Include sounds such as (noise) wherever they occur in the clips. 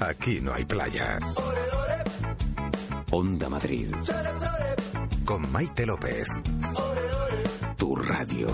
Aquí no hay playa. Onda Madrid. Con Maite López. Tu radio.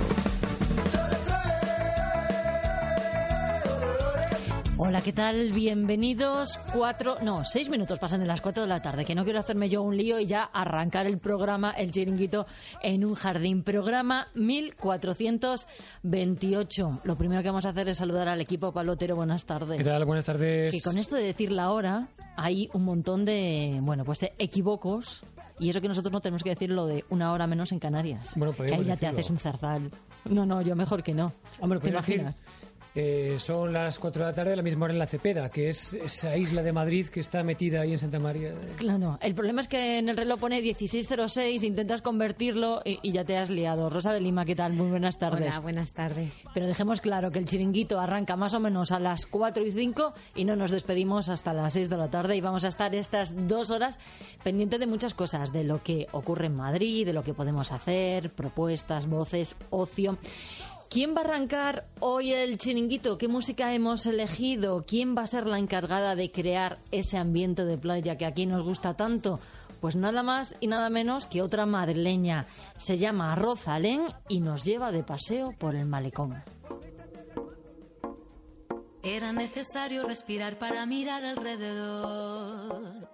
Hola, ¿qué tal? Bienvenidos. Cuatro, no, seis minutos pasan de las cuatro de la tarde, que no quiero hacerme yo un lío y ya arrancar el programa, el chiringuito, en un jardín. Programa 1428. Lo primero que vamos a hacer es saludar al equipo palotero. Buenas tardes. ¿Qué tal? Buenas tardes. Que con esto de decir la hora, hay un montón de, bueno, pues de equívocos. Y eso que nosotros no tenemos que decir lo de una hora menos en Canarias. Bueno, que ahí ya te haces un zarzal. No, no, yo mejor que no. Hombre, ¿Te decir, imaginas? Eh, son las 4 de la tarde, a la misma hora en la Cepeda, que es esa isla de Madrid que está metida ahí en Santa María. Claro, el problema es que en el reloj pone 16.06, intentas convertirlo y, y ya te has liado. Rosa de Lima, ¿qué tal? Muy buenas tardes. Hola, buenas tardes. Pero dejemos claro que el chiringuito arranca más o menos a las 4 y 5 y no nos despedimos hasta las 6 de la tarde y vamos a estar estas dos horas pendientes de muchas cosas, de lo que ocurre en Madrid, de lo que podemos hacer, propuestas, voces, ocio. ¿Quién va a arrancar hoy el chiringuito? ¿Qué música hemos elegido? ¿Quién va a ser la encargada de crear ese ambiente de playa que aquí nos gusta tanto? Pues nada más y nada menos que otra madrileña. Se llama Rosalén y nos lleva de paseo por el malecón. Era necesario respirar para mirar alrededor.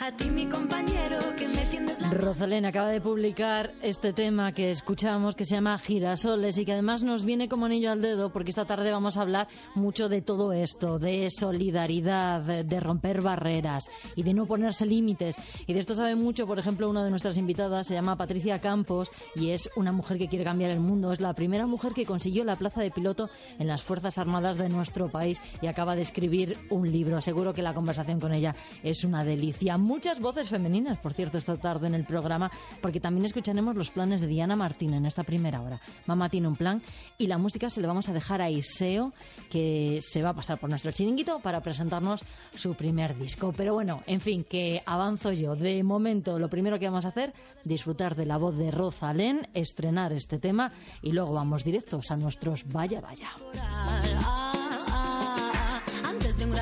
A ti mi compañero que me tiendes la Rosalén acaba de publicar este tema que escuchamos que se llama Girasoles y que además nos viene como anillo al dedo porque esta tarde vamos a hablar mucho de todo esto, de solidaridad, de, romper barreras y de no ponerse límites. Y de esto sabe mucho, por ejemplo, una de nuestras invitadas se llama Patricia Campos y es una mujer que quiere cambiar el mundo. Es la primera mujer que consiguió la plaza de piloto en las Fuerzas Armadas de nuestro país y acaba de escribir un libro. Seguro que la conversación con ella es una delicia. Muchas voces femeninas, por cierto, esta tarde en el programa, porque también escucharemos los planes de Diana Martín en esta primera hora. Mamá tiene un plan y la música se le vamos a dejar a Iseo, que se va a pasar por nuestro chiringuito para presentarnos su primer disco. Pero bueno, en fin, que avanzo yo. De momento, lo primero que vamos a hacer, disfrutar de la voz de Rosalén, estrenar este tema y luego vamos directos a nuestros Vaya Vaya.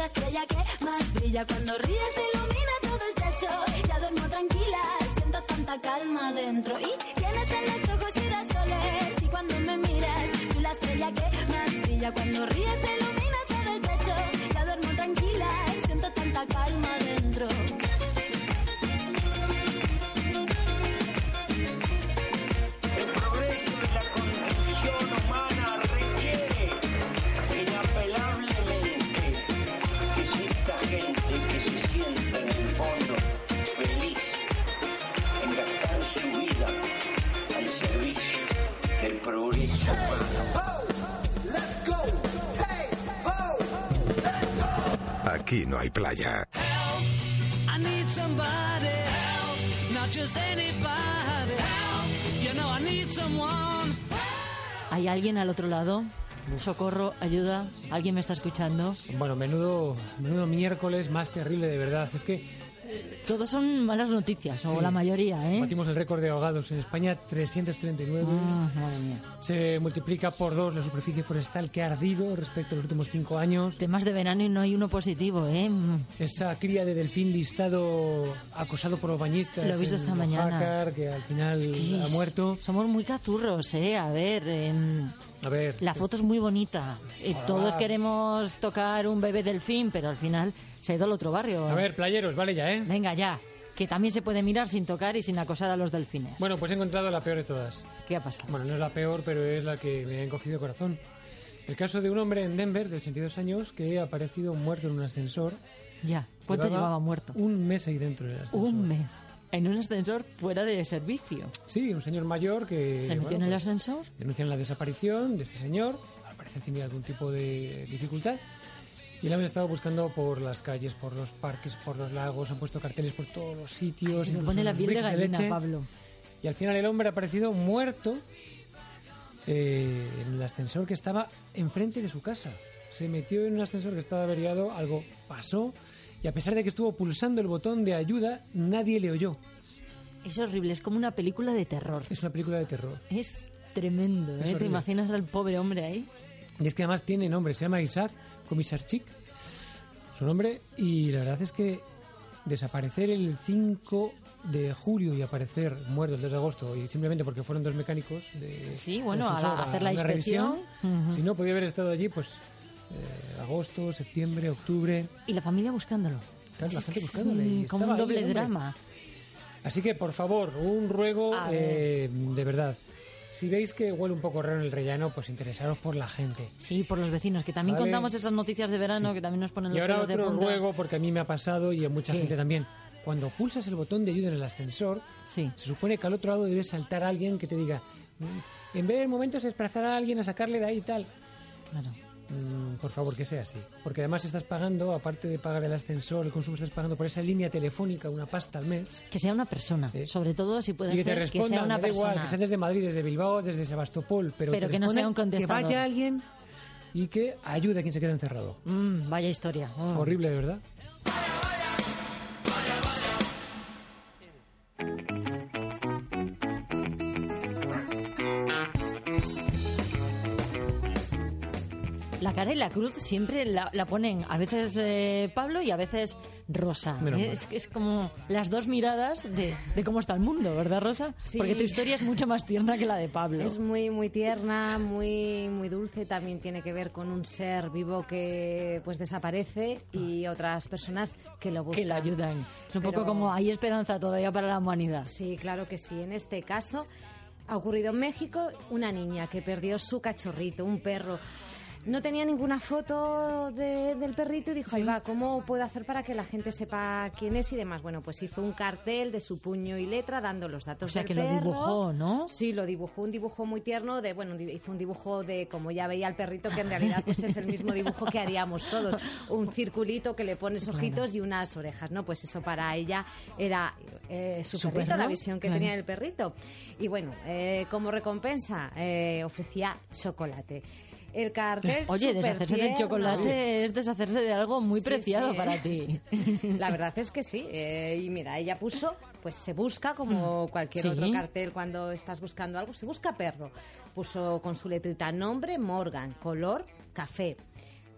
la estrella que más brilla. Cuando ríes ilumina todo el techo, ya duermo tranquila, siento tanta calma dentro. Y tienes en los ojos girasoles y cuando me miras soy la estrella que más brilla. Cuando ríes Aquí no hay playa. ¿Hay alguien al otro lado? Socorro, ayuda. ¿Alguien me está escuchando? Bueno, menudo, menudo miércoles más terrible de verdad. Es que Todos son malas noticias, o Sí. la mayoría, ¿eh? batimos el récord de ahogados en España, 339. Ah, madre mía. Se multiplica por dos la superficie forestal que ha ardido respecto a los últimos cinco años. Temas de verano y no hay uno positivo, ¿eh? Esa cría de delfín listado acosado por los bañistas. Lo he visto en esta mañana. Que al final Que ha muerto. Somos muy cazurros, ¿eh? A ver, em, A ver. la foto es muy bonita. Eh, todos queremos tocar un bebé delfín, pero al final se ha ido al otro barrio. A ver, playeros, vale ya, ¿eh? Venga, ya. Que también se puede mirar sin tocar y sin acosar a los delfines. Bueno, pues he encontrado la peor de todas. ¿Qué ha pasado? Bueno, no es la peor, pero es la que me ha encogido el corazón. El caso de un hombre en Denver de 82 años que ha aparecido muerto en un ascensor. Ya. ¿Cuánto llevaba muerto? Un mes ahí dentro del ascensor. Un mes. En un ascensor fuera de servicio. Sí, un señor mayor que... ¿Se metió bueno, en el pues, ascensor? Denuncian la desaparición de este señor. Al parecer tenía algún tipo de dificultad. Y le han estado buscando por las calles, por los parques, por los lagos. Han puesto carteles por todos los sitios. Se me pone la piel de gallina, leche. Pablo. Y al final el hombre ha aparecido muerto eh, en el ascensor que estaba enfrente de su casa. Se metió en un ascensor que estaba averiado, algo pasó y a pesar de que estuvo pulsando el botón de ayuda, nadie le oyó. Es horrible, es como una película de terror. Es una película de terror. Es tremendo, Es ¿eh? ¿Te horrible. imaginas al pobre hombre ahí? Y es que además tiene nombre, se llama Isaac Komisarchik, su nombre, y la verdad es que desaparecer el 5 de julio y aparecer muerto el 2 de agosto, y simplemente porque fueron dos mecánicos de Sí, bueno, a la- hacer la inspección. revisión, si no podía haber estado allí, pues eh, agosto, septiembre, octubre, Y la familia buscándolo. Claro, la gente buscándole, un- como un doble drama. Así que, por favor, un ruego eh, de verdad. Si veis que huele un poco raro en el rellano, pues interesaros por la gente. Sí, por los vecinos, que también Vale. contamos esas noticias de verano que también nos ponen Y los ahora pelos de otro punta. ruego, porque a mí me ha pasado y a mucha ¿Qué? gente también. Cuando pulsas el botón de ayuda en el ascensor, Sí. se supone que al otro lado debe saltar alguien que te diga, "Mm, en vez del momento es desplazar a alguien a sacarle de ahí y tal. Claro. Mm, por favor, que sea así. Porque además estás pagando, aparte de pagar el ascensor, el consumo, estás pagando por esa línea telefónica una pasta al mes. Que sea una persona, sobre todo si puede y que te ser que sea una me da igual, persona. que sea desde Madrid, desde Bilbao, desde Sebastopol, pero, que no sea un contestador. Que vaya alguien y que ayude a quien se queda encerrado. Mm, vaya historia. Mm. Horrible, verdad. Cara y la cruz siempre la, la ponen a veces eh, Pablo y a veces Rosa. Es, que es como las dos miradas de, de cómo está el mundo, ¿verdad, Rosa? Sí. Porque tu historia es mucho más tierna que la de Pablo. Es muy, muy tierna, muy, muy dulce. También tiene que ver con un ser vivo que pues desaparece y otras personas que lo buscan. que la ayudan. Es un poco Pero- como hay esperanza todavía para la humanidad. Sí, claro que sí. En este caso ha ocurrido en México una niña que perdió su cachorrito, un perro. No tenía ninguna foto de- del perrito y dijo, ahí va, ¿cómo puedo hacer para que la gente sepa quién es y demás? Bueno, pues hizo un cartel de su puño y letra dando los datos O sea, del que lo dibujó, ¿no? Sí, lo dibujó, un dibujo muy tierno de, bueno, hizo un dibujo de como ya veía el perrito, que en realidad pues es el mismo dibujo que haríamos todos. Un circulito que le pones ojitos y unas orejas, ¿no? Pues eso para ella era eh, su, ¿Su perrito, la visión que Claro. tenía del perrito. Y bueno, eh, como recompensa eh, ofrecía chocolate. El cartel (laughs) Oye, deshacerse del chocolate es deshacerse de algo muy Sí, preciado sí, para ¿eh? ti. (laughs) La verdad es que sí. eh, y mira, ella puso, pues se busca como cualquier Hmm. Sí. otro cartel cuando estás buscando algo, se busca perro. Puso con su letrita nombre Morgan, color café,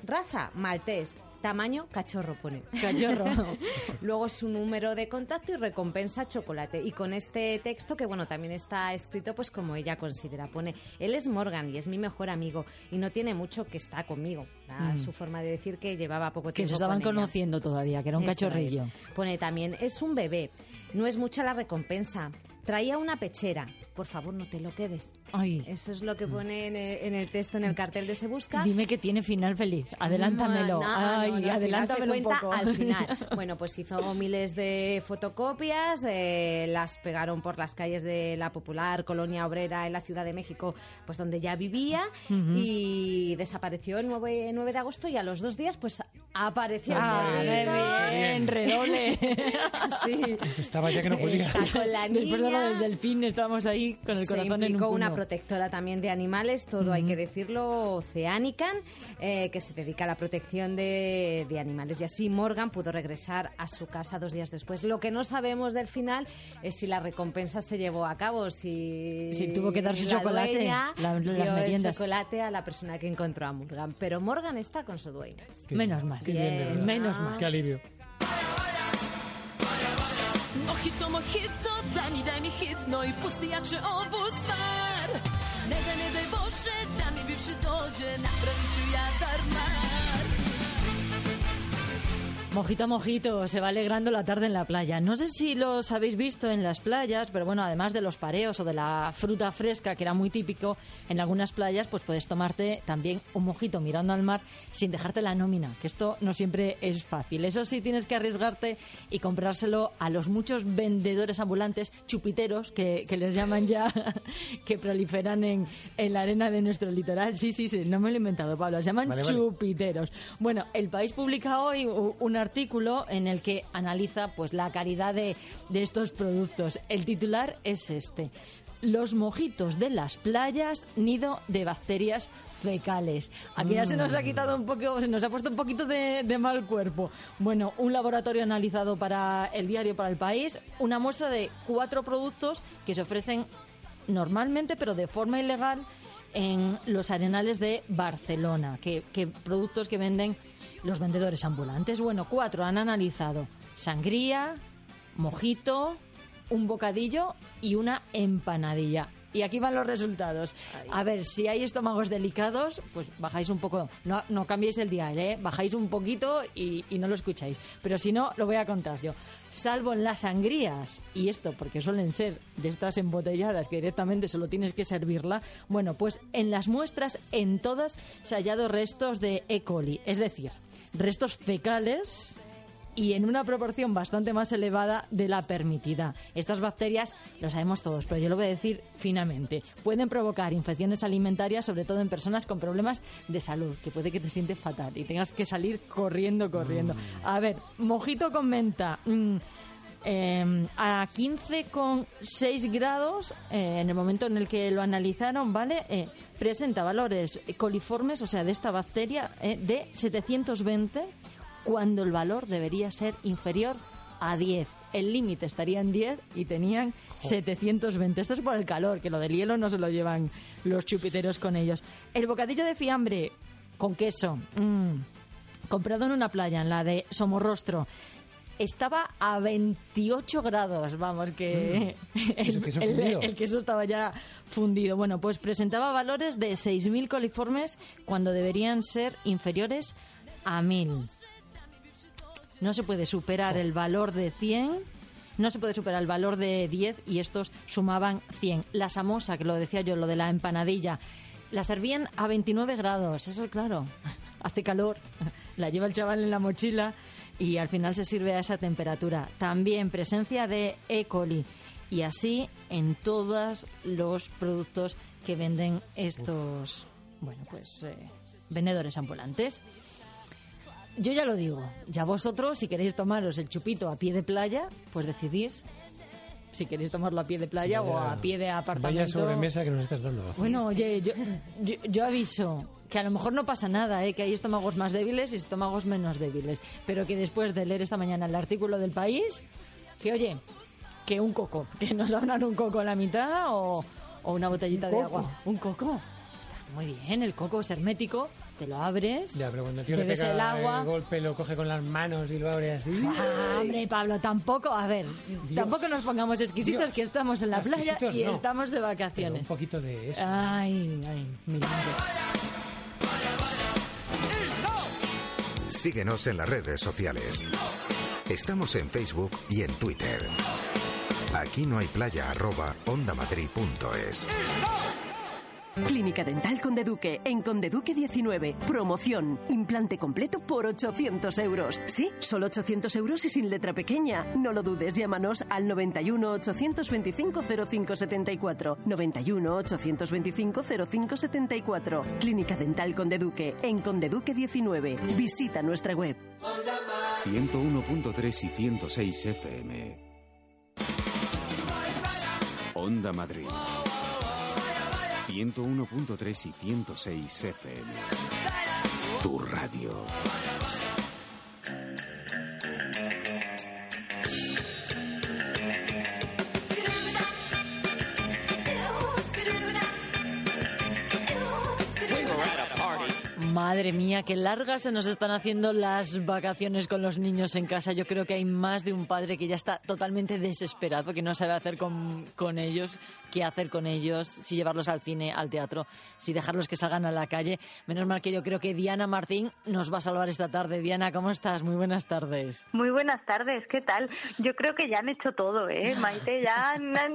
raza maltés, tamaño cachorro pone. Cachorro. (laughs) Luego su número de contacto y recompensa chocolate. Y con este texto, que bueno, también está escrito pues como ella considera. Pone, él es Morgan y es mi mejor amigo y no tiene mucho que está conmigo. Era Su forma de decir que llevaba poco Hmm. que tiempo se estaban con ella. conociendo todavía, que era un Eso cachorrillo. es. Pone también, es un bebé, no es mucha la recompensa. Traía una pechera, por favor no te lo quedes. Ay, Eso es lo que pone en el, en el texto, en el cartel de Se Busca. dime que tiene final feliz. Adelántamelo. No, no, Ay, no, adelántamelo un poco. al final. (laughs) Bueno, pues hizo miles de fotocopias, eh, las pegaron por las calles de la popular colonia obrera en la Ciudad de México, pues donde ya vivía, y desapareció el 9, 9 de agosto y a los dos días pues apareció el Ah, perrito. qué bien, redoble. (laughs) Sí. Estaba ya que no podía. Está con la (laughs) Después de lo niña. del delfín estábamos ahí con el Se corazón en un implicó una protectora también de animales, todo hay que decirlo, Oceanican, eh, que se dedica a la protección de, de animales. Y así Morgan pudo regresar a su casa dos días después. Lo que no sabemos del final es si la recompensa se llevó a cabo, si, Si tuvo que dar su la chocolate, dueña la- las dio el meriendas. chocolate a la persona que encontró a Morgan. Pero Morgan está con su dueña. Menos mal. Qué bien. Menos mal. Qué alivio. Mojito, mojito, daj mi, daj mi hit, no i pusty jaczy obóz bar. Ne daj, ne daj Boże, da mi bivši dođe, napravit ja dar mar. Mojito, mojito, se va alegrando la tarde en la playa. No sé si los habéis visto en las playas, pero bueno, además de los pareos o de la fruta fresca, que era muy típico, en algunas playas pues puedes tomarte también un mojito mirando al mar sin dejarte la nómina, que esto no siempre es fácil. Eso sí, tienes que arriesgarte y comprárselo a los muchos vendedores ambulantes, chupiteros, que, que les llaman ya, (laughs) que proliferan en, en la arena de nuestro litoral. Sí, sí, sí, no me lo he inventado, Pablo, se llaman Vale, vale. chupiteros. Bueno, el país publica hoy u- un artículo en el que analiza pues la calidad de, de estos productos. El titular es este. Los mojitos de las playas, nido de bacterias fecales. Aquí ya se nos ha quitado un poco, se nos ha puesto un poquito de, de mal cuerpo. Bueno, un laboratorio analizado para el diario para el país, una muestra de cuatro productos que se ofrecen normalmente, pero de forma ilegal, en los arenales de Barcelona, que, que productos que venden los vendedores ambulantes. Bueno, cuatro han analizado sangría, mojito, un bocadillo y una empanadilla. Y aquí van los resultados. A ver, si hay estómagos delicados, pues bajáis un poco. No, no cambiéis el dial, ¿eh? Bajáis un poquito y, no lo escucháis. Pero si no, lo voy a contar yo. Salvo en las sangrías, y esto porque suelen ser de estas embotelladas que directamente solo tienes que servirla, bueno, pues en las muestras, en todas, se ha hallado restos de E. coli. Es decir, restos fecales y en una proporción bastante más elevada de la permitida. Estas bacterias, lo sabemos todos, pero yo lo voy a decir finamente, pueden provocar infecciones alimentarias, sobre todo en personas con problemas de salud, que puede que te sientes fatal y tengas que salir corriendo, corriendo. A ver, mojito con menta. mm, eh, a 15,6 grados, eh, en el momento en el que lo analizaron, ¿vale? Eh, presenta valores coliformes, o sea, de esta bacteria, eh, de 720, cuando el valor debería ser inferior a 10. El límite estaría en 10 y tenían 720. Esto es por el calor, que lo del hielo no se lo llevan los chupiteros con ellos. El bocadillo de fiambre con queso, mm, comprado en una playa, en la de Somorrostro, estaba a 28 grados, vamos, que (laughs) Queso- el, queso el- el queso estaba ya fundido. Bueno, pues presentaba valores de 6.000 coliformes cuando deberían ser inferiores a 1.000. No se puede superar el valor de 100, no se puede superar el valor de 10 y estos sumaban 100. La samosa, que lo decía yo, lo de la empanadilla, la servían a 29 grados, eso claro, (laughs) hace calor, (laughs) la lleva el chaval en la mochila y al final se sirve a esa temperatura. También presencia de E. coli y así en todos los productos que venden estos, bueno, pues eh, vendedores ambulantes. Yo ya lo digo, ya vosotros, si queréis tomaros el chupito a pie de playa, pues decidís si queréis tomarlo a pie de playa o a pie de apartamento. Vaya sobremesa que nos estás dando. Bueno, oye, yo, yo, yo aviso que a lo mejor no pasa nada, ¿eh? que hay estómagos más débiles y estómagos menos débiles, pero que después de leer esta mañana el artículo del país, que oye, que un coco, que nos abran un coco a la mitad o, o una botellita de agua. Un coco. Está muy bien, el coco es hermético, te lo abres, Ya, pero cuando el tío le pega el agua. el golpe, lo coge con las manos y lo abre así. Ah, hombre, Pablo, tampoco, a ver, tampoco nos pongamos exquisitos Dios. que estamos en la playa y no. estamos de Pero un vacaciones. poquito de eso. Ay, ay, mi madre. Síguenos en las redes sociales. Estamos en Facebook y en Twitter. Aquí no hay playa arroba ondamadrid.es. Clínica Dental Conde Duque, en Conde Duque 19. Promoción. Implante completo por 800 euros. Sí, solo 800 euros y sin letra pequeña. No lo dudes, llámanos al 91 825 0574. 91 825 0574. Clínica Dental Conde Duque, en Conde Duque 19. Visita nuestra web. 101.3 y 106 FM. Onda Madrid. 101.3 y 106 FM. Tu radio. Madre mía, qué largas se nos están haciendo las vacaciones con los niños en casa. Yo creo que hay más de un padre que ya está totalmente desesperado, que no sabe hacer con, con ellos, qué hacer con ellos, si llevarlos al cine, al teatro, si dejarlos que salgan a la calle. Menos mal que yo creo que Diana Martín nos va a salvar esta tarde. Diana, ¿cómo estás? Muy buenas tardes. Muy buenas tardes, ¿qué tal? Yo creo que ya han hecho todo, ¿eh? Maite, ya han, han-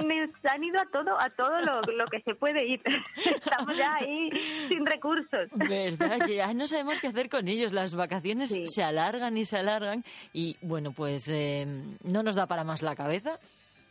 han ido a todo, a todo lo, lo que se puede ir. (laughs) Estamos ya ahí sin recursos. ¿Verdad? Que ya no sabemos qué hacer con ellos. Las vacaciones Sí. se alargan y se alargan y bueno, pues eh, no nos da para más la cabeza.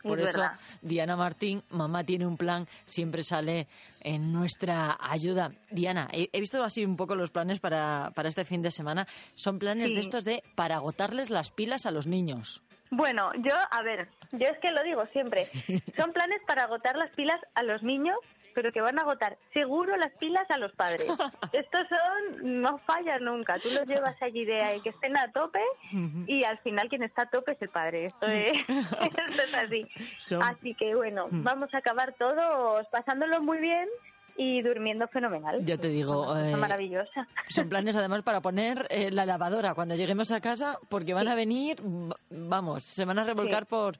Por Es eso verdad. Diana Martín, mamá tiene un plan, siempre sale en nuestra ayuda. Diana, he, he visto así un poco los planes para, para este fin de semana. Son planes Sí. de estos de para agotarles las pilas a los niños. Bueno, yo, a ver, yo es que lo digo siempre. (laughs) Son planes para agotar las pilas a los niños, pero que van a agotar seguro las pilas a los padres. (laughs) Estos son, no fallan nunca. Tú los llevas allí de que estén a tope y al final quien está a tope es el padre. Esto es, (laughs) (laughs) esto es así. Así que bueno, vamos a acabar todos pasándolo muy bien y durmiendo fenomenal. Ya te digo, eh, maravillosa. Son planes además para poner eh, la lavadora cuando lleguemos a casa, porque van a venir, v- vamos, se van a revolcar Sí. por,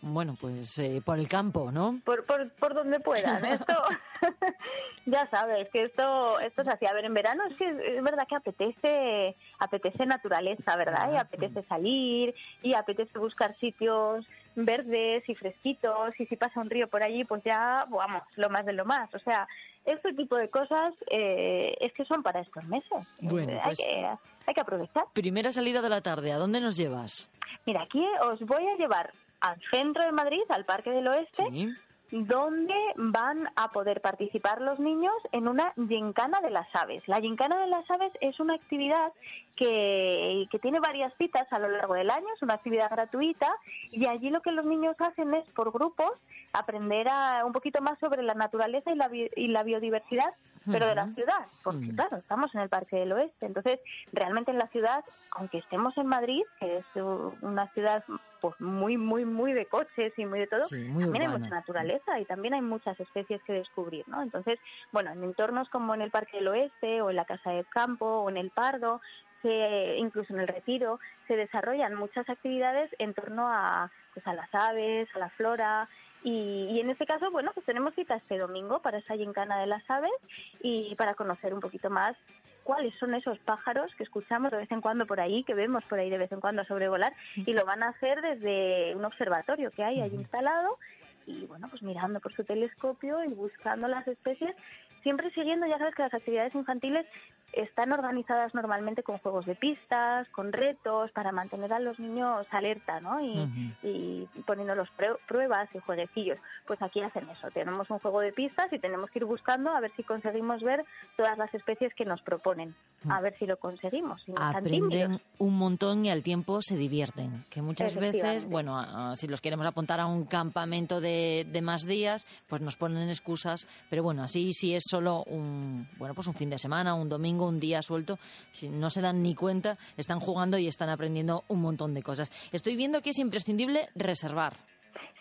bueno, pues eh, por el campo, ¿no? por, por, por donde puedan. (laughs) Esto, (laughs) ya sabes, que esto, esto es así. A ver, en verano es que es verdad que apetece, apetece naturaleza, ¿verdad? Y apetece salir, y apetece buscar sitios verdes y fresquitos, y si pasa un río por allí, pues ya, vamos, lo más de lo más. O sea, este tipo de cosas eh, es que son para estos meses. Bueno, Eh, pues- hay, que, hay que aprovechar. Primera salida de la tarde, ¿a dónde nos llevas? Mira, aquí os voy a llevar al centro de Madrid, al Parque del Oeste, Sí. donde van a poder participar los niños en una gincana de las aves. La gincana de las aves es una actividad que, que tiene varias citas a lo largo del año, es una actividad gratuita y allí lo que los niños hacen es por grupos aprender a, un poquito más sobre la naturaleza y la, bi- y la biodiversidad, pero de la ciudad, porque claro, estamos en el Parque del Oeste, entonces realmente en la ciudad, aunque estemos en Madrid, que es una ciudad pues muy, muy, muy de coches y muy de todo, Sí, muy también hay mucha naturaleza y también hay muchas especies que descubrir, ¿no? Entonces, bueno, en entornos como en el Parque del Oeste o en la Casa del Campo o en el Pardo, se, incluso en el Retiro, se desarrollan muchas actividades en torno a, pues, a las aves, a la flora. Y, y en este caso, bueno, pues tenemos cita este domingo para esa gincana de las aves y para conocer un poquito más cuáles son esos pájaros que escuchamos de vez en cuando por ahí, que vemos por ahí de vez en cuando sobrevolar, y lo van a hacer desde un observatorio que hay ahí instalado, y bueno, pues mirando por su telescopio y buscando las especies, siempre siguiendo, ya sabes que las actividades infantiles están organizadas normalmente con juegos de pistas, con retos, para mantener a los niños alerta, ¿no? Y, Ujú. y poniéndolos prue- pruebas y jueguecillos. Pues aquí hacen eso, tenemos un juego de pistas y tenemos que ir buscando a ver si conseguimos ver todas las especies que nos proponen. A ver si lo conseguimos. si no. Aprenden un montón y al tiempo se divierten. Que muchas veces, bueno, a- a- si los queremos apuntar a un campamento de, de más días, pues nos ponen excusas. Pero bueno, así si es solo un, bueno, pues un fin de semana, un domingo, un día suelto, si no se dan ni cuenta, están jugando y están aprendiendo un montón de cosas. Estoy viendo que es imprescindible reservar.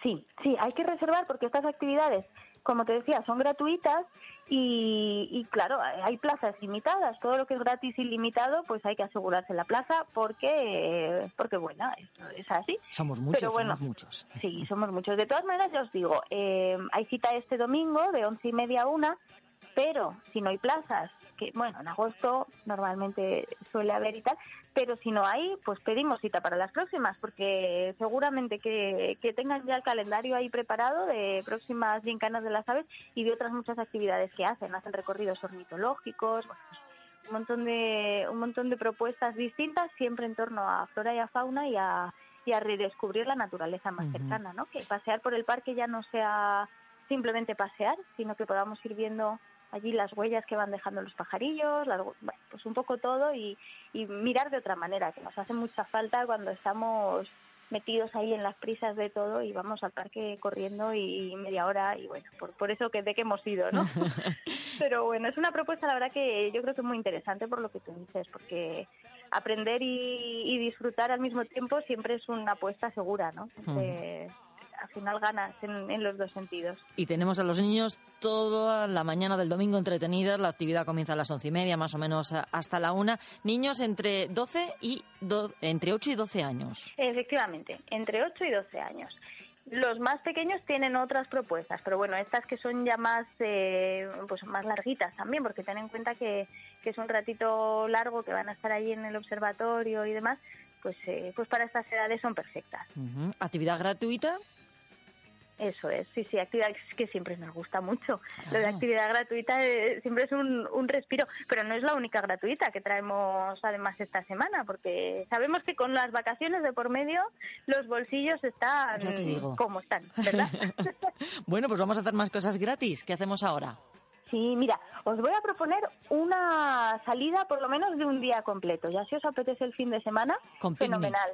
Sí, sí, hay que reservar porque estas actividades, como te decía, son gratuitas y, y, claro, hay plazas limitadas. Todo lo que es gratis y limitado, pues hay que asegurarse la plaza porque, porque bueno, es así. Somos muchos, Pero bueno, somos muchos. Sí, somos muchos. De todas maneras, ya os digo, eh, hay cita este domingo de once y media a una, pero si no hay plazas que, bueno, en agosto normalmente suele haber y tal, pero si no hay, pues pedimos cita para las próximas, porque seguramente que, que tengan ya el calendario ahí preparado de próximas gincanas de las aves y de otras muchas actividades que hacen. Hacen recorridos ornitológicos, bueno, pues, un montón de un montón de propuestas distintas siempre en torno a flora y a fauna y a, y a redescubrir la naturaleza más cercana, ¿no? Que pasear por el parque ya no sea simplemente pasear, sino que podamos ir viendo allí las huellas que van dejando los pajarillos, las, bueno, pues un poco todo y, y mirar de otra manera, que nos hace mucha falta cuando estamos metidos ahí en las prisas de todo y vamos al parque corriendo y, media hora y bueno, por, por eso que de que hemos ido, ¿no? (laughs) Pero bueno, es una propuesta la verdad que yo creo que es muy interesante por lo que tú dices, porque aprender y, y disfrutar al mismo tiempo siempre es una apuesta segura, ¿no? Entonces, al final ganas en, en los dos sentidos. Y tenemos a los niños toda la mañana del domingo entretenidas. La actividad comienza a las once y media, más o menos hasta la una. Niños entre 12 y do- entre 8 y 12 años. Efectivamente, entre 8 y 12 años. Los más pequeños tienen otras propuestas, pero bueno, estas que son ya más, eh, pues más larguitas también, porque ten en cuenta que, que es un ratito largo, que van a estar ahí en el observatorio y demás, pues, eh, pues para estas edades son perfectas. Actividad gratuita. Eso es, sí, sí, actividad que siempre nos gusta mucho. Lo de actividad gratuita eh, siempre es un, un respiro, pero no es la única gratuita que traemos además esta semana, porque sabemos que con las vacaciones de por medio los bolsillos están como están, ¿verdad? (laughs) Bueno, pues vamos a hacer más cosas gratis. ¿Qué hacemos ahora? Sí, mira, os voy a proponer una salida por lo menos de un día completo. Ya si os apetece el fin de semana, Con fenomenal.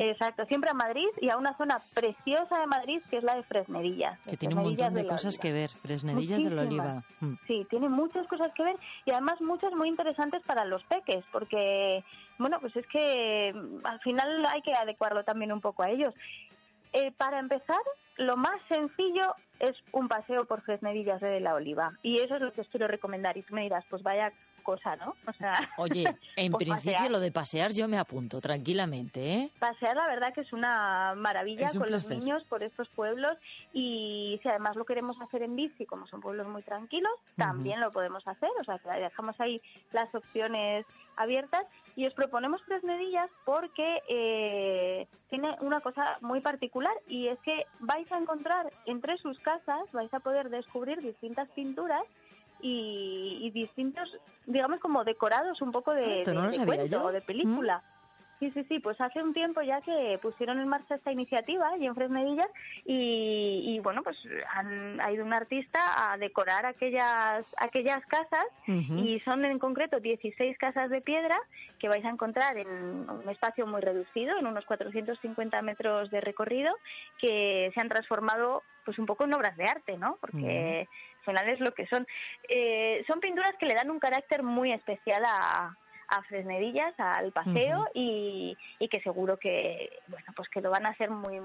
Exacto, siempre a Madrid y a una zona preciosa de Madrid que es la de Fresnedillas. Que tiene un montón de cosas que ver. Fresnedillas de la Muchísimas. Oliva. Mm. Sí, tiene muchas cosas que ver y además muchas muy interesantes para los peques, porque, bueno, pues es que mm, al final hay que adecuarlo también un poco a ellos. Eh, para empezar, lo más sencillo es un paseo por Fresnedillas de la Oliva. Y eso es lo que os quiero recomendar. Y tú me dirás, pues vaya cosa, ¿no? O sea, (laughs) Oye, en pues principio pasear. lo de pasear yo me apunto tranquilamente, ¿eh? Pasear, la verdad que es una maravilla Es un con los niños por estos pueblos y si además lo queremos hacer en bici, como son pueblos muy tranquilos, también lo podemos hacer, o sea, que dejamos ahí las opciones abiertas y os proponemos tres medillas porque eh, tiene una cosa muy particular y es que vais a encontrar entre sus casas, vais a poder descubrir distintas pinturas y, y distintos, digamos, como decorados un poco de, Esto no de- cuento o de película. Sí, sí, sí, pues hace un tiempo ya que pusieron en marcha esta iniciativa y en Fresnedillas y, y, bueno, pues han, ha ido un artista a decorar aquellas, aquellas casas y son en concreto 16 casas de piedra que vais a encontrar en un espacio muy reducido, en unos 450 metros de recorrido, que se han transformado pues un poco en obras de arte, ¿no? Porque final es lo que son. Eh, son pinturas que le dan un carácter muy especial a, a Fresnedillas, al paseo y, y que seguro que bueno pues que lo van a hacer muy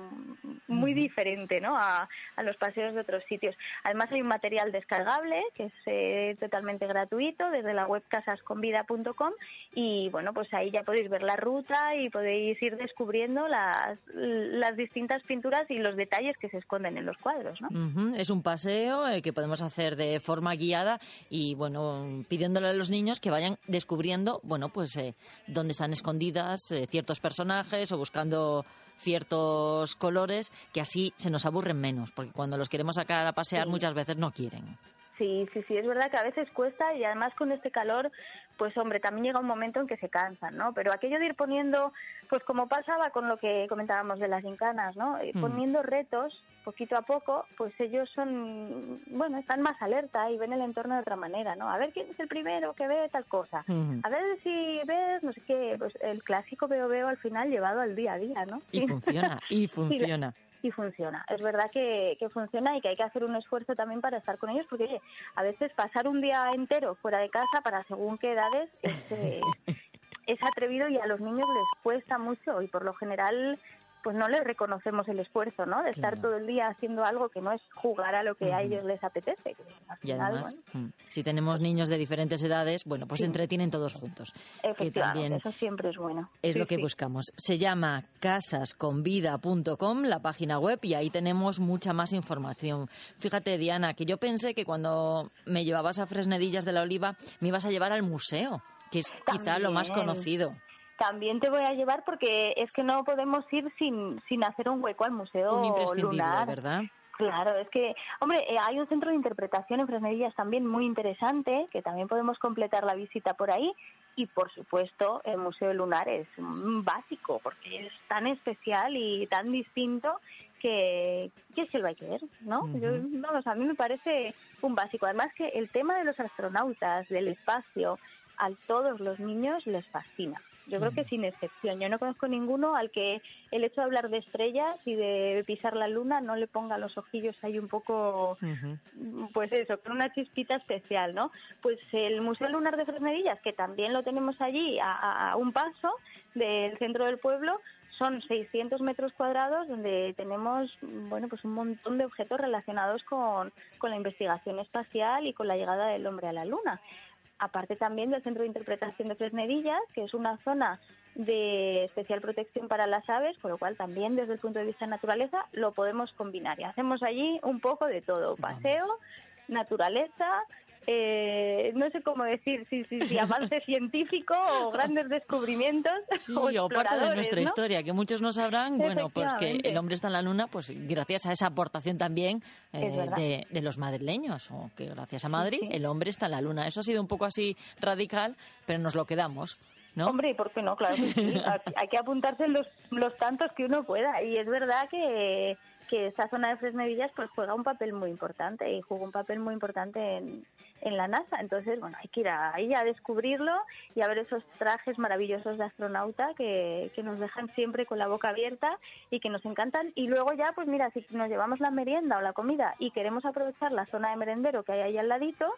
muy diferente ¿no? a, a los paseos de otros sitios. Además hay un material descargable que es eh, totalmente gratuito desde la web casasconvida.com y bueno pues ahí ya podéis ver la ruta y podéis ir descubriendo las, las distintas pinturas y los detalles que se esconden en los cuadros. ¿no? Ujú, Es un paseo eh, que podemos hacer de forma guiada y, bueno, pidiéndole a los niños que vayan descubriendo, bueno, pues eh, dónde están escondidas eh, ciertos personajes o buscando ciertos colores que así se nos aburren menos, porque cuando los queremos sacar a pasear Sí. muchas veces no quieren. Sí, sí, sí, es verdad que a veces cuesta y además con este calor, pues hombre, también llega un momento en que se cansan, ¿no? Pero aquello de ir poniendo, pues como pasaba con lo que comentábamos de las gincanas, ¿no? Eh, Mm. Poniendo retos poquito a poco, pues ellos son, bueno, están más alerta y ven el entorno de otra manera, ¿no? A ver quién es el primero que ve tal cosa. A ver si ves, no sé qué, pues el clásico veo veo al final llevado al día a día, ¿no? Y funciona, y (laughs) funciona. y funciona. Es verdad que, que funciona y que hay que hacer un esfuerzo también para estar con ellos, porque oye, a veces pasar un día entero fuera de casa para según qué edades es, eh, (laughs) es atrevido y a los niños les cuesta mucho y por lo general pues no les reconocemos el esfuerzo, ¿no? De estar Claro. todo el día haciendo algo que no es jugar a lo que a ellos les apetece. al Y final, además, bueno, mm, si tenemos niños de diferentes edades, bueno, pues se entretienen todos juntos. Que también eso siempre es bueno. es Sí, lo que sí. buscamos. Se llama casasconvida.com, la página web, y ahí tenemos mucha más información. Fíjate, Diana, que yo pensé que cuando me llevabas a Fresnedillas de la Oliva me ibas a llevar al museo, que es quizá lo más conocido. También te voy a llevar porque es que no podemos ir sin, sin hacer un hueco al Museo Un imprescindible, Lunar. ¿verdad? Claro, es que, hombre, eh, hay un centro de interpretación en Fresnedillas también muy interesante, que también podemos completar la visita por ahí. Y, por supuesto, el Museo Lunar es básico, porque es tan especial y tan distinto que, que se lo hay que ver, ¿no? Ujú. Yo- vamos, a mí me parece un básico. Además que el tema de los astronautas, del espacio, a todos los niños les fascina. Yo creo que sin excepción. Yo no conozco ninguno al que el hecho de hablar de estrellas y de pisar la luna no le ponga los ojillos ahí un poco, pues eso, con una chispita especial, ¿no? Pues el Museo Lunar de Fresnedillas, que también lo tenemos allí a, a- a un paso del centro del pueblo, son 600 metros cuadrados donde tenemos, bueno, pues un montón de objetos relacionados con, con la investigación espacial y con la llegada del hombre a la luna aparte también del Centro de Interpretación de Fresnedillas, que es una zona de especial protección para las aves, con lo cual también desde el punto de vista de naturaleza lo podemos combinar. Y hacemos allí un poco de todo, paseo, naturaleza, eh, no sé cómo decir, si, si, si avance (laughs) científico o grandes descubrimientos Sí, o o parte de nuestra ¿no? historia, que muchos no sabrán, bueno, pues que el hombre está en la luna, pues gracias a esa aportación también eh, de, de los madrileños, o que gracias a Madrid sí. el hombre está en la luna. Eso ha sido un poco así radical, pero nos lo quedamos, ¿no? Hombre, ¿y por qué no? Claro que sí. Hay- Hay que apuntarse los, los tantos que uno pueda. Y es verdad que, que esta zona de Fresnedillas pues juega un papel muy importante y jugó un papel muy importante en, en la NASA. Entonces, bueno, hay que ir ahí a descubrirlo y a ver esos trajes maravillosos de astronauta que, que nos dejan siempre con la boca abierta y que nos encantan. Y luego ya, pues mira, si nos llevamos la merienda o la comida y queremos aprovechar la zona de merendero que hay ahí al ladito,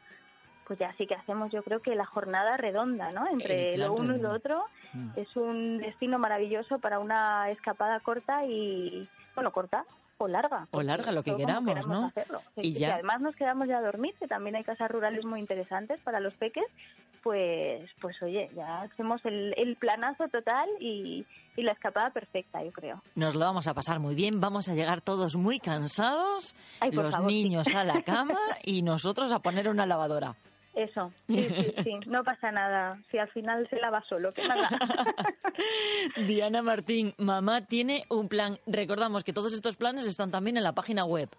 pues ya sí que hacemos yo creo que la jornada redonda, ¿no? Entre lo uno y lo otro Mm. es un destino maravilloso para una escapada corta y, bueno, corta o larga. O larga, lo que queramos, ¿no? hacerlo. Sí, Y sí, ya. además nos quedamos ya a dormir, que también hay casas rurales muy interesantes para los peques, pues, pues oye, ya hacemos el, el planazo total y, y la escapada perfecta, yo creo. Nos lo vamos a pasar muy bien, vamos a llegar todos muy cansados, Ay, los favor, sí. niños a la cama (laughs) y nosotros a poner una lavadora. Eso, (laughs) sí, sí, sí, no pasa nada, si al final se lava solo, que nada. (laughs) Diana Martín, mamá tiene un plan. Recordamos que todos estos planes están también en la página web.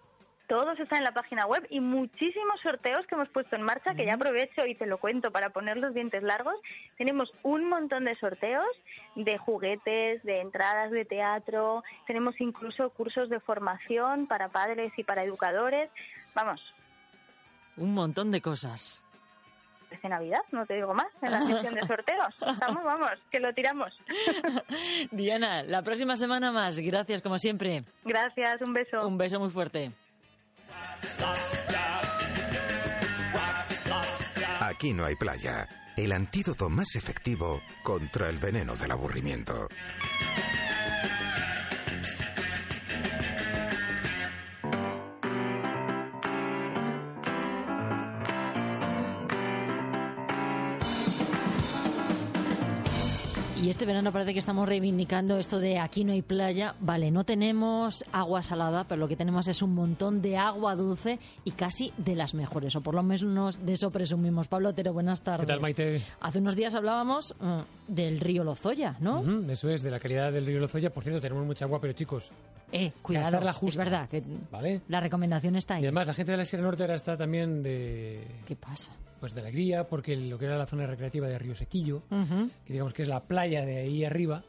Todos están en la página web y muchísimos sorteos que hemos puesto en marcha, que ya aprovecho y te lo cuento para poner los dientes largos. Tenemos un montón de sorteos de juguetes, de entradas de teatro, tenemos incluso cursos de formación para padres y para educadores. Vamos, Un montón de cosas. De Navidad, no te digo más, en la sección de (laughs) sorteos. Estamos, vamos, que lo tiramos. (laughs) Diana, la próxima semana más. Gracias, como siempre. Gracias, un beso. Un beso muy fuerte. Aquí no hay playa. El antídoto más efectivo contra el veneno del aburrimiento. Y este verano parece que estamos reivindicando esto de aquí no hay playa. Vale, no tenemos agua salada, pero lo que tenemos es un montón de agua dulce y casi de las mejores, o por lo menos de eso presumimos. Pablo Otero, buenas tardes. ¿Qué tal, Maite? Hace unos días hablábamos mm, del río Lozoya, ¿no? Ujú, eso es, de la calidad del río Lozoya. Por cierto, tenemos mucha agua, pero chicos, Eh, cuidado, Gastarla es justa. verdad que ¿vale? la recomendación está Y ahí. además, la gente de la Sierra Norte ahora está también de... ¿Qué pasa? Pues de alegría, porque lo que era la zona recreativa de Río Sequillo, que digamos que es la playa de ahí arriba,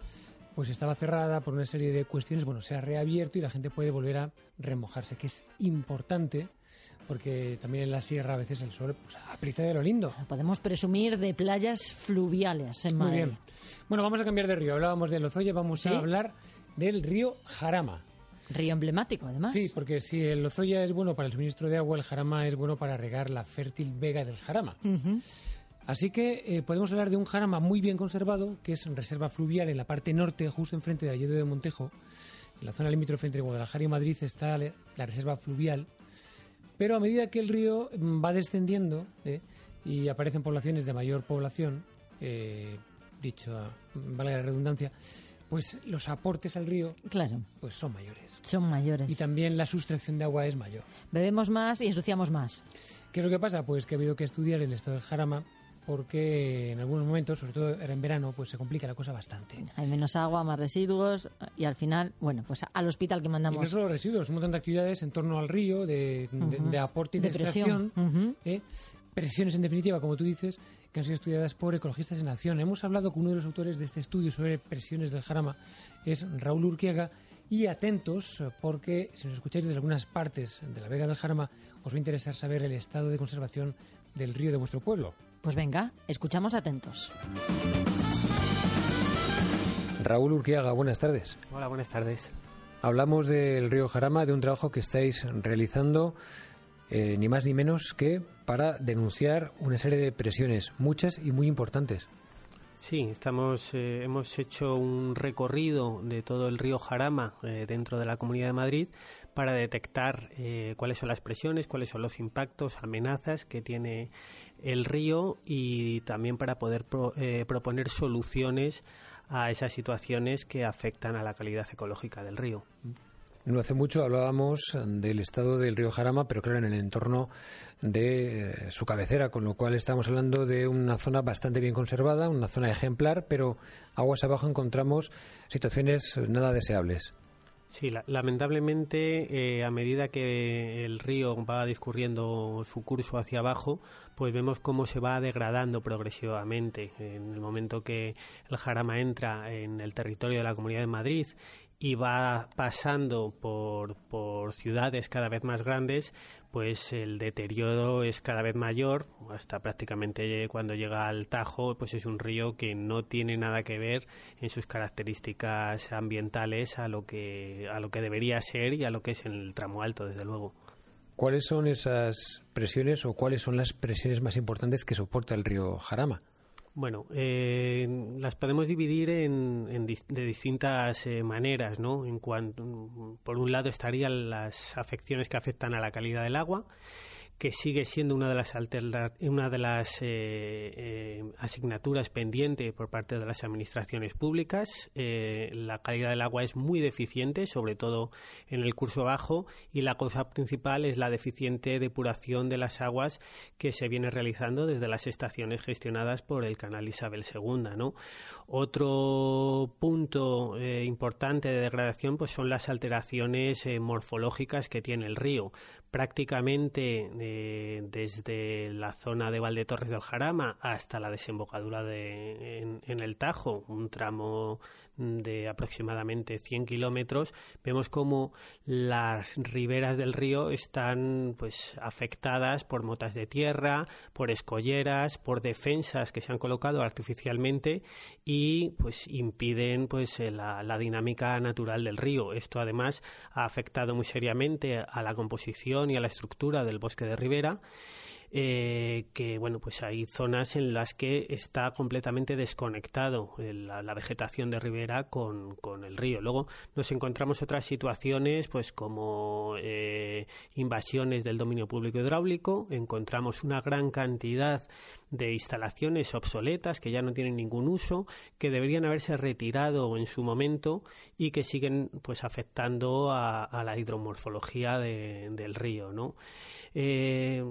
pues estaba cerrada por una serie de cuestiones. Bueno, se ha reabierto y la gente puede volver a remojarse, que es importante, porque también en la sierra a veces el sol pues, aprieta de lo lindo. Podemos presumir de playas fluviales en Muy Madrid. bien. Bueno, vamos a cambiar de río. Hablábamos de Lozoya, vamos ¿Sí? a hablar del río Jarama. Río emblemático, además. Sí, porque si el Lozoya es bueno para el suministro de agua, el Jarama es bueno para regar la fértil vega del Jarama. Así que eh, podemos hablar de un jarama muy bien conservado, que es reserva fluvial en la parte norte, justo enfrente de Alledo de Montejo, En la zona limítrofe entre Guadalajara y Madrid está la la reserva fluvial, pero a medida que el río mm, va descendiendo ¿eh? y aparecen poblaciones de mayor población, eh, dicho, mm, valga la redundancia, pues los aportes al río Claro, pues son mayores. son mayores. Y también la sustracción de agua es mayor. Bebemos más y ensuciamos más. ¿Qué es lo que pasa? Pues que ha habido que estudiar el estado del Jarama porque en algunos momentos, sobre todo en verano, pues se complica la cosa bastante. Hay menos agua, más residuos y al final, bueno, pues al hospital que Y mandamos. no solo residuos, un montón de actividades en torno al río, de, de- aporte y de, De presión. ¿eh? presiones en definitiva, como tú dices, que han sido estudiadas por ecologistas en acción. Hemos hablado con uno de los autores de este estudio sobre presiones del Jarama, es Raúl Urquiaga, y atentos, porque si nos escucháis desde algunas partes de la Vega del Jarama, os va a interesar saber el estado de conservación del río de vuestro pueblo. Pues venga, escuchamos atentos. Raúl Urquiaga, buenas tardes. Hola, buenas tardes. Hablamos del río Jarama, de un trabajo que estáis realizando eh, ni más ni menos que para denunciar una serie de presiones, muchas y muy importantes. Sí, estamos, eh, hemos hecho un recorrido de todo el río Jarama eh, dentro de la Comunidad de Madrid para detectar cuáles son las presiones, cuáles son los impactos, amenazas que tiene el río y también para poder pro- proponer soluciones a esas situaciones que afectan a la calidad ecológica del río. No hace mucho hablábamos del estado del río Jarama, pero claro, en el entorno de eh, su cabecera, con lo cual estamos hablando de una zona bastante bien conservada, una zona ejemplar, pero aguas abajo encontramos situaciones nada deseables. Sí, la- lamentablemente, eh, a medida que el río va discurriendo su curso hacia abajo, pues vemos cómo se va degradando progresivamente. En el momento que el Jarama entra en el territorio de la Comunidad de Madrid y va pasando por, por ciudades cada vez más grandes, pues el deterioro es cada vez mayor, hasta prácticamente cuando llega al Tajo, pues es un río que no tiene nada que ver en sus características ambientales a lo que a lo que debería ser y a lo que es en el tramo alto, desde luego. ¿Cuáles son esas presiones o cuáles son las presiones más importantes que soporta el río Jarama? Bueno, eh, las podemos dividir en, en de distintas eh, maneras, ¿no? En cuanto, por un lado estarían las afecciones que afectan a la calidad del agua, que sigue siendo una de las una de las eh, eh, asignaturas pendiente por parte de las administraciones públicas. Eh, la calidad del agua es muy deficiente, sobre todo en el curso bajo, y la causa principal es la deficiente depuración de las aguas que se viene realizando desde las estaciones gestionadas por el canal Isabel II. ¿no? Otro punto importante de degradación pues son las alteraciones morfológicas que tiene el río. Prácticamente eh, desde la zona de Valdetorres del Jarama hasta la desembocadura de, en, en el Tajo, un tramo de aproximadamente 100 kilómetros, vemos como las riberas del río están pues afectadas por motas de tierra, por escolleras, por defensas que se han colocado artificialmente y pues impiden pues eh, la, la dinámica natural del río. Esto además ha afectado muy seriamente a la composición y a la estructura del bosque de ribera eh, que bueno pues hay zonas en las que está completamente desconectado la, la vegetación de ribera con, con el río. Luego nos encontramos otras situaciones pues como eh, invasiones del dominio público hidráulico. Encontramos una gran cantidad de instalaciones obsoletas que ya no tienen ningún uso, que deberían haberse retirado en su momento y que siguen pues afectando a, a la hidromorfología de- del río, ¿no? Eh,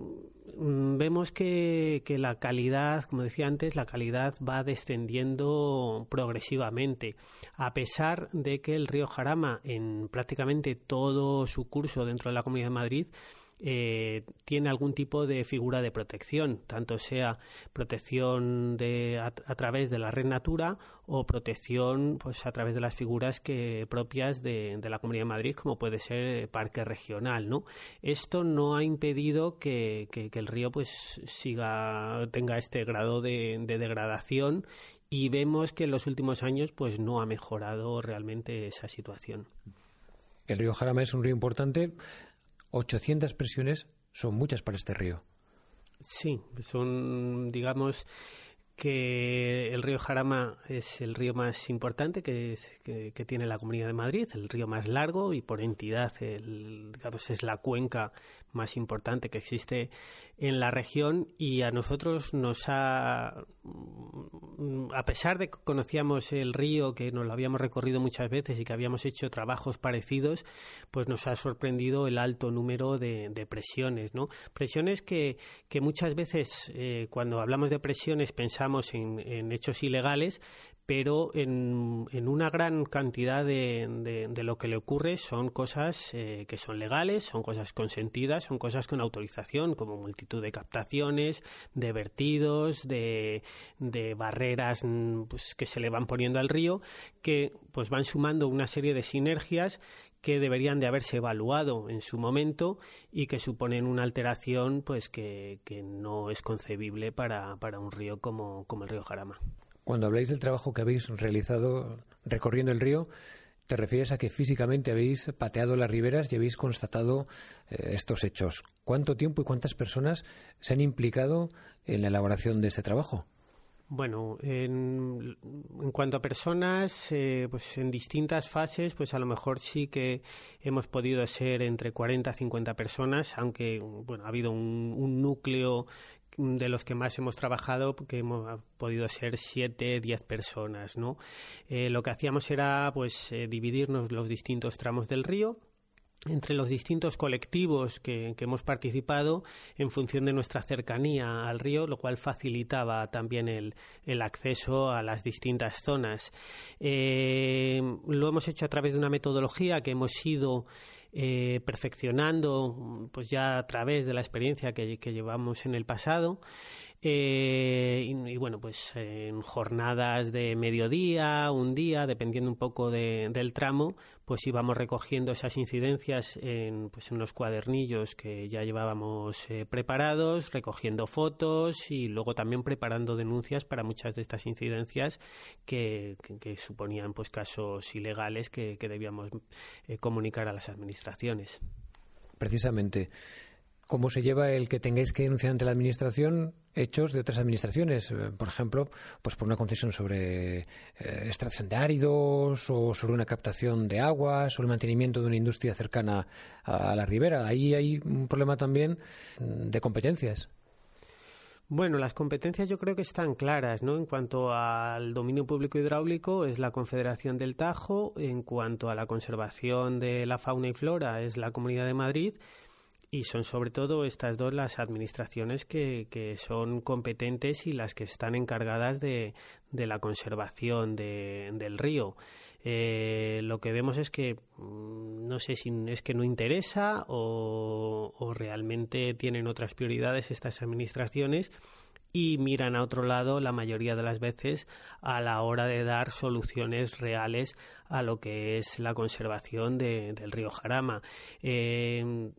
mm, vemos que, que la calidad, como decía antes, la calidad va descendiendo progresivamente, a pesar de que el río Jarama, en prácticamente todo su curso dentro de la Comunidad de Madrid, eh, tiene algún tipo de figura de protección, tanto sea protección de, a, a través de la red Natura o protección pues a través de las figuras que propias de, de la Comunidad de Madrid, como puede ser eh, parque regional, ¿no? Esto no ha impedido que, el río pues siga tenga este grado de, de degradación y vemos que en los últimos años pues no ha mejorado realmente esa situación. El río Jarama es un río importante. 800 presiones son muchas para este río. Sí, son, digamos, que el río Jarama es el río más importante que, es- que- tiene la Comunidad de Madrid, el río más largo y por entidad el, digamos, es la cuenca más importante que existe en la región y a nosotros nos ha, a pesar de que conocíamos el río, que nos lo habíamos recorrido muchas veces y que habíamos hecho trabajos parecidos, pues nos ha sorprendido el alto número de, de presiones, ¿no? Presiones que, que muchas veces eh, cuando hablamos de presiones pensamos en, en hechos ilegales, pero en, una gran cantidad de, de- lo que le ocurre son cosas eh, que son legales, son cosas consentidas, son cosas con autorización, como multitud de captaciones, de vertidos, de, de barreras mm, pues, que se le van poniendo al río, que pues van sumando una serie de sinergias que deberían de haberse evaluado en su momento y que suponen una alteración pues que, que no es concebible para, para un río como, como el río Jarama. Cuando habláis del trabajo que habéis realizado recorriendo el río, te refieres a que físicamente habéis pateado las riberas y habéis constatado eh, estos hechos. ¿Cuánto tiempo y cuántas personas se han implicado en la elaboración de este trabajo? Bueno, en, cuanto a personas, eh, pues en distintas fases, pues a lo mejor sí que hemos podido ser entre 40 a 50 personas, aunque bueno, ha habido un núcleo de los que más hemos trabajado, que hemos podido ser 7, 10 personas, ¿no? Eh, lo que hacíamos era, pues, eh, dividirnos los distintos tramos del río, entre los distintos colectivos que, que hemos participado en función de nuestra cercanía al río, lo cual facilitaba también el, el acceso a las distintas zonas. Eh, lo hemos hecho a través de una metodología que hemos ido eh, perfeccionando pues ya a través de la experiencia que, que llevamos en el pasado. Eh, y, bueno, pues en jornadas de mediodía, un día, dependiendo un poco de- del tramo, pues íbamos recogiendo esas incidencias en, pues en los cuadernillos que ya llevábamos eh, preparados, recogiendo fotos y luego también preparando denuncias para muchas de estas incidencias que, que- que suponían pues casos ilegales que, que debíamos eh, comunicar a las administraciones. Precisamente, ¿cómo se lleva el que tengáis que denunciar ante la Administración hechos de otras administraciones? Eh, Por ejemplo, pues por una concesión sobre eh, extracción de áridos o sobre una captación de agua, sobre el mantenimiento de una industria cercana a la ribera. Ahí hay un problema también de competencias. Bueno, las competencias yo creo que están claras, ¿no? En cuanto al dominio público hidráulico es la Confederación del Tajo, en cuanto a la conservación de la fauna y flora es la Comunidad de Madrid y son sobre todo estas dos las administraciones que, que son competentes y las que están encargadas de, de la conservación de- del río. Eh, lo que vemos es que mm, no sé si es que no interesa o, o realmente tienen otras prioridades estas administraciones y miran a otro lado la mayoría de las veces a la hora de dar soluciones reales a lo que es la conservación de- del río Jarama. Eh,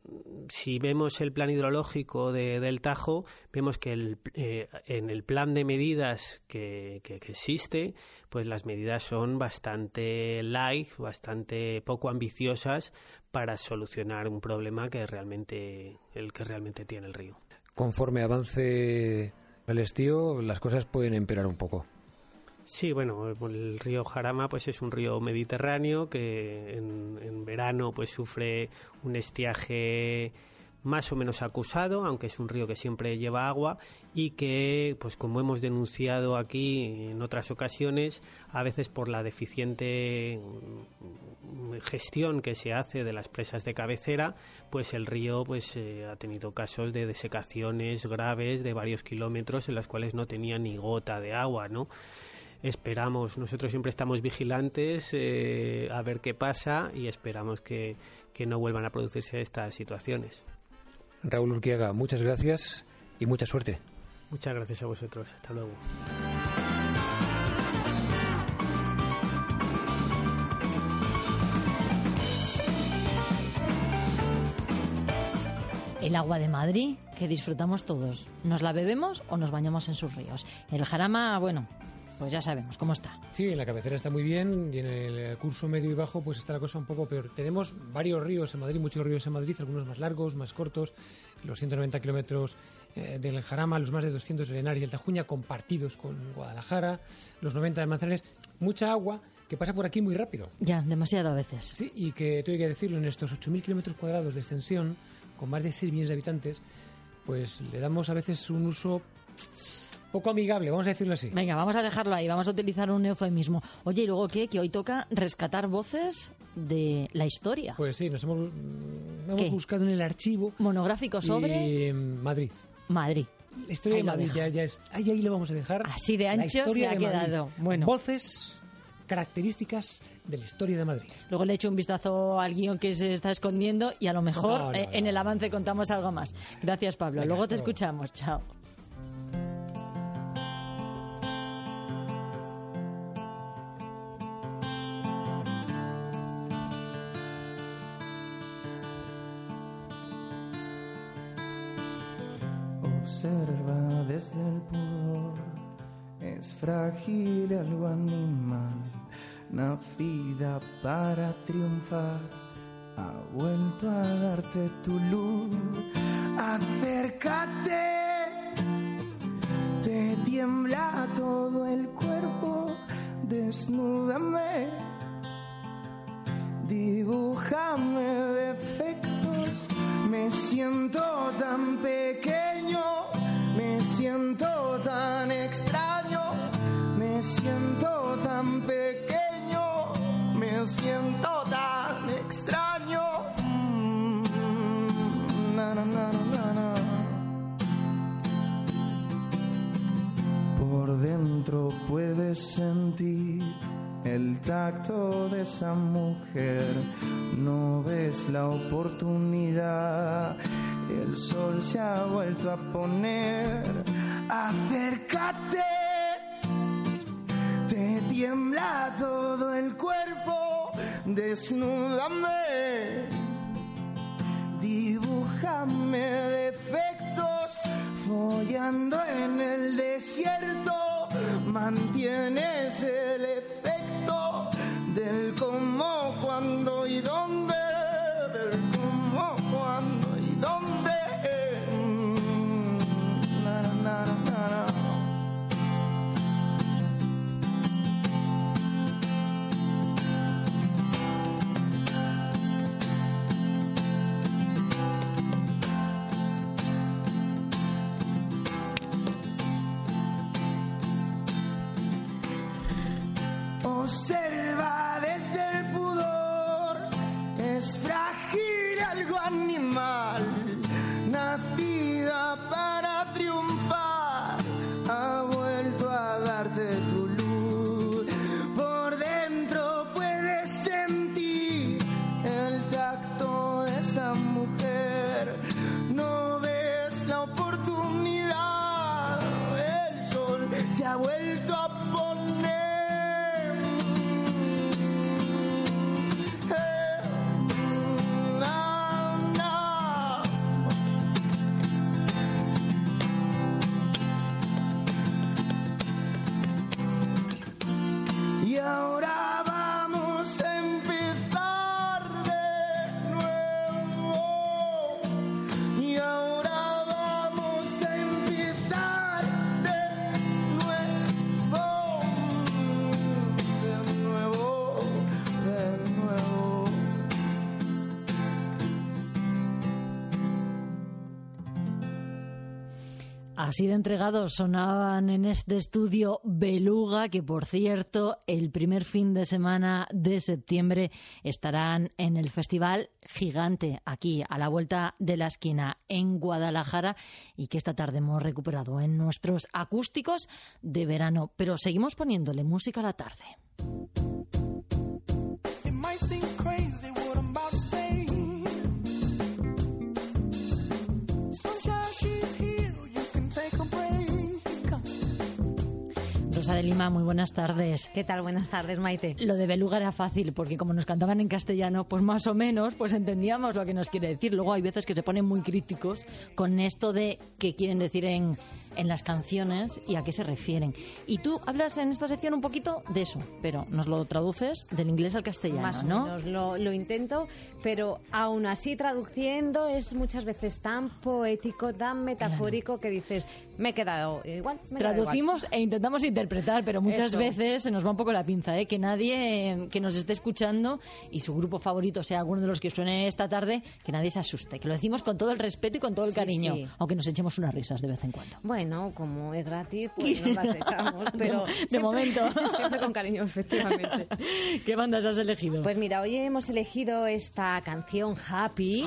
si vemos el plan hidrológico de- del Tajo, vemos que eh, en el plan de medidas que, que- que existe, pues las medidas son bastante light, bastante poco ambiciosas para solucionar un problema que realmente el que realmente tiene el río. Conforme avance el estío, las cosas pueden empeorar un poco. Sí, bueno, el río Jarama pues es un río mediterráneo que en, en verano pues sufre un estiaje más o menos acusado, aunque es un río que siempre lleva agua y que, pues como hemos denunciado aquí en otras ocasiones, a veces por la deficiente gestión que se hace de las presas de cabecera, pues el río pues eh, ha tenido casos de desecaciones graves de varios kilómetros en las cuales no tenía ni gota de agua, ¿no? esperamos, nosotros siempre estamos vigilantes eh, a ver qué pasa y esperamos que, que no vuelvan a producirse estas situaciones. Raúl Urquiaga, muchas gracias y mucha suerte. Muchas gracias a vosotros. Hasta luego. El agua de Madrid, que disfrutamos todos. ¿Nos la bebemos o nos bañamos en sus ríos? El jarama, bueno, pues ya sabemos cómo está. Sí, en la cabecera está muy bien y en el curso medio y bajo pues está la cosa un poco peor. Tenemos varios ríos en Madrid, muchos ríos en Madrid, algunos más largos, más cortos, los 190 kilómetros eh, del Jarama, los más de 200 del Henares y el Tajuña compartidos con Guadalajara, los 90 de Manzanares, mucha agua que pasa por aquí muy rápido. Ya, demasiado a veces. Sí, y que tengo que decirlo, en estos 8.000 kilómetros cuadrados de extensión, con más de 6 millones de habitantes, pues le damos a veces un uso poco amigable, vamos a decirlo así. Venga, vamos a dejarlo ahí, vamos a utilizar un eufemismo. Oye, ¿y luego qué? Que hoy toca rescatar voces de la historia. Pues sí, nos hemos, mm, hemos buscado en el archivo. Monográfico sobre y, mm, Madrid. Madrid. La historia Ahí de Madrid ya, ya es. Ahí, ahí lo vamos a dejar. Así de ancho se ha de Madrid. quedado. Bueno. Voces, características de la historia de Madrid. Luego le echo un vistazo al guion que se está escondiendo y a lo mejor No, no, eh, no, en el avance contamos algo más. Gracias, Pablo. Venga, Luego te escuchamos. Chao. Frágil algo animal, nacida para triunfar, ha vuelto a darte tu luz. Acércate, te tiembla todo el cuerpo, desnúdame, dibújame defectos. Me siento tan pequeño, me siento tan extraño, siento tan pequeño, me siento tan extraño. Mm. Por dentro puedes sentir el tacto de esa mujer. No ves la oportunidad. El sol se ha vuelto a poner. Acércate. Tiembla todo el cuerpo. Desnúdame. Dibújame defectos, follando en el desierto, mantienes el efecto del cómo, cuándo y dónde, said it Así de entregados sonaban en este estudio Beluga, que por cierto, el primer fin de semana de septiembre estarán en el Festival Gigante, aquí a la vuelta de la esquina, en Guadalajara, y que esta tarde hemos recuperado en nuestros acústicos de verano. Pero seguimos poniéndole música a la tarde. Rosa de Lima, muy buenas tardes. ¿Qué tal? Buenas tardes, Maite. Lo de Beluga era fácil, porque como nos cantaban en castellano, pues más o menos, pues entendíamos lo que nos quiere decir. Luego hay veces que se ponen muy críticos con esto de que quieren decir en en las canciones y a qué se refieren. Y tú hablas en esta sección un poquito de eso, pero nos lo traduces del inglés al castellano, Más o ¿no? menos lo, lo intento, pero aún así traduciendo es muchas veces tan poético, tan metafórico que dices, me he quedado igual. me Traducimos e intentamos interpretar, pero muchas Eso. veces se nos va un poco la pinza, ¿eh? Que nadie que nos esté escuchando y su grupo favorito sea alguno de los que suene esta tarde, que nadie se asuste, que lo decimos con todo el respeto y con todo el Sí, cariño, sí. aunque nos echemos unas risas de vez en cuando. Bueno, como es gratis, pues (laughs) nos las echamos, pero De- siempre- momento. (laughs) siempre con cariño, efectivamente. (laughs) ¿Qué bandas has elegido? Pues mira, hoy hemos elegido esta canción Happy,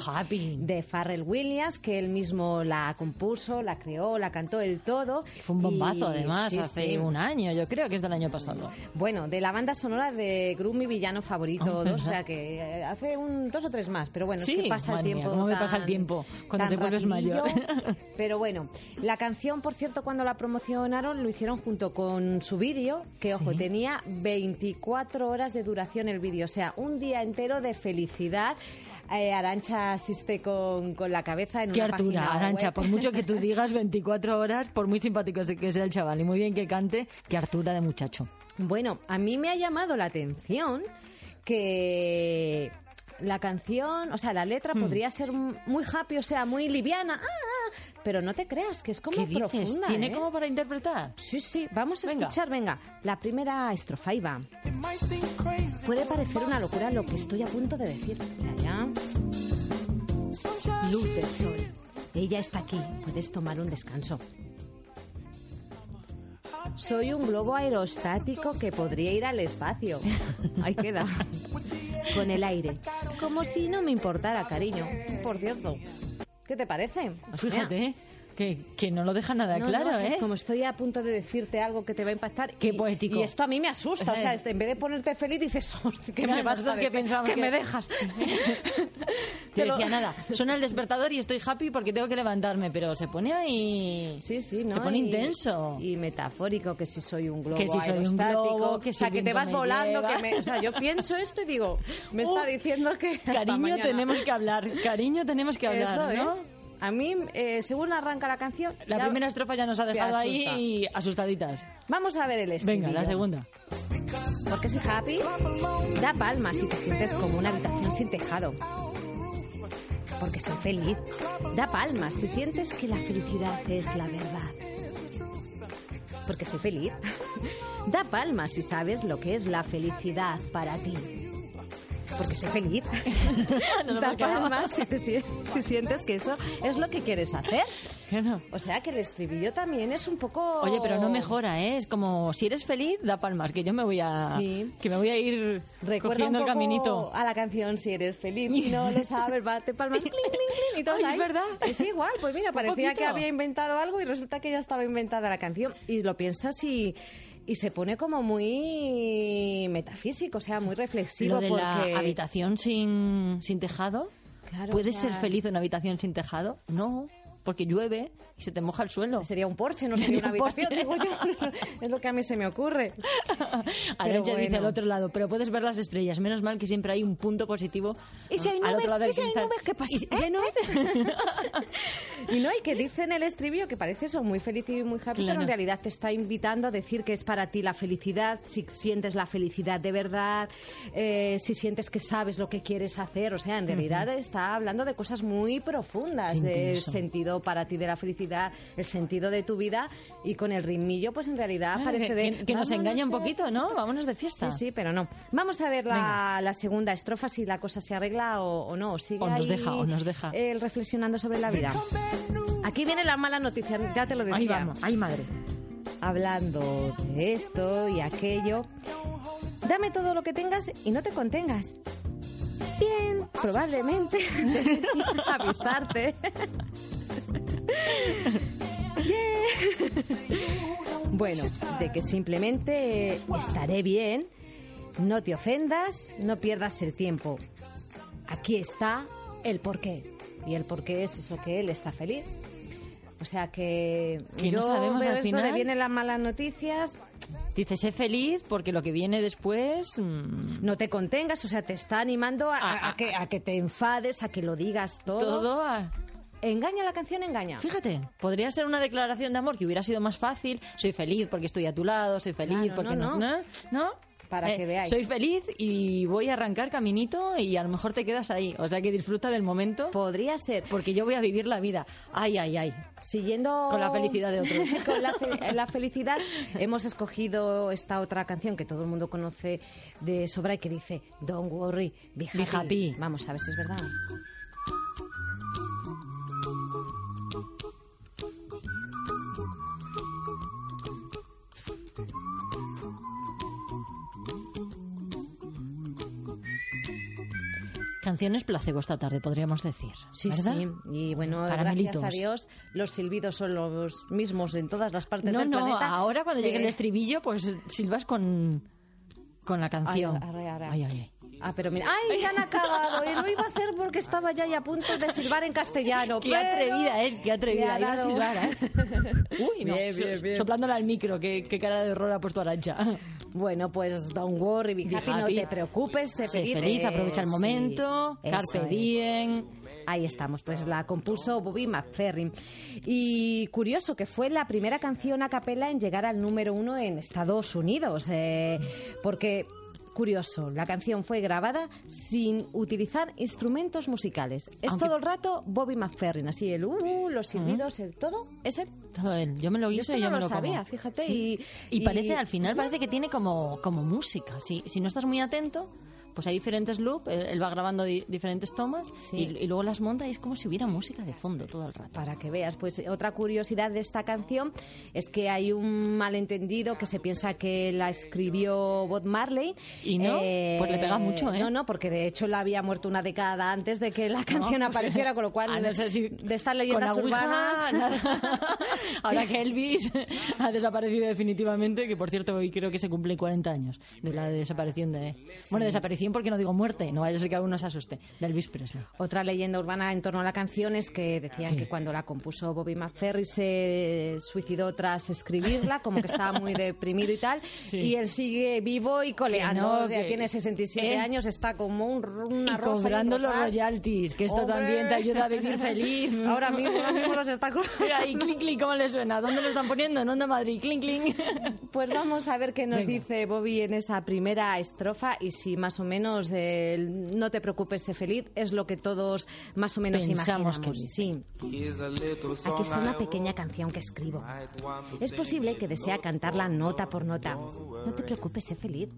de Pharrell Williams, que él mismo la compuso, la creó, la cantó el todo. Fue un bombazo, Y- además, sí, hace sí. un año, yo creo que es del año pasado. Bueno, de la banda sonora de Gru, mi villano favorito Ah, 2, o sea que eh, hace un dos o tres más, pero bueno, Sí, es que pasa el madre mía, tiempo. cómo me tan- pasa el tiempo cuando te vuelves mayor. Pero bueno, la canción, por cierto, cuando la promocionaron, lo hicieron junto con su vídeo, que ojo, tenía 24 horas de duración el vídeo, o sea, un día entero de felicidad. Eh, Arancha asiste con, con la cabeza en Qué una Artura, página Arancha, web. por mucho que tú (laughs) digas 24 horas, por muy simpático que sea el chaval y muy bien que cante, qué Artura de muchacho. Bueno, a mí me ha llamado la atención que la canción, o sea, la letra Hmm. podría ser muy happy, o sea, muy liviana, ah, ah, pero no te creas que es como ¿Qué dices? profunda. ¿Tiene ¿eh? como para interpretar? Sí, sí, vamos a Venga. escuchar, venga. La primera estrofa ahí va. Puede parecer una locura lo que estoy a punto de decir. Mira ya. Luz del sol. Ella está aquí. Puedes tomar un descanso. Soy un globo aerostático que podría ir al espacio. (laughs) Ahí queda. Con el aire. Como si no me importara, cariño. Por cierto. ¿Qué te parece? Fíjate, que, que no lo deja nada no, claro, no, ¿eh? como estoy a punto de decirte algo que te va a impactar. Qué y, poético. Y esto a mí me asusta. O sea, Eh. en vez de ponerte feliz, dices, (laughs) "Hostia, que Claro, me vas a nosotros que pensamos que que- me dejas. (laughs) Te lo- decía nada, suena el despertador y estoy happy porque tengo que levantarme, pero se pone ahí... Sí, sí, ¿no? Se pone Y- intenso. Y metafórico, que si soy un globo Que si soy un globo, que o sea, si que te vas volando, lleva. que me... O sea, yo pienso esto y digo, me está (laughs) diciendo que Cariño, tenemos que hablar, cariño, tenemos que hablar, Eso, ¿no? ¿eh? A mí, eh, según arranca la canción... La ya primera estrofa ya nos ha dejado ahí asustaditas. Vamos a ver el estribillo. Venga, la segunda. Porque soy happy, da palmas si te sientes como una habitación sin tejado. Porque soy feliz, da palmas si sientes que la felicidad es la verdad. Porque soy feliz, (laughs) da palmas si sabes lo que es la felicidad para ti. Porque soy feliz, (laughs) No marcaba. palmas si, te si- si sientes que eso es lo que quieres hacer. ¿Qué no? O sea que el estribillo también es un poco... Oye, pero no mejora, ¿eh? Es como, si eres feliz, da palmas, que yo me voy a... Sí. Que me voy a ir Recuerda cogiendo un el poco caminito. a la canción Si eres feliz y no lo sabes, bate palmas, clink, clink, clink, y todo Ay, es ahí. verdad. Es igual, pues mira, parecía que había inventado algo y resulta que ya estaba inventada la canción. Y lo piensas y, y se pone como muy metafísico, o sea, muy reflexivo. Lo de porque... la habitación sin, sin tejado. Claro, ¿Puedes o sea- ser feliz en una habitación sin tejado? No, porque llueve y se te moja el suelo. Sería un porche, no sería una un habitación, digo yo. (laughs) es lo que a mí se me ocurre. (laughs) Arancha dice bueno. al otro lado, pero puedes ver las estrellas. Menos mal que siempre hay un punto positivo ¿Y si hay al nubes? otro lado del ¿Y si hay nubes? ¿Qué pasa? ¿Y si- ¿Eh? (laughs) y nubes? No, y que dice en el estribillo que parece eso, muy feliz y muy happy, Claro. pero en realidad te está invitando a decir que es para ti la felicidad, si sientes la felicidad de verdad, eh, si sientes que sabes lo que quieres hacer. O sea, en realidad está hablando de cosas muy profundas, del intenso. Sentido para ti de la felicidad, el sentido de tu vida, y con el ritmillo, pues en realidad Ah, parece que, de... que- que nos "Vámonos engaña un poquito, ¿no? Vámonos de fiesta. Sí, sí, pero no. Vamos a ver la, la segunda estrofa, si la cosa se arregla o, o no. Sigue O nos ahí deja, o nos deja. Él reflexionando sobre la vida. Aquí viene la mala noticia, ya te lo decía. Ahí vamos, ay madre. Hablando de esto y aquello. Dame todo lo que tengas y no te contengas. Bien, probablemente (laughs) avisarte. Bien. Bueno, de que simplemente estaré bien, no te ofendas, no pierdas el tiempo. Aquí está el porqué. Y el porqué es eso que él está feliz. O sea que, Que no yo sabemos veo al esto final. de vienen las malas noticias, Dice, sé feliz porque lo que viene después... mm, no te contengas, o sea, te está animando a, A- a- a que, a que te enfades, a que lo digas todo. todo a- ¿Engaña la canción? Engaña. Fíjate, podría ser una declaración de amor que hubiera sido más fácil. Soy feliz porque estoy a tu lado, soy feliz Claro, porque no, no. no. ¿No? Para Eh, que veáis. Soy feliz y voy a arrancar caminito y a lo mejor te quedas ahí. O sea que disfruta del momento. Podría ser. Porque yo voy a vivir la vida. Ay, ay, ay. Siguiendo Con la felicidad de otros. (laughs) con la, fe- la felicidad hemos escogido esta otra canción que todo el mundo conoce de sobra y que dice Don't worry, be happy. Be happy. Vamos a ver si es verdad. Canciones placebo esta tarde, podríamos decir. Sí, ¿verdad? sí. Y bueno, gracias a Dios, los silbidos son los mismos en todas las partes No, del no, planeta. ahora cuando Sí. llegue el estribillo, pues silbas con, con la canción. Ay, ay, ay. Ah, pero mira, ¡ay, ya han acabado! Y lo iba a hacer porque estaba ya y a punto de silbar en castellano. Qué pero atrevida es, qué atrevida. Iba a silbar, ¿eh? (laughs) Uy, no, Bien, bien, bien. soplándole al micro, qué, qué cara de horror ha puesto Arancha. Bueno, pues don't worry, be happy, no te preocupes, sé Sé feliz. feliz, aprovecha el sí, momento, eso carpe diem. Ahí estamos, pues la compuso Bobby McFerrin. Y curioso que fue la primera canción a capela en llegar al número uno en Estados Unidos, eh, porque curioso, la canción fue grabada sin utilizar instrumentos musicales. Es Aunque- todo el rato Bobby McFerrin, así el uh, los silbidos, el todo, es él. Todo él. Yo me lo esto y yo no me lo lo como. sabía, fíjate, Sí. y- Y, y- parece, al final parece que tiene como, como música. Si, si no estás muy atento, pues hay diferentes loops, él, va grabando di- diferentes tomas y, y luego las monta y es como si hubiera música de fondo todo el rato. Para que veas, pues otra curiosidad de esta canción es que hay un malentendido que se piensa que la escribió Bob Marley. ¿Y no? Pues le pega mucho, ¿eh? No, no, porque de hecho la había muerto una década antes de que la canción pues, apareciera, con lo cual a (laughs) no ser si- de estas leyendas urbanas... nada. (laughs) Ahora que Elvis (laughs) ha desaparecido definitivamente, que por cierto hoy creo que se cumplen 40 años de la desaparición de... Bueno, desaparición porque no digo muerte, no vaya a ser que alguno se asuste, de Elvis Presley. Otra leyenda urbana en torno a la canción es que decían que cuando la compuso Bobby McFerrin se suicidó tras escribirla, como que estaba muy deprimido y tal, y él sigue vivo y coleando, no, o sea, que- tiene 67 ¿Eh? años, está como un, una y rosa y cobrando un los royalties, que esto Hombre. también te ayuda a vivir feliz. Ahora mismo, ahora mismo los está (laughs) co- Mira ahí, clink, clink, ¿cómo le suena? ¿Dónde lo están poniendo? En Onda Madrid, clink, clink. (laughs) Pues vamos a ver qué nos Venga. dice Bobby en esa primera estrofa y si más o menos eh, el no te preocupes, sé feliz es lo que todos más o menos Pensamos imaginamos. que sí. Aquí está una pequeña canción que escribo. Es posible que desea cantarla nota por nota. No te preocupes, sé feliz.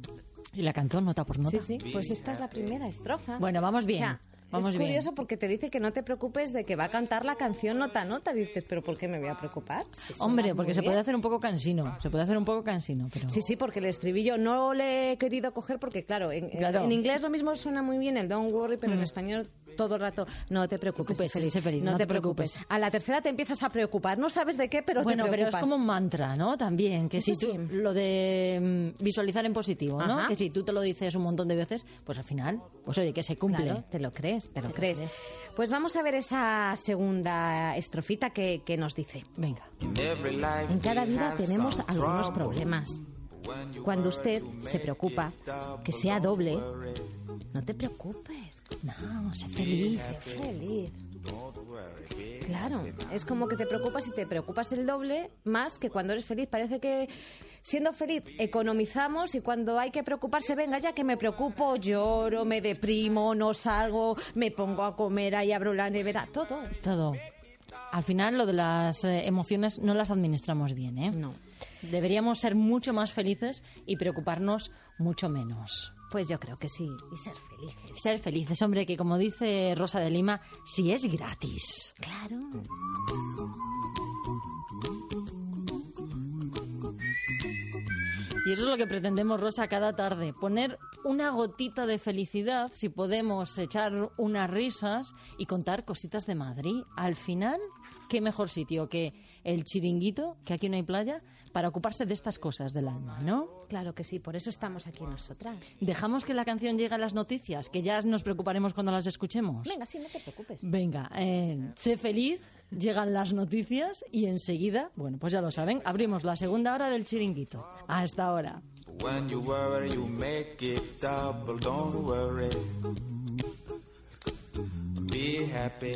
Y la cantó nota por nota. Sí, sí, pues esta es la primera estrofa. Bueno, vamos bien, O sea, vamos es bien. curioso porque te dice que no te preocupes de que va a cantar la canción nota a nota. Dices, ¿pero por qué me voy a preocupar? Si Hombre, porque se bien. puede hacer un poco cansino, se puede hacer un poco cansino, pero... Sí, sí, porque el estribillo no le he querido coger porque, claro, en, Claro. en inglés lo mismo suena muy bien el don't worry, pero en español todo el rato no te preocupes, sé feliz, sé feliz, no, te preocupes. A la tercera te empiezas a preocupar, no sabes de qué, pero bueno, te pero preocupas. es como un mantra, ¿no? También, que si tú, sí. lo de mm, visualizar en positivo, ¿no? Ajá. Que si tú te lo dices un montón de veces, pues al final, pues oye, que se cumple. Claro, te lo crees, te lo crees. Pues vamos a ver esa segunda estrofita que, que nos dice. Venga. En cada vida tenemos algunos problemas. Cuando usted se preocupa, que sea doble, no te preocupes. No, sé feliz. Sé feliz. Claro, es como que te preocupas y te preocupas el doble más que cuando eres feliz. Parece que siendo feliz economizamos y cuando hay que preocuparse, venga ya que me preocupo, lloro, me deprimo, no salgo, me pongo a comer ahí abro la nevera, todo. Todo. Al final, lo de las eh, emociones no las administramos bien, ¿eh? No. Deberíamos ser mucho más felices y preocuparnos mucho menos. Pues yo creo que sí, y ser felices. Ser felices, hombre, que como dice Rosa de Lima, si es gratis. Claro. Y eso es lo que pretendemos, Rosa, cada tarde. Poner una gotita de felicidad, si podemos echar unas risas y contar cositas de Madrid. Al final, ¿qué mejor sitio que el chiringuito, que aquí no hay playa, para ocuparse de estas cosas del alma, ¿no? Claro que sí, por eso estamos aquí nosotras. Dejamos que la canción llegue a las noticias, que ya nos preocuparemos cuando las escuchemos. Venga, sí, no te preocupes. Venga, eh, sé feliz, llegan las noticias y enseguida, bueno, pues ya lo saben, abrimos la segunda hora del chiringuito. Hasta ahora. When you worry, you make it double. Don't worry. Be happy.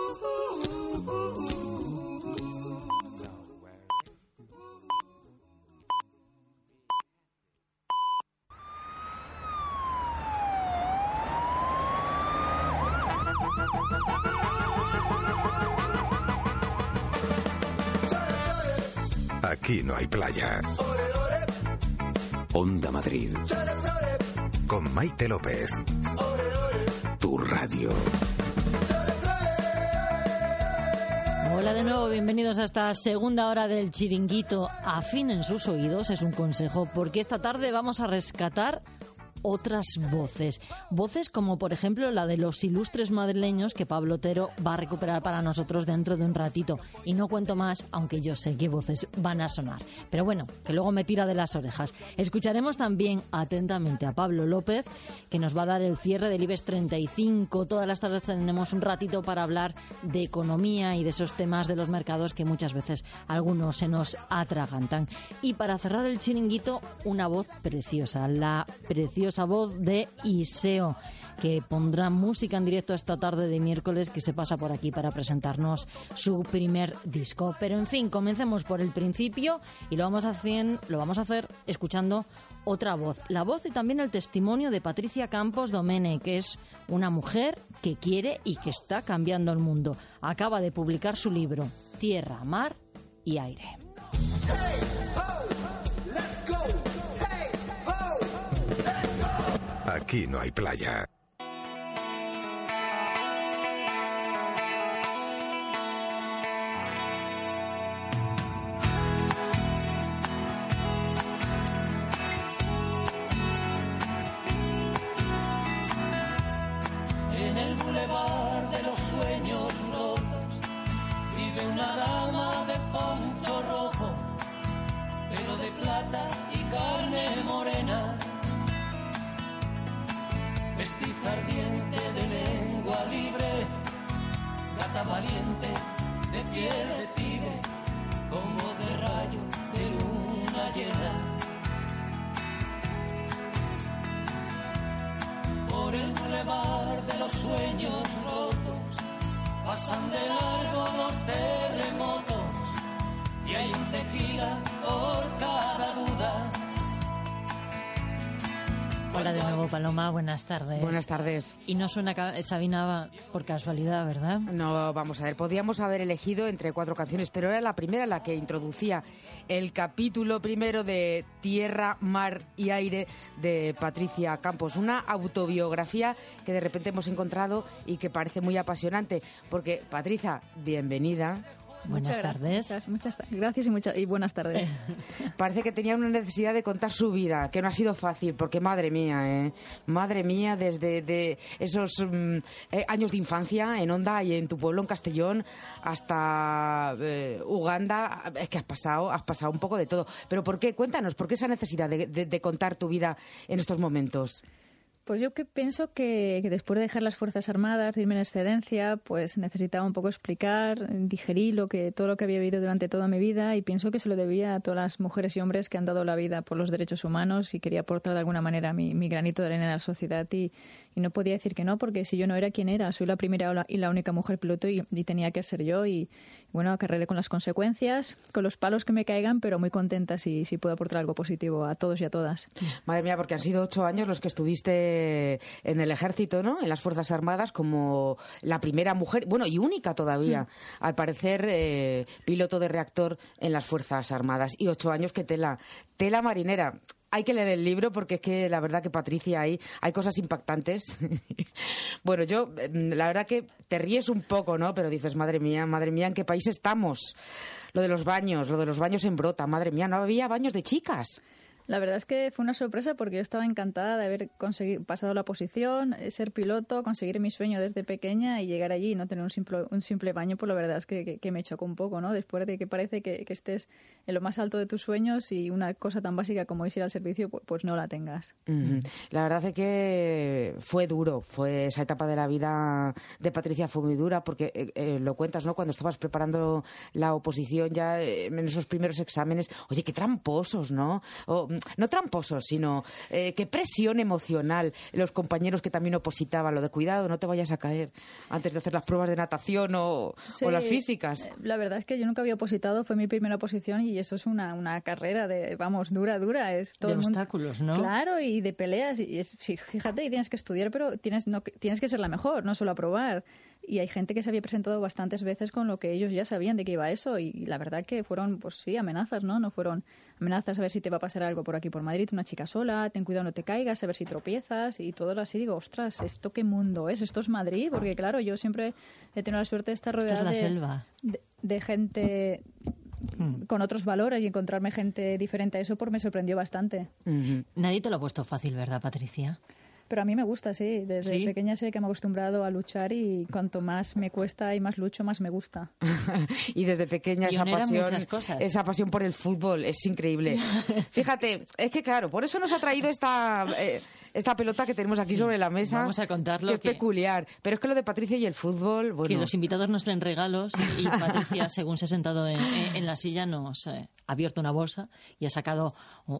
Aquí no hay playa. Onda Madrid. Con Maite López. Tu radio. Hola de nuevo, bienvenidos a esta segunda hora del chiringuito. Afinen sus oídos, es un consejo, porque esta tarde vamos a rescatar otras voces. Voces como por ejemplo la de los ilustres madrileños que Pablo Otero va a recuperar para nosotros dentro de un ratito. Y no cuento más, aunque yo sé qué voces van a sonar. Pero bueno, que luego me tira de las orejas. Escucharemos también atentamente a Pablo López, que nos va a dar el cierre del IBEX 35. Todas las tardes tenemos un ratito para hablar de economía y de esos temas de los mercados que muchas veces algunos se nos atragantan. Y para cerrar el chiringuito, una voz preciosa, la preciosa voz de Iseo, que pondrá música en directo esta tarde de miércoles que se pasa por aquí para presentarnos su primer disco. Pero en fin, comencemos por el principio y lo vamos a hacer, lo vamos a hacer escuchando otra voz. La voz y también el testimonio de Patricia Campos Domene, que es una mujer que quiere y que está cambiando el mundo. Acaba de publicar su libro Tierra, Mar y Aire. Rojo, pelo de plata y carne morena, ardiente de lengua libre, gata valiente de piel de tigre, como de rayo de luna llena. por el bulevar de los sueños rotos. Pasan de largo los terremotos y hay un tequila por cada duda. Hola de nuevo, Paloma. Buenas tardes. Buenas tardes. Y no suena Sabina por casualidad, ¿verdad? No, vamos a ver, podíamos haber elegido entre cuatro canciones, pero era la primera la que introducía el capítulo primero de Tierra, Mar y Aire de Patricia Campos. Una autobiografía que de repente hemos encontrado y que parece muy apasionante, porque Patricia, bienvenida. Buenas tardes. Muchas, gracias y, muchas y buenas tardes. (laughs) Parece que tenía una necesidad de contar su vida, que no ha sido fácil, porque madre mía, ¿eh? madre mía, desde de esos mm, eh, años de infancia en Onda y en tu pueblo, en Castellón, hasta eh, Uganda, es que has pasado, has pasado un poco de todo. Pero ¿por qué? Cuéntanos, ¿por qué esa necesidad de, de- de contar tu vida en estos momentos? Pues yo que pienso que, después de dejar las Fuerzas Armadas, de irme en excedencia, pues necesitaba un poco explicar, digerir lo que, todo lo que había vivido durante toda mi vida y pienso que se lo debía a todas las mujeres y hombres que han dado la vida por los derechos humanos y quería aportar de alguna manera mi, granito de arena a la sociedad y, no podía decir que no porque si yo no era quien era, soy la primera y la única mujer piloto y, tenía que ser yo y bueno, acarrearé con las consecuencias, con los palos que me caigan, pero muy contenta si, si puedo aportar algo positivo a todos y a todas. Madre mía, porque han sido ocho años los que estuviste en el ejército, ¿no? En las Fuerzas Armadas como la primera mujer, bueno, y única todavía, al parecer, eh, piloto de reactor en las Fuerzas Armadas. Y ocho años que tela, tela marinera. Hay que leer el libro porque es que la verdad que Patricia ahí hay cosas impactantes. (laughs) bueno, yo eh, la verdad que te ríes un poco, ¿no? Pero dices, madre mía, madre mía, ¿en qué país estamos? Lo de los baños, lo de los baños en brota, madre mía, no había baños de chicas. La verdad es que fue una sorpresa porque yo estaba encantada de haber conseguido, pasado la posición, eh, ser piloto, conseguir mi sueño desde pequeña y llegar allí y no tener un simple, un simple baño, pues la verdad es que, me chocó un poco, ¿no? Después de que parece que, estés en lo más alto de tus sueños y una cosa tan básica como es ir al servicio, pues, no la tengas. La verdad es que fue duro, fue esa etapa de la vida de Patricia fue muy dura porque eh, eh, lo cuentas, ¿no? Cuando estabas preparando la oposición ya eh, en esos primeros exámenes, oye, qué tramposos, ¿no? No tramposos, sino eh, qué presión emocional los compañeros que también opositaban, lo de cuidado, no te vayas a caer antes de hacer las pruebas de natación o, Sí, o las físicas. eh, La verdad es que yo nunca había opositado, fue mi primera oposición y eso es una, una carrera de, vamos, dura, dura. Es todo De el mundo- obstáculos, ¿no? Claro, y de peleas. Y es, sí, fíjate, y tienes que estudiar, pero tienes, no, tienes que ser la mejor, no solo aprobar. Y hay gente que se había presentado bastantes veces con lo que ellos ya sabían de qué iba eso. Y la verdad que fueron, pues sí, amenazas, ¿no? No fueron amenazas a ver si te va a pasar algo por aquí por Madrid, una chica sola, ten cuidado no te caigas, a ver si tropiezas y todo así. Digo, ostras, ¿esto qué mundo es? ¿Esto es Madrid? Porque claro, yo siempre he tenido la suerte de estar es rodeada de, selva. de, de gente con otros valores y encontrarme gente diferente a eso pues me sorprendió bastante. Nadie te lo ha puesto fácil, ¿verdad, Patricia? Pero a mí me gusta, sí. Desde ¿Sí? pequeña sé que me he acostumbrado a luchar y cuanto más me cuesta y más lucho, más me gusta. (laughs) y desde pequeña esa pasión, muchas cosas. esa pasión por el fútbol es increíble. (laughs) Fíjate, es que claro, por eso nos ha traído esta eh, esta pelota que tenemos aquí sobre la mesa. vamos a contarlo Que es que- peculiar, pero es que lo de Patricia y el fútbol, bueno, Que los invitados nos traen regalos y Patricia, (laughs) según se ha sentado en, en- en la silla, nos eh, ha abierto una bolsa y ha sacado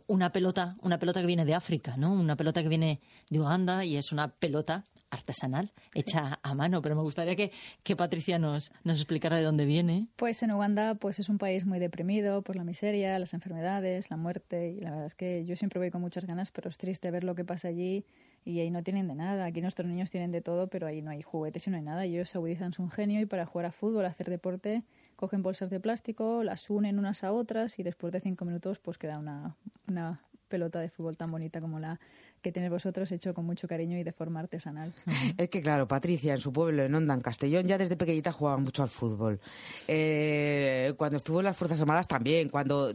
una pelota, una pelota que viene de África, ¿no? Una pelota que viene de Uganda y es una pelota artesanal, hecha a mano. Pero me gustaría que, que Patricia nos, nos explicara de dónde viene. Pues en Uganda pues es un país muy deprimido por la miseria, las enfermedades, la muerte y la verdad es que yo siempre voy con muchas ganas, pero es triste ver lo que pasa allí y ahí no tienen de nada. Aquí nuestros niños tienen de todo, pero ahí no hay juguetes y no hay nada. Ellos se agudizan su ingenio y para jugar a fútbol, hacer deporte, cogen bolsas de plástico, las unen unas a otras y después de cinco minutos pues queda una, una pelota de fútbol tan bonita como la que tenéis vosotros hecho con mucho cariño y de forma artesanal. Es que claro, Patricia en su pueblo, en Onda, en Castellón, ya desde pequeñita jugaba mucho al fútbol. Eh, cuando estuvo en las Fuerzas Armadas también, cuando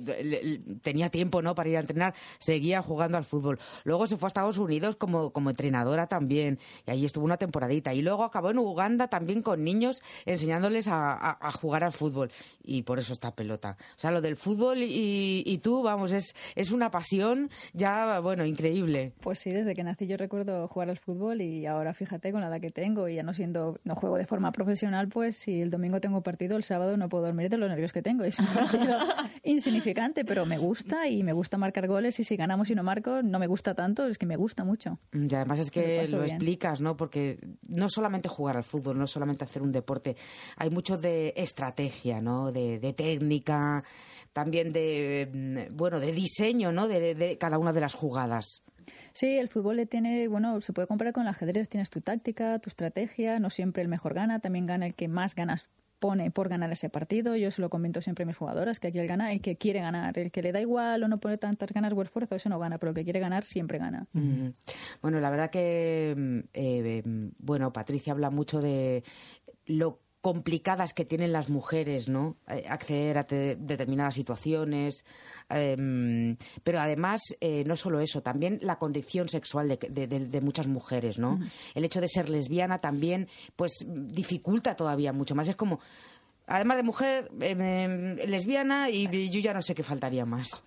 tenía tiempo no para ir a entrenar, seguía jugando al fútbol. Luego se fue a Estados Unidos como, como entrenadora también, y ahí estuvo una temporadita. Y luego acabó en Uganda también con niños enseñándoles a, a- a jugar al fútbol. Y por eso esta pelota. O sea, lo del fútbol y, y tú, vamos, es, es una pasión ya, bueno, increíble. Pues sí, desde que nací yo recuerdo jugar al fútbol y ahora fíjate con la edad que tengo y ya no siendo, no juego de forma profesional, pues si el domingo tengo partido, el sábado no puedo dormir de los nervios que tengo. Es un partido (laughs) insignificante, pero me gusta y me gusta marcar goles y si ganamos y no marco, no me gusta tanto, es que me gusta mucho. Y además es lo que lo, explicas, ¿no? Porque no solamente jugar al fútbol, no solamente hacer un deporte, hay mucho de estrategia, ¿no? De, de técnica, también de, mm, bueno, de diseño, ¿no? De, de cada una de las jugadas. Sí, el fútbol le tiene, bueno, se puede comparar con el ajedrez, tienes tu táctica, tu estrategia, no siempre el mejor gana, también gana el que más ganas pone por ganar ese partido. Yo se lo comento siempre a mis jugadoras, que aquí el gana el que quiere ganar, el que le da igual o no pone tantas ganas o esfuerzo, ese no gana, pero el que quiere ganar siempre gana. Mm. Bueno, la verdad que, mm, eh, mm, bueno, Patricia habla mucho de lo complicadas que tienen las mujeres, ¿no? Eh, acceder a te- determinadas situaciones, em, pero además eh, no solo eso, también la condición sexual de, de- de- de muchas mujeres, ¿no? El hecho de ser lesbiana también, pues dificulta todavía mucho más. Es como, además de mujer, em, lesbiana y, yo ya no sé qué faltaría más.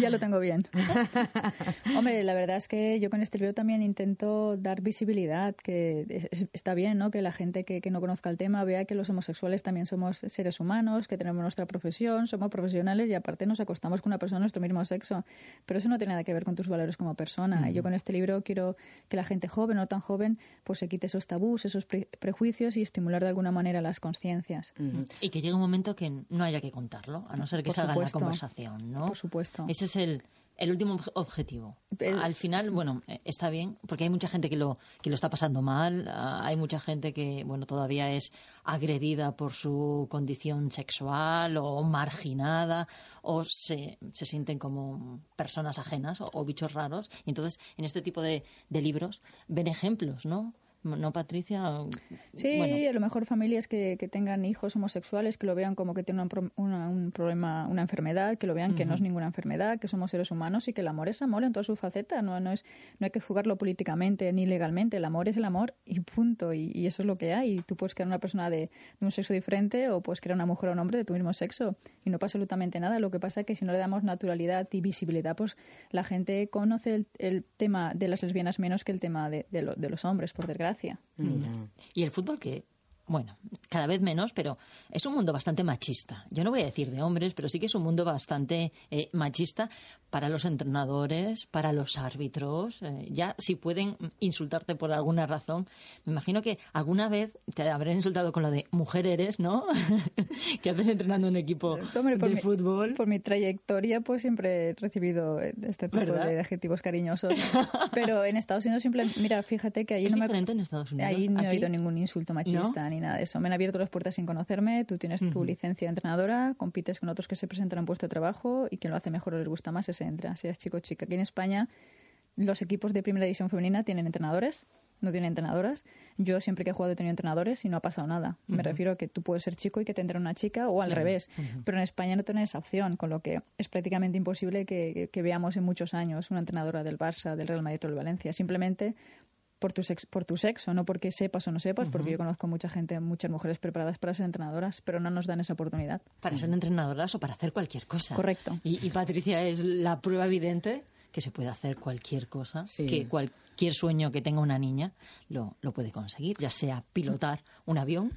Ya lo tengo bien. (laughs) Hombre, la verdad es que yo con este libro también intento dar visibilidad, que es- es- está bien, ¿no? Que la gente que, que no conozca el tema vea que los homosexuales también somos seres humanos, que tenemos nuestra profesión, somos profesionales y aparte nos acostamos con una persona de nuestro mismo sexo. Pero eso no tiene nada que ver con tus valores como persona. Yo con este libro quiero que la gente joven o tan joven pues se quite esos tabús, esos pre- prejuicios y estimular de alguna manera las conciencias. Y que llegue un momento que no haya que contarlo, a no ser que Por salga en la conversación, ¿no? Por supuesto. Ese es el, el último obje- objetivo. El- Al final, bueno, eh, está bien, porque hay mucha gente que lo, que lo está pasando mal, ah, hay mucha gente que, bueno, todavía es agredida por su condición sexual o marginada o se, se sienten como personas ajenas o, o bichos raros. Y entonces, en este tipo de, de libros, ven ejemplos, ¿no? ¿No, Patricia? Sí, Bueno, a lo mejor familias que, que tengan hijos homosexuales, que lo vean como que tienen un, pro- una- un problema, una enfermedad, que lo vean que no es ninguna enfermedad, que somos seres humanos y que el amor es amor en toda su faceta. No, no, es, no hay que jugarlo políticamente ni legalmente. El amor es el amor y punto. Y, y eso es lo que hay. Y tú puedes crear una persona de, de un sexo diferente o puedes crear una mujer o un hombre de tu mismo sexo. Y no pasa absolutamente nada. Lo que pasa es que si no le damos naturalidad y visibilidad, pues la gente conoce el, el tema de las lesbianas menos que el tema de, de lo- de los hombres, por desgracia. Y el fútbol que, bueno, cada vez menos, pero es un mundo bastante machista. Yo no voy a decir de hombres, pero sí que es un mundo bastante eh, machista para los entrenadores, para los árbitros. eh, ya si pueden insultarte por alguna razón, me imagino que alguna vez te habrán insultado con lo de mujer eres, ¿no? (laughs) que haces entrenando un equipo Hombre, de mi- fútbol. Por mi trayectoria, pues siempre he recibido este tipo ¿Verdad? de adjetivos cariñosos. (laughs) Pero en Estados Unidos siempre, mira, fíjate que ahí ¿Es no me en Estados Unidos? Ahí no he oído ningún insulto machista ni nada de eso. Me han abierto las puertas sin conocerme. Tú tienes tu licencia de entrenadora, compites con otros que se presentan a un puesto de trabajo y quien lo hace mejor o les gusta más, ese entra. Seas chico o chica. Aquí en España, los equipos de primera división femenina tienen entrenadores, no tienen entrenadoras. Yo siempre que he jugado he tenido entrenadores y no ha pasado nada. Me refiero a que tú puedes ser chico y que te entre una chica o al Claro. revés. Pero en España no tienes esa opción, con lo que es prácticamente imposible que, que- que veamos en muchos años una entrenadora del Barça, del Real Madrid o del Valencia. Simplemente por tu, sex- por tu sexo, no porque sepas o no sepas, porque yo conozco mucha gente, muchas mujeres preparadas para ser entrenadoras, pero no nos dan esa oportunidad. Para ser entrenadoras o para hacer cualquier cosa. Correcto. Y, y Patricia es la prueba evidente que se puede hacer cualquier cosa, que cualquier sueño que tenga una niña lo, lo puede conseguir, ya sea pilotar un avión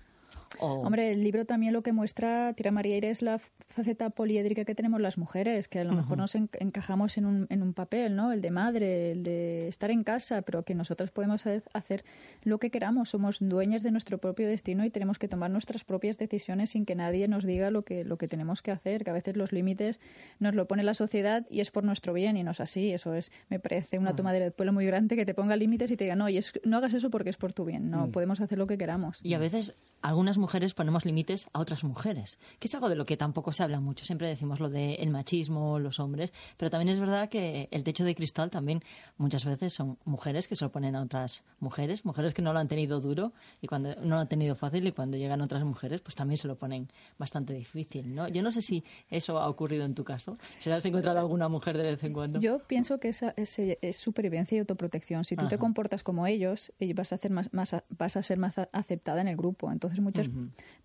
o... Hombre, el libro también lo que muestra, Tira María es la faceta poliédrica que tenemos las mujeres, que a lo mejor nos en- encajamos en un, en un papel, ¿no? El de madre, el de estar en casa, pero que nosotros podemos ha- hacer lo que queramos. Somos dueñas de nuestro propio destino y tenemos que tomar nuestras propias decisiones sin que nadie nos diga lo que, lo que tenemos que hacer, que a veces los límites nos lo pone la sociedad y es por nuestro bien y no es así. Eso es, me parece una toma de pelo muy grande que te ponga límites y te diga, no, y es- no hagas eso porque es por tu bien. No, Mm. podemos hacer lo que queramos. Y a veces algunas mujeres ponemos límites a otras mujeres, que es algo de lo que tampoco se habla mucho. Siempre decimos lo del el machismo, los hombres, pero también es verdad que el techo de cristal también muchas veces son mujeres que se oponen a otras mujeres, mujeres que no lo han tenido duro y cuando no lo han tenido fácil y cuando llegan otras mujeres pues también se lo ponen bastante difícil, ¿no? Yo no sé si eso ha ocurrido en tu caso, si has encontrado alguna mujer de vez en cuando. Yo pienso que esa es, es supervivencia y autoprotección. Si tú te Ajá. comportas como ellos, eh, vas a, hacer más, más vas a ser más aceptada en el grupo. Entonces muchas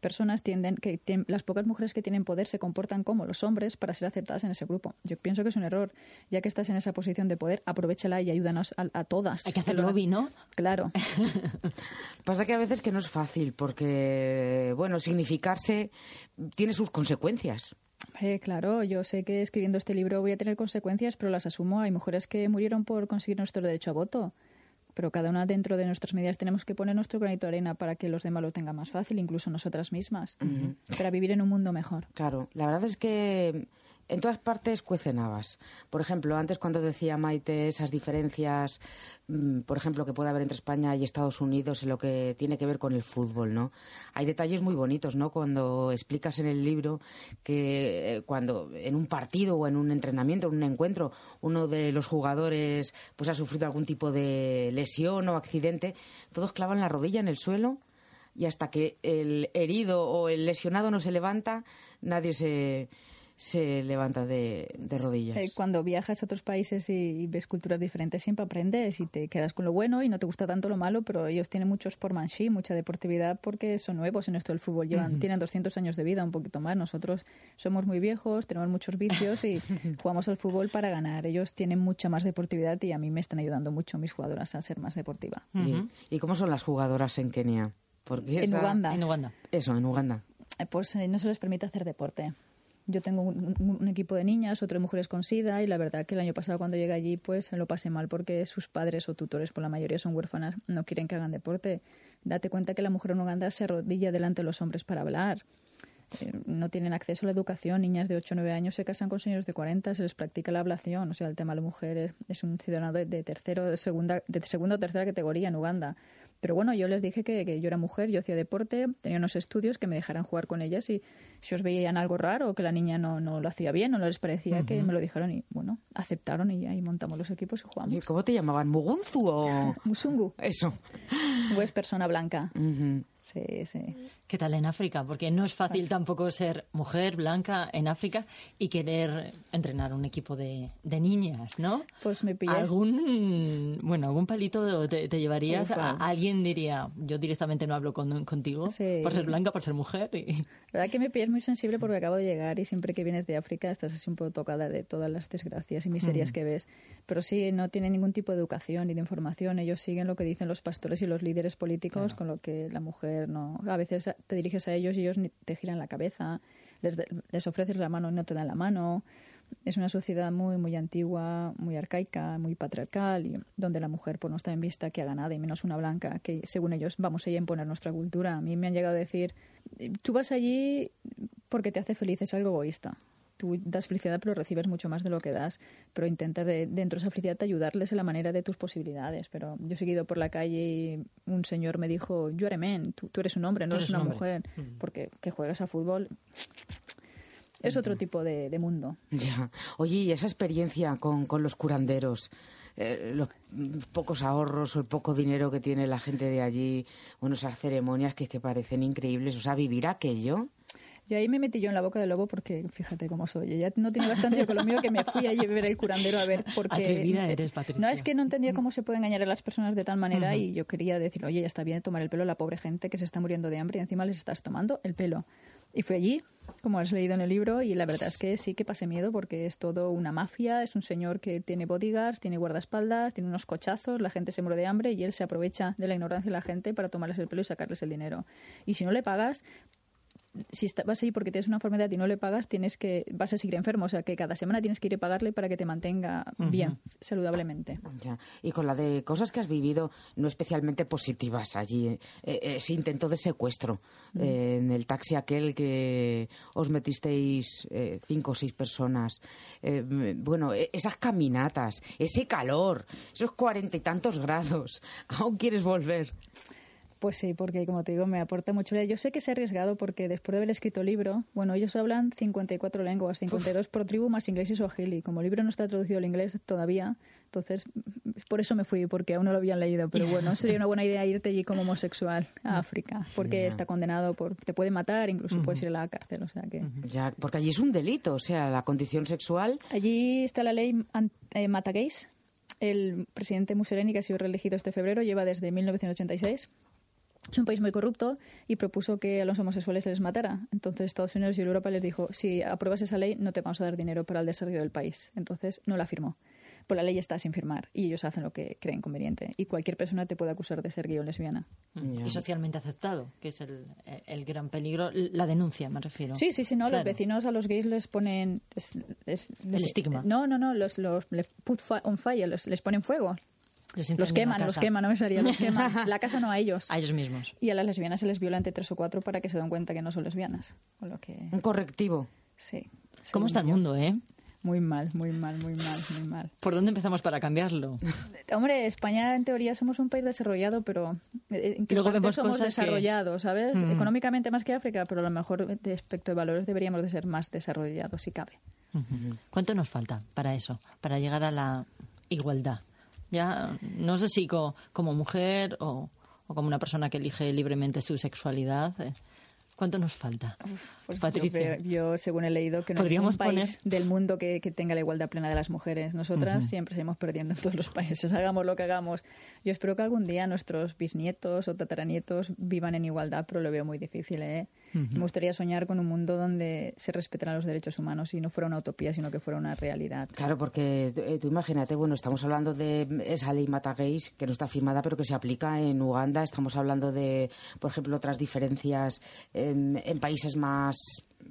Personas tienden, que tienen- las pocas mujeres que tienen poder se comportan como los hombres para ser aceptadas en ese grupo. Yo pienso que es un error. Ya que estás en esa posición de poder, aprovechala y ayúdanos a, a todas. Hay que hacer lo- lobby, ¿no? Claro. (laughs) Pasa que a veces que no es fácil porque, bueno, significarse tiene sus consecuencias. Hombre, claro, yo sé que escribiendo este libro voy a tener consecuencias, pero las asumo. Hay mujeres que murieron por conseguir nuestro derecho a voto. Pero cada una dentro de nuestras medidas tenemos que poner nuestro granito de arena para que los demás lo tengan más fácil, incluso nosotras mismas, para vivir en un mundo mejor. Claro, la verdad es que en todas partes cuecen habas. Por ejemplo, antes cuando decía Maite esas diferencias, mm, por ejemplo, que puede haber entre España y Estados Unidos en lo que tiene que ver con el fútbol, ¿no? Hay detalles muy bonitos, ¿no? Cuando explicas en el libro que eh, cuando en un partido o en un entrenamiento, en un encuentro, uno de los jugadores pues ha sufrido algún tipo de lesión o accidente, todos clavan la rodilla en el suelo y hasta que el herido o el lesionado no se levanta, nadie se, se levanta de, de rodillas. Eh, Cuando viajas a otros países y, y ves culturas diferentes, siempre aprendes y te quedas con lo bueno y no te gusta tanto lo malo, pero ellos tienen mucho sportsmanship, mucha deportividad porque son nuevos en esto del fútbol. Llevan. Tienen 200 años de vida, un poquito más. Nosotros somos muy viejos, tenemos muchos vicios y (laughs) jugamos al fútbol para ganar. Ellos tienen mucha más deportividad y a mí me están ayudando mucho mis jugadoras a ser más deportiva. ¿Y, y cómo son las jugadoras en Kenia? Porque En esa- Uganda. En Uganda. Eso, en Uganda. Eh, Pues eh, no se les permite hacer deporte. Yo tengo un, equipo de niñas, otro de mujeres con SIDA y la verdad que el año pasado cuando llegué allí pues lo pasé mal porque sus padres o tutores, por la mayoría son huérfanas, no quieren que hagan deporte. Date cuenta que la mujer en Uganda se arrodilla delante de los hombres para hablar. Eh, no tienen acceso a la educación. Niñas de 8 o 9 años se casan con señores de 40, se les practica la ablación. O sea, el tema de la mujer es, un ciudadano de, de tercero, de segunda, de segunda o tercera categoría en Uganda. Pero bueno, yo les dije que, que yo era mujer, yo hacía deporte, tenía unos estudios que me dejaran jugar con ellas y si os veían algo raro o que la niña no, no lo hacía bien o no les parecía que me lo dijeron y bueno, aceptaron y ahí montamos los equipos y jugamos. ¿Y ¿Cómo te llamaban? ¿Mugunzu o...? (laughs) Musungu. Eso. O es persona blanca. Ujú. Sí, sí. ¿Qué tal en África? Porque no es fácil tampoco ser mujer blanca en África y querer entrenar un equipo de, de niñas, ¿no? Pues me pillas. ¿Algún, bueno, algún palito te, te llevarías? A- alguien diría, yo directamente no hablo con- contigo por ser blanca, por ser mujer. Y... La verdad que me pillas muy sensible porque acabo de llegar y siempre que vienes de África estás así un poco tocada de todas las desgracias y miserias Mm. que ves. Pero sí, no tienen ningún tipo de educación ni de información. Ellos siguen lo que dicen los pastores y los líderes políticos, con lo que la mujer no. A veces te diriges a ellos y ellos te giran la cabeza. Les, les ofreces la mano y no te dan la mano. Es una sociedad muy, muy antigua, muy arcaica, muy patriarcal, y donde la mujer pues, no está en vista que haga nada, y menos una blanca, que según ellos vamos a imponer nuestra cultura. A mí me han llegado a decir, tú vas allí porque te hace feliz, es algo egoísta. Tú das felicidad, pero recibes mucho más de lo que das. Pero intentas de, dentro de esa felicidad ayudarles en la manera de tus posibilidades. Pero yo he seguido por la calle y un señor me dijo, tú, tú eres un hombre, no eres eres una un hombre". mujer. Porque que juegas a fútbol es otro tipo de, de mundo. Ya. Oye, y esa experiencia con, con los curanderos, eh, los mm, pocos ahorros o el poco dinero que tiene la gente de allí, bueno, esas ceremonias que, que parecen increíbles, o sea, vivir aquello. Y ahí me metí yo en la boca del lobo porque fíjate cómo soy. Ella no tiene bastante yo con lo mío que me fui a ver el curandero a ver porque Atrevida eres, Patricia. No es que no entendía cómo se puede engañar a las personas de tal manera y yo quería decir, oye, ya está bien tomar el pelo a la pobre gente que se está muriendo de hambre y encima les estás tomando el pelo. Y fui allí, como has leído en el libro, y la verdad es que sí que pasé miedo porque es todo una mafia, es un señor que tiene bodyguards, tiene guardaespaldas, tiene unos cochazos, la gente se muere de hambre y él se aprovecha de la ignorancia de la gente para tomarles el pelo y sacarles el dinero. Y si no le pagas, si vas ahí porque tienes una enfermedad y no le pagas, tienes que vas a seguir enfermo. O sea, que cada semana tienes que ir a pagarle para que te mantenga bien, saludablemente. Ya. Y con la de cosas que has vivido no especialmente positivas allí, eh, eh, ese intento de secuestro eh, en el taxi aquel que os metisteis eh, cinco o seis personas, eh, bueno, eh, esas caminatas, ese calor, esos cuarenta y tantos grados, (laughs) ¿aún quieres volver? Pues sí, porque como te digo, me aporta mucho. Yo sé que se ha arriesgado porque después de haber escrito el libro, bueno, ellos hablan 54 lenguas, 52 por tribu más inglés y swahili. Como el libro no está traducido al inglés todavía, entonces mm, por eso me fui, porque aún no lo habían leído. Pero (laughs) bueno, sería una buena idea irte allí como homosexual a África, porque está condenado por... Te puede matar, incluso Ujú. puedes ir a la cárcel, o sea que... Ya, porque allí es un delito, o sea, la condición sexual. Allí está la ley eh, Mata Gays. El presidente Mussolini, que ha sido reelegido este febrero, lleva desde 1986. Es un país muy corrupto y propuso que a los homosexuales se les matara. Entonces Estados Unidos y Europa les dijo, si apruebas esa ley no te vamos a dar dinero para el desarrollo del país. Entonces no la firmó. Pues la ley está sin firmar y ellos hacen lo que creen conveniente. Y cualquier persona te puede acusar de ser gay o lesbiana. Y socialmente aceptado, que es el, el gran peligro. La denuncia, me refiero. Sí, sí, sí, no, los vecinos a los gays les ponen... es- es- les- estigma. No, no, no, los, los les put on fire, les, les ponen fuego. Los queman, los queman, no me salía, los queman. (laughs) La casa no a ellos. A ellos mismos. Y a las lesbianas se les viola entre tres o cuatro para que se den cuenta que no son lesbianas. Con lo que... Un correctivo. Sí. ¿Cómo está el mundo, eh? Muy mal, muy mal, muy mal, muy mal. ¿Por dónde empezamos para cambiarlo? (laughs) Hombre, España en teoría somos un país desarrollado, pero eh, ¿en qué Luego parte vemos somos cosas que- desarrollados, ¿sabes? Mm. Económicamente más que África, pero a lo mejor de aspecto de valores deberíamos de ser más desarrollados, si cabe. ¿Cuánto nos falta para eso? Para llegar a la igualdad. Ya no sé si co- como mujer o, o como una persona que elige libremente su sexualidad. eh, ¿Cuánto nos falta? Pues yo, Patricia. yo, según he leído, que no hay un país del mundo que, que tenga la igualdad plena de las mujeres. Nosotras siempre seguimos perdiendo en todos los países, (laughs) hagamos lo que hagamos. Yo espero que algún día nuestros bisnietos o tataranietos vivan en igualdad, pero lo veo muy difícil. ¿eh? Me gustaría soñar con un mundo donde se respetaran los derechos humanos y no fuera una utopía, sino que fuera una realidad. Claro, porque eh, tú imagínate, bueno, estamos hablando de esa ley Mata Gays, que no está firmada, pero que se aplica en Uganda. Estamos hablando de, por ejemplo, otras diferencias en, en países más,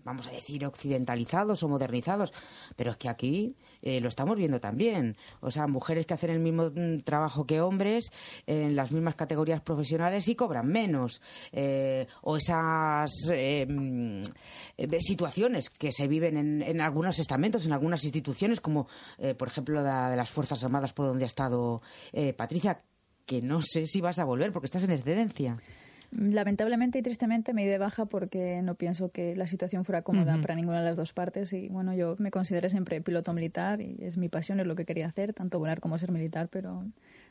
vamos a decir, occidentalizados o modernizados. Pero es que aquí eh, lo estamos viendo también. O sea, mujeres que hacen el mismo mm, trabajo que hombres en las mismas categorías profesionales y cobran menos. Eh, o esas mm, eh, situaciones que se viven en, en algunos estamentos, en algunas instituciones, como eh, por ejemplo la de las Fuerzas Armadas por donde ha estado eh, Patricia, que no sé si vas a volver porque estás en excedencia. Lamentablemente y tristemente me di de baja porque no pienso que la situación fuera cómoda Ujú. para ninguna de las dos partes y bueno, yo me consideré siempre piloto militar y es mi pasión, es lo que quería hacer, tanto volar como ser militar, pero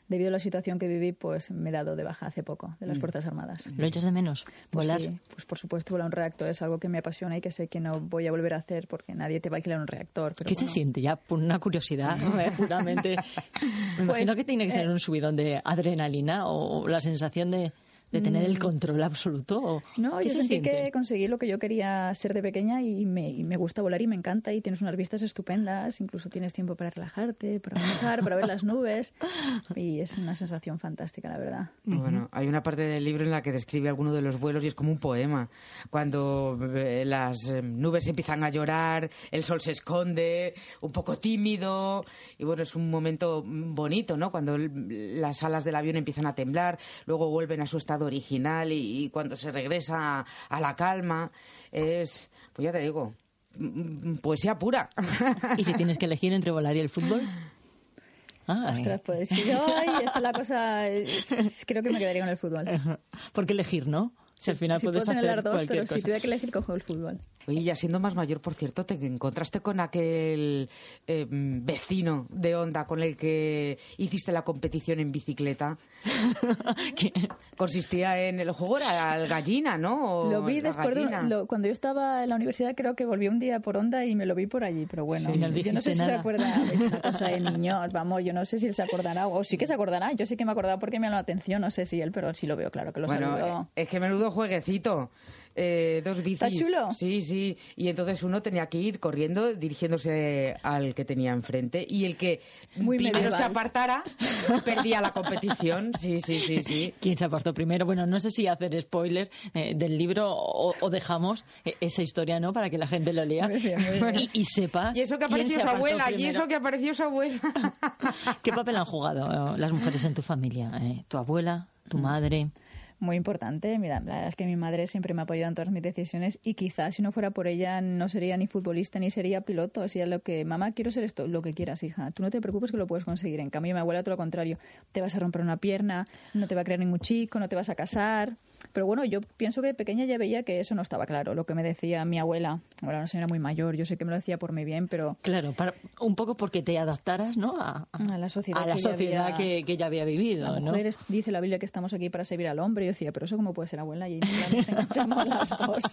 debido a la situación que viví, pues me he dado de baja hace poco de las Mm. Fuerzas Armadas. ¿Lo echas de menos? Pues ¿Volar? sí, pues por supuesto, volar un reactor es algo que me apasiona y que sé que no voy a volver a hacer porque nadie te va a alquilar un reactor. Pero ¿Qué se bueno. siente ya? Por una curiosidad, ¿no? Eh, puramente. (laughs) Me Pues, imagino que tiene que ser eh, un subidón de adrenalina o la sensación de, de tener el Mm. control absoluto. ¿o No, ¿Qué yo se sentí siente? que conseguí lo que yo quería ser de pequeña y me, y me gusta volar y me encanta y tienes unas vistas estupendas, incluso tienes tiempo para relajarte, para pensar, para ver las nubes y es una sensación fantástica, la verdad. Bueno, hay una parte del libro en la que describe alguno de los vuelos y es como un poema. Cuando eh, las eh, nubes empiezan a llorar, el sol se esconde, un poco tímido, y bueno, es un momento mm, bonito, ¿no? Cuando el- las alas del avión empiezan a temblar, luego vuelven a su estado original y, y cuando se regresa a, la calma, es, pues ya te digo, mm, mm, poesía pura. (laughs) ¿Y si tienes que elegir entre volar y el fútbol? (laughs) Ah, Ostras, pues si yo, ay, esta es la cosa, eh, creo que me quedaría con el fútbol. (laughs) ¿Por qué elegir, no? Si al final si puedes puedo tener hacer las dos, cualquier pero si tuviera que elegir, cojo el fútbol. Oye, ya siendo más mayor, por cierto, te encontraste con aquel eh, vecino de Onda con el que hiciste la competición en bicicleta. (laughs) Consistía en el juego era la gallina, ¿no? O Lo vi después de, lo- cuando yo estaba en la universidad, creo que volví un día por onda y me lo vi por allí, pero bueno, Sí, no yo no sé si se acuerda, es una cosa de (laughs) niños, vamos, yo no sé si él se acordará, o sí que se acordará, yo sí que me acordaba porque me llamó la atención, no sé si él, pero sí lo veo, claro que lo Bueno, saludo. eh, es que menudo jueguecito. Eh, dos bicis. ¿Está chulo? Sí, sí. Y entonces uno tenía que ir corriendo, dirigiéndose al que tenía enfrente. Y el que Muy primero medieval. se apartara, perdía la competición. Sí, sí, sí, sí. ¿Quién se apartó primero? Bueno, no sé si hacer spoiler eh, del libro o, o dejamos eh, esa historia, ¿no? Para que la gente lo lea (laughs) y, y sepa. Y eso que apareció su abuela, y eso que apareció su abuela. ¿Qué papel han jugado las mujeres en tu familia? Eh, ¿Tu abuela? ¿Tu madre? Muy importante, mira, la verdad es que mi madre siempre me ha apoyado en todas mis decisiones y quizás si no fuera por ella no sería ni futbolista ni sería piloto, sería lo que, mamá, quiero ser esto, lo que quieras, hija, tú no te preocupes que lo puedes conseguir. En cambio, mi abuela todo lo contrario, te vas a romper una pierna, no te va a crear ningún chico, no te vas a casar. Pero bueno, yo pienso que de pequeña ya veía que eso no estaba claro, lo que me decía mi abuela. Ahora una señora muy mayor, yo sé que me lo decía por mi bien, pero... Claro, para, un poco porque te adaptaras, ¿no? A, a la sociedad, a la que ya sociedad había- que, que ya había vivido, La ¿no? es- dice la Biblia que estamos aquí para servir al hombre. Y yo decía, pero eso cómo puede ser abuela. Y ya nos (laughs) enganchamos las dos.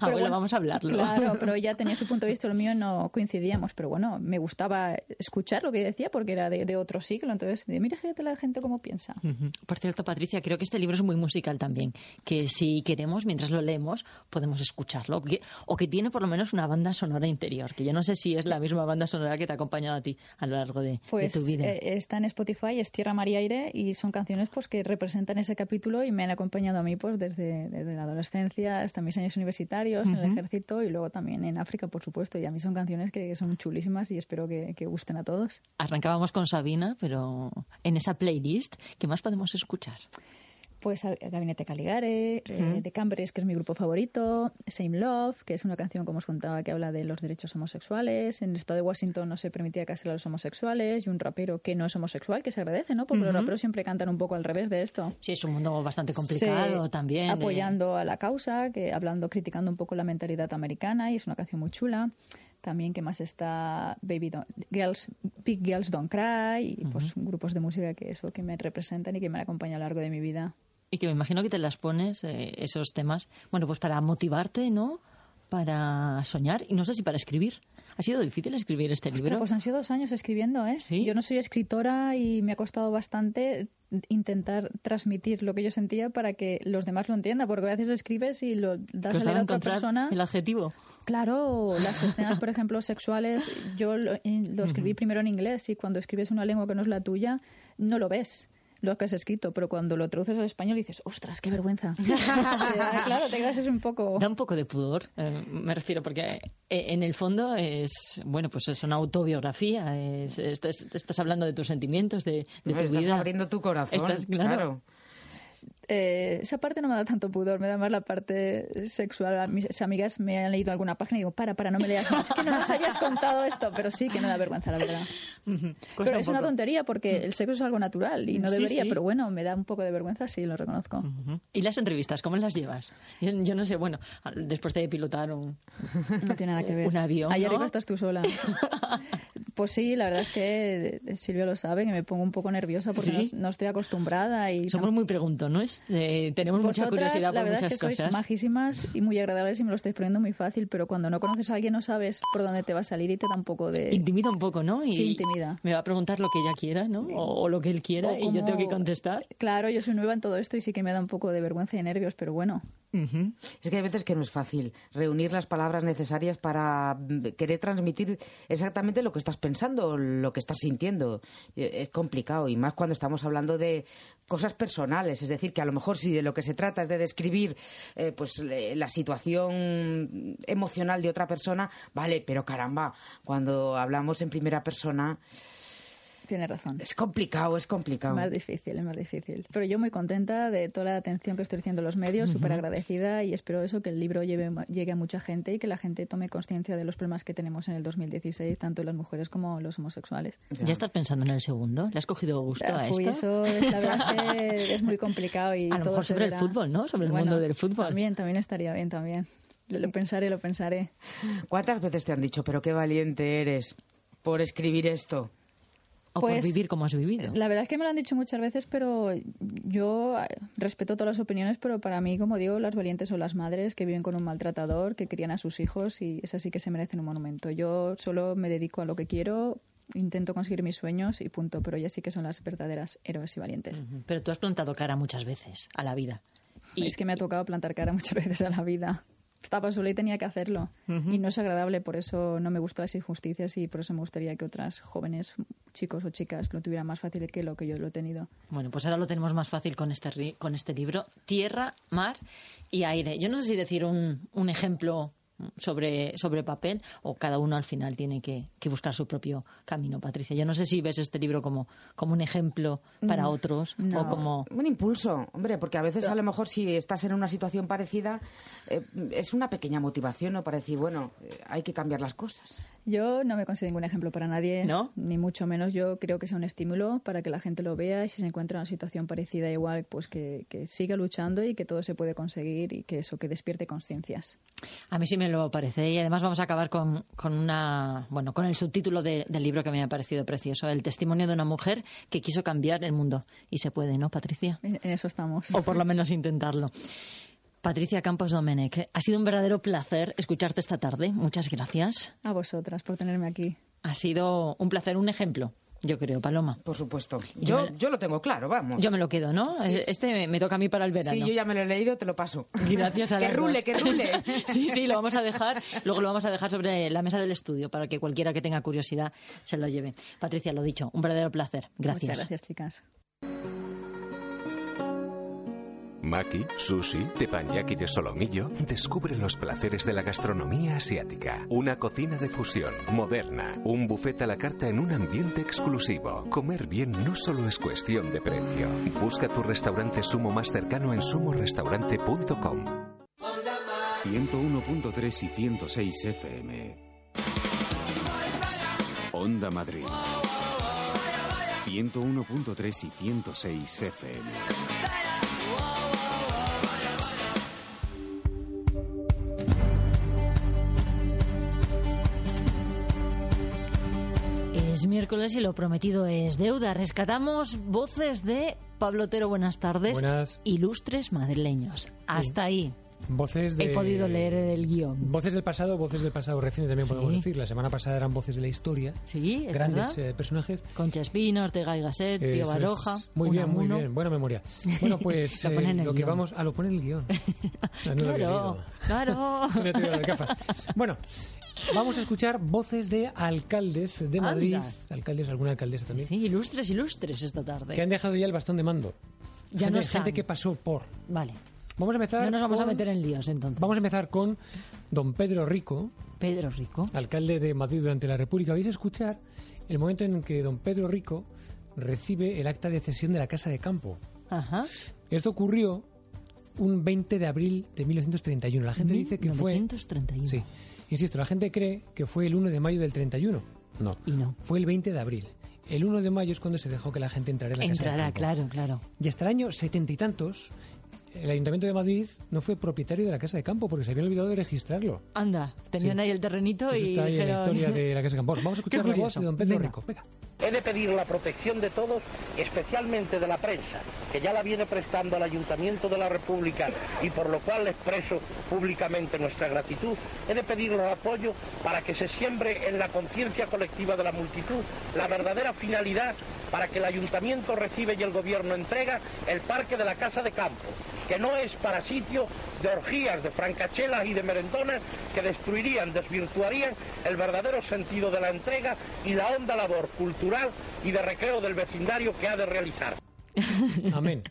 Abuela, vamos a hablarlo. Claro, (laughs) pero ella tenía su punto de vista, lo mío no coincidíamos. Pero bueno, me gustaba escuchar lo que decía porque era de, de otro siglo. Entonces, mira fíjate la gente cómo piensa. Por cierto, Patricia, creo que este libro es muy musical también. Que si queremos, mientras lo leemos, podemos escucharlo. Que- o que tiene por lo menos una banda sonora interior. Que yo no sé si es la misma banda sonora que te ha acompañado a ti a lo largo de, de Pues tu vida. eh, está en Spotify, es Tierra, Mar y Aire y son canciones pues que representan ese capítulo y me han acompañado a mí pues desde, desde la adolescencia hasta mis años universitarios, en el ejército y luego también en África, por supuesto. Y a mí son canciones que son chulísimas y espero que, que gusten a todos. Arrancábamos con Sabina, pero en esa playlist, ¿qué más podemos escuchar? Pues a- Gabinete Caligare, eh, Ujú. de Cambres, que es mi grupo favorito, Same Love, que es una canción, como os contaba, que habla de los derechos homosexuales. En el estado de Washington no se permitía casar a los homosexuales y un rapero que no es homosexual, que se agradece, ¿no? Porque los Ujú. raperos siempre cantan un poco al revés de esto. Sí, es un mundo bastante complicado Sí, también. de- Apoyando a la causa, que hablando, criticando un poco la mentalidad americana y es una canción muy chula. También que más está Baby Don't- Girls, Big Girls Don't Cry y pues grupos de música que eso que me representan y que me han acompañado a lo largo de mi vida. Y que me imagino que te las pones, eh, esos temas, bueno, pues para motivarte, ¿no? Para soñar y no sé si para escribir. ¿Ha sido difícil escribir este Ostras, libro? pues han sido dos años escribiendo, ¿eh? Yo no soy escritora y me ha costado bastante intentar transmitir lo que yo sentía para que los demás lo entiendan, porque a veces escribes y lo das a Costaba leer a otra persona. el adjetivo. Claro, las (laughs) escenas, por ejemplo, sexuales, yo lo escribí primero en inglés y cuando escribes una lengua que no es la tuya, no lo ves lo que has escrito, pero cuando lo traduces al español dices, ostras, qué vergüenza. (laughs) (laughs) claro, te quedas es un poco... Da un poco de pudor, eh, me refiero, porque eh, en el fondo es, bueno, pues es una autobiografía, es- estás, estás hablando de tus sentimientos, de, de tu Estás vida. abriendo tu corazón, Estás- claro. claro. Eh, esa parte no me da tanto pudor, me da más la parte sexual. Mis amigas me han leído alguna página y digo, para, para, no me leas más. Es que no nos habías contado esto, pero sí que me da vergüenza, la verdad. (laughs) Pero un es una tontería porque el sexo es algo natural y no Sí, debería, sí. pero bueno, me da un poco de vergüenza, sí, lo reconozco. ¿Y las entrevistas, cómo las llevas? Yo, yo no sé, bueno, después de pilotar un, No tiene nada que ver. un avión, Allá ¿no? arriba estás tú sola. (laughs) Pues sí, la verdad es que eh, Silvia lo sabe, que me pongo un poco nerviosa porque ¿Sí? no, no estoy acostumbrada y Somos muy preguntones. Eh, tenemos mucha Vosotras, curiosidad la por verdad muchas es que sois cosas. majísimas y muy agradables y me lo estáis poniendo muy fácil, pero cuando no conoces a alguien no sabes por dónde te va a salir y te da un poco de... Intimida un poco, ¿no? Y Sí, intimida. Me va a preguntar lo que ella quiera, ¿no? O, o lo que él quiera O y yo tengo que contestar. Claro, yo soy nueva en todo esto y sí que me da un poco de vergüenza y nervios, pero bueno. Es que hay veces que no es fácil reunir las palabras necesarias para mm, querer transmitir exactamente lo que estás pensando, lo que estás sintiendo. Eh, Es complicado y más cuando estamos hablando de cosas personales, es decir, que a lo mejor si de lo que se trata es de describir eh, pues la situación emocional de otra persona, vale, pero caramba, cuando hablamos en primera persona Tienes razón. es complicado, es complicado. Es más difícil, es más difícil. Pero yo muy contenta de toda la atención que estoy recibiendo los medios, Ujú. súper agradecida y espero eso, que el libro lleve, llegue a mucha gente y que la gente tome conciencia de los problemas que tenemos en el 2016, tanto las mujeres como los homosexuales. ¿Ya estás pensando en el segundo? ¿Le has cogido gusto a Uy, esto? eso es- la verdad es que es (laughs) muy complicado y A lo todo mejor sobre el verá. fútbol, ¿no? Sobre el Bueno, mundo del fútbol. También, también estaría bien, también. Lo pensaré, lo pensaré. ¿Cuántas veces te han dicho, pero qué valiente eres por escribir esto? O por Pues, vivir como has vivido. La verdad es que me lo han dicho muchas veces, pero yo eh, respeto todas las opiniones, pero para mí, como digo, las valientes son las madres que viven con un maltratador, que crían a sus hijos y esas sí que se merecen un monumento. Yo solo me dedico a lo que quiero, intento conseguir mis sueñños y punto, pero ellas sí que son las verdaderas héroes y valientes. Pero tú has plantado cara muchas veces a la vida. Y es que me ha tocado plantar cara muchas veces a la vida. Estaba sola y tenía que hacerlo. Y no es agradable, por eso no me gustan las injusticias y por eso me gustaría que otras jóvenes, chicos o chicas, lo tuvieran más fácil que lo que yo lo he tenido. Bueno, pues ahora lo tenemos más fácil con este, ri- con este libro. Tierra, mar y aire. Yo no sé si decir un, un ejemplo sobre, sobre papel o cada uno al final tiene que, que buscar su propio camino, Patricia. Yo no sé si ves este libro como, como un ejemplo para No, otros o como... Un impulso, hombre, porque a veces a lo mejor si estás en una situación parecida eh, es una pequeña motivación, ¿no? Para decir, bueno, eh, hay que cambiar las cosas. Yo no me considero ningún ejemplo para nadie, ¿No? ni mucho menos. Yo creo que sea un estímulo para que la gente lo vea y si se encuentra en una situación parecida igual, pues que, que siga luchando y que todo se puede conseguir y que eso, que despierte conciencias. A mí sí me lo parece y además vamos a acabar con, con una bueno con el subtítulo de- del libro que me ha parecido precioso, el testimonio de una mujer que quiso cambiar el mundo y se puede, ¿no, Patricia? En eso estamos. O por lo menos intentarlo. Patricia Campos Domenech, ha sido un verdadero placer escucharte esta tarde. Muchas gracias. A vosotras por tenerme aquí. Ha sido un placer, un ejemplo, yo creo, Paloma. Por supuesto. Yo Yo, yo lo tengo claro, vamos. Yo me lo quedo, ¿no? Sí. Este me- toca a mí para el verano. Sí, yo ya me lo he leído, te lo paso. Gracias (laughs) a Que rule, que rule. (laughs) Sí, sí, lo vamos a dejar. Luego lo vamos a dejar sobre la mesa del estudio para que cualquiera que tenga curiosidad se lo lleve. Patricia, lo dicho, un verdadero placer. Gracias. Muchas gracias, chicas. Maki, sushi, teppanyaki de solomillo. Descubre los placeres de la gastronomía asiática. Una cocina de fusión, moderna. Un buffet a la carta en un ambiente exclusivo. Comer bien no solo es cuestión de precio. Busca tu restaurante sumo más cercano en sumorestaurante.com. 101.3 y 106 FM. Onda Madrid. 101.3 y 106 FM. Miércoles y lo prometido es deuda. Rescatamos voces de Pablo Otero. Buenas tardes. Buenas. Ilustres madrileños. Hasta ahí. Voces de... He podido leer el guion. Voces del pasado, voces del pasado reciente también Sí. podemos decir. La semana pasada eran voces de la historia. Sí, es Grandes eh, personajes. Concha Espina, Ortega y Gasset, es. Baroja. Muy bien, muy bien. Buena memoria. Bueno, (laughs) pues Lo eh, lo que guion. vamos... a lo pone en el guion. (laughs) Ah, no había Claro, claro. (laughs) No te voy a dar gafas. Bueno, vamos a escuchar voces de alcaldes de Madrid. Anda. Alcaldes, alguna alcaldesa también. Sí, ilustres, ilustres esta tarde. Que han dejado ya el bastón de mando. Ya gente, no están. gente que pasó por. Vale. Vamos a empezar. No nos vamos a con- meter en líos entonces. Vamos a empezar con don Pedro Rico, Pedro Rico. alcalde de Madrid durante la República. Vais a escuchar el momento en que don Pedro Rico recibe el acta de cesión de la Casa de Campo. Ajá. Esto ocurrió un 20 de abril de 1931. La gente dice que fue... 1931. Sí. Insisto, la gente cree que fue el 1 de mayo del 31. No. Y no. Fue el 20 de abril. El 1 de mayo es cuando se dejó que la gente entrara en la Casa de Entrará, claro, claro. Y hasta el año setenta y tantos, el Ayuntamiento de Madrid no fue propietario de la Casa de Campo porque se habían olvidado de registrarlo. Anda, tenían Sí. ahí el terrenito Eso y está ahí en la historia de la Casa de Campo. Vamos a (laughs) escuchar la voz de don Pedro Venga. Rico. Venga. He de pedir la protección de todos, especialmente de la prensa, que ya la viene prestando al Ayuntamiento de la República y por lo cual le expreso públicamente nuestra gratitud. He de pedirles apoyo para que se siembre en la conciencia colectiva de la multitud la verdadera finalidad para que el Ayuntamiento recibe y el Gobierno entrega el Parque de la Casa de Campo, que no es para sitio de orgías, de francachelas y de merendonas que destruirían, desvirtuarían el verdadero sentido de la entrega y la honda labor cultural y de recreo del vecindario que ha de realizar. (laughs) Amén.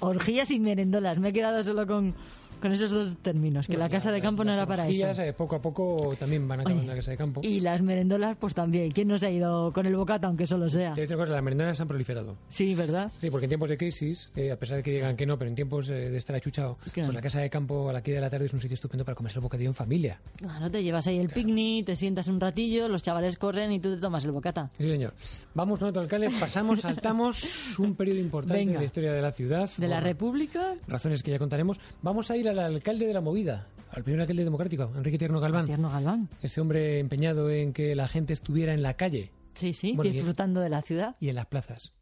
Orgías y merendolas. Me he quedado solo con, con esos dos términos, que la casa de campo no era para eso. Orgías, eh, poco a poco también van a acabar Oye, la Casa de Campo. Y las merendolas, pues también. ¿Quién no se ha ido con el bocata, aunque solo sea? Te voy a cosa, las merendonas han proliferado. Sí, ¿verdad? Sí, porque en tiempos de crisis, eh, a pesar de que digan que no, pero en tiempos eh, de estar achuchado, Claro. pues la casa de campo a la quinta de la tarde es un sitio estupendo para comerse el bocadillo en familia. Claro, te llevas ahí el picnic, te sientas un ratillo, los chavales corren y tú te tomas el bocata. Sí, señor. Vamos con otro alcalde, pasamos, (laughs) saltamos un periodo importante Venga. de la historia de la ciudad. ¿De la por República? Razones que ya contaremos. Vamos a ir al alcalde de la movida, al primer alcalde democrático, Enrique Tierno Galván. Tierno Galván. Ese hombre empeñado en que la gente estuviera en la calle. Sí, sí, Bueno, disfrutando de la ciudad. Y en las plazas.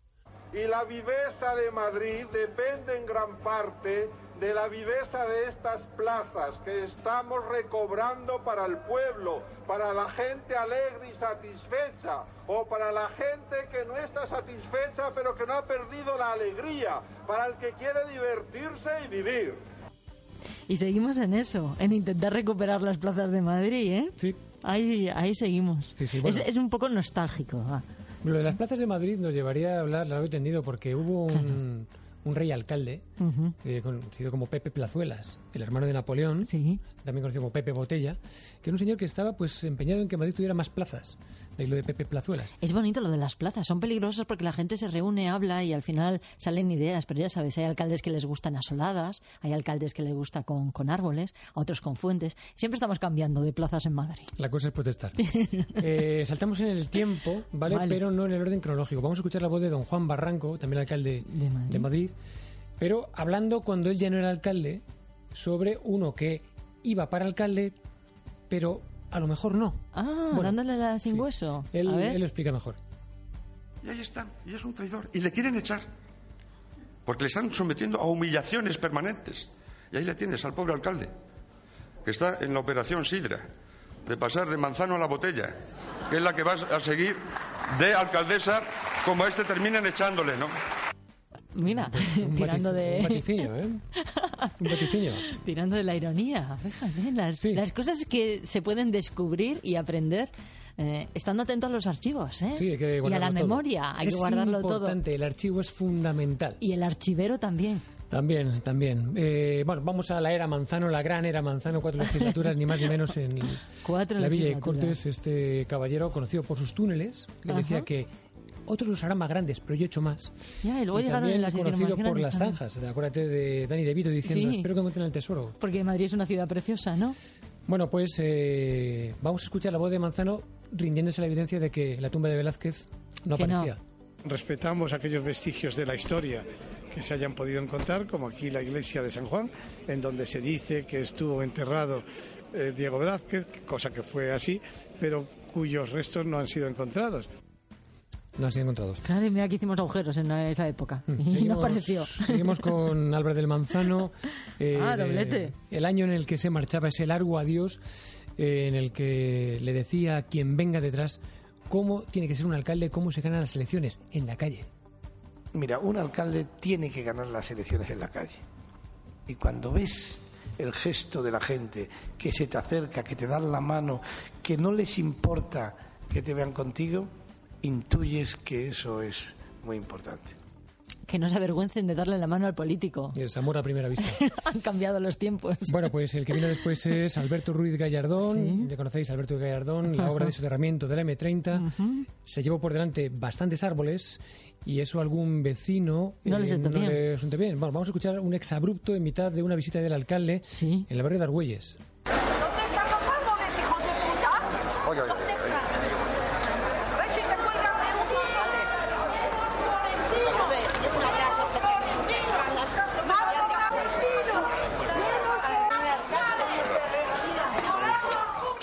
Y la viveza de Madrid depende en gran parte de la viveza de estas plazas que estamos recobrando para el pueblo, para la gente alegre y satisfecha, o para la gente que no está satisfecha pero que no ha perdido la alegría, para el que quiere divertirse y vivir. Y seguimos en eso, en intentar recuperar las plazas de Madrid, ¿eh? Sí. Ahí, ahí seguimos. Sí, sí, bueno. es, es un poco nostálgico. Lo de las plazas de Madrid nos llevaría a hablar largo y tendido porque hubo un, un rey alcalde Ujú. eh, conocido como Pepe Plazuelas, el hermano de Napoleón, también conocido como Pepe Botella, que era un señor que estaba pues empeñado en que Madrid tuviera más plazas. De ahí lo de Pepe Plazuelas. Es bonito lo de las plazas, son peligrosas porque la gente se reúne, habla y al final salen ideas, pero ya sabes, hay alcaldes que les gustan asoladas, hay alcaldes que les gusta con, con árboles, a otros con fuentes. Siempre estamos cambiando de plazas en Madrid. La cosa es protestar. (laughs) Eh, saltamos en el tiempo, ¿vale? Vale. Pero no en el orden cronológico. Vamos a escuchar la voz de don Juan Barranco, también alcalde de Madrid. Pero hablando cuando él ya no era alcalde sobre uno que iba para alcalde, pero a lo mejor no. Ah, Bueno, dándole la sin hueso. Él, a ver. él lo explica mejor. Y ahí están, y es un traidor. Y le quieren echar. Porque le están sometiendo a humillaciones permanentes. Y ahí le tienes al pobre alcalde, que está en la operación Sidra, de pasar de manzano a la botella, que es la que va a seguir de alcaldesa, como a este terminan echándole, ¿no? Mira, Un tirando de... un vaticinio, ¿eh? Un vaticinio. (laughs) Tirando de la ironía. Fíjate, las, las cosas que se pueden descubrir y aprender eh, estando atento a los archivos, ¿eh? Sí, hay que y a la todo. memoria, hay es que guardarlo todo. importante, el archivo es fundamental. Y el archivero también. También, también. Eh, bueno, vamos a la era Manzano, la gran era Manzano, cuatro legislaturas, ni más ni menos en (laughs) Cuatro la Villa de. Cortes, este caballero conocido por sus túneles, que Ajá. decía que otros los harán más grandes, pero yo he hecho más. Ya, y luego y llegaron también las conocido por las zanjas. Acuérdate de Dani De Vito diciendo, Sí. espero que encuentren el tesoro. Porque Madrid es una ciudad preciosa, ¿no? Bueno, pues eh, vamos a escuchar la voz de Manzano rindiéndose la evidencia de que la tumba de Velázquez no Que no. aparecía. Respetamos aquellos vestigios de la historia que se hayan podido encontrar, como aquí la iglesia de San Juan, en donde se dice que estuvo enterrado eh, Diego Velázquez, cosa que fue así, pero cuyos restos no han sido encontrados. No han sido encontrados. Claro, y mira que hicimos agujeros en esa época. (laughs) Y Mm, Seguimos- no apareció. Seguimos con Álvaro del Manzano. (laughs) eh, Ah, de- doblete. El año en el que se marchaba ese largo adiós, eh, en el que le decía a quien venga detrás cómo tiene que ser un alcalde, cómo se ganan las elecciones, en la calle. Mira, un alcalde tiene que ganar las elecciones en la calle. Y cuando ves el gesto de la gente que se te acerca, que te dan la mano, que no les importa que te vean contigo, intuyes que eso es muy importante. Que no se avergüencen de darle la mano al político. Es amor a primera vista. (laughs) Han cambiado los tiempos. Bueno, pues el que vino después es Alberto Ruiz Gallardón. Sí. Ya conocéis Alberto Gallardón, la obra de soterramiento de la M30. Se llevó por delante bastantes árboles y eso algún vecino No le sentó bien. le bien. Bueno, vamos a escuchar un exabrupto en mitad de una visita del alcalde en el barrio de Argüelles. ¿Dónde están los árboles, hijos de puta? Oye, oye, ¿Dónde oye, están? Ve si te cuelgan de un Florentino. Florentino.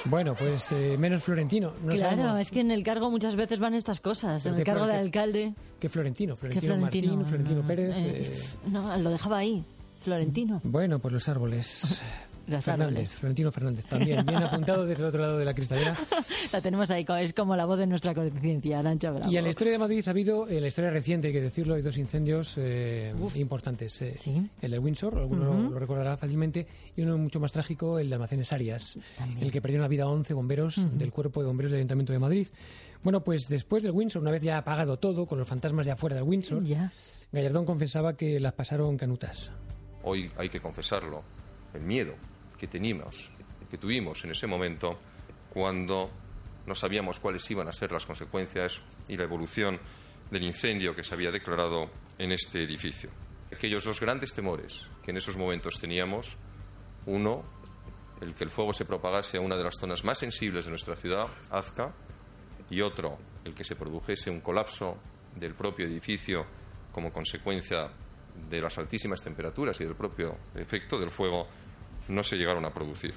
Bueno, pues eh, menos Florentino. No claro, sabemos es que en el cargo muchas veces van estas cosas. Pero En el cargo de alcalde. que Florentino. Florentino, Florentino. Martín, Florentino no, Pérez. eh, eh, no, lo dejaba ahí. Florentino. Bueno, pues los árboles. (laughs) Fernández, árboles. Florentino Fernández, también. Bien (laughs) apuntado desde el otro lado de la cristalera. (laughs) La tenemos ahí, es como la voz de nuestra conciencia, Arancha Bravo. Y en la historia de Madrid ha habido, en la historia reciente, hay que decirlo, hay dos incendios eh, importantes. eh, El de Windsor, alguno lo- recordará fácilmente, y uno mucho más trágico, el de Almacenes Arias, el que perdió la vida a 11 bomberos del Cuerpo de Bomberos del Ayuntamiento de Madrid. Bueno, pues después del Windsor, una vez ya apagado todo, con los fantasmas ya fuera del Windsor, Gallardón confesaba que las pasaron canutas. Hoy hay que confesarlo, el miedo que teníamos, que tuvimos en ese momento cuando no sabíamos cuáles iban a ser las consecuencias y la evolución del incendio que se había declarado en este edificio. Aquellos dos grandes temores que en esos momentos teníamos, uno, el que el fuego se propagase a una de las zonas más sensibles de nuestra ciudad, Azca, y otro, el que se produjese un colapso del propio edificio como consecuencia de las altísimas temperaturas y del propio efecto del fuego, no se llegaron a producir.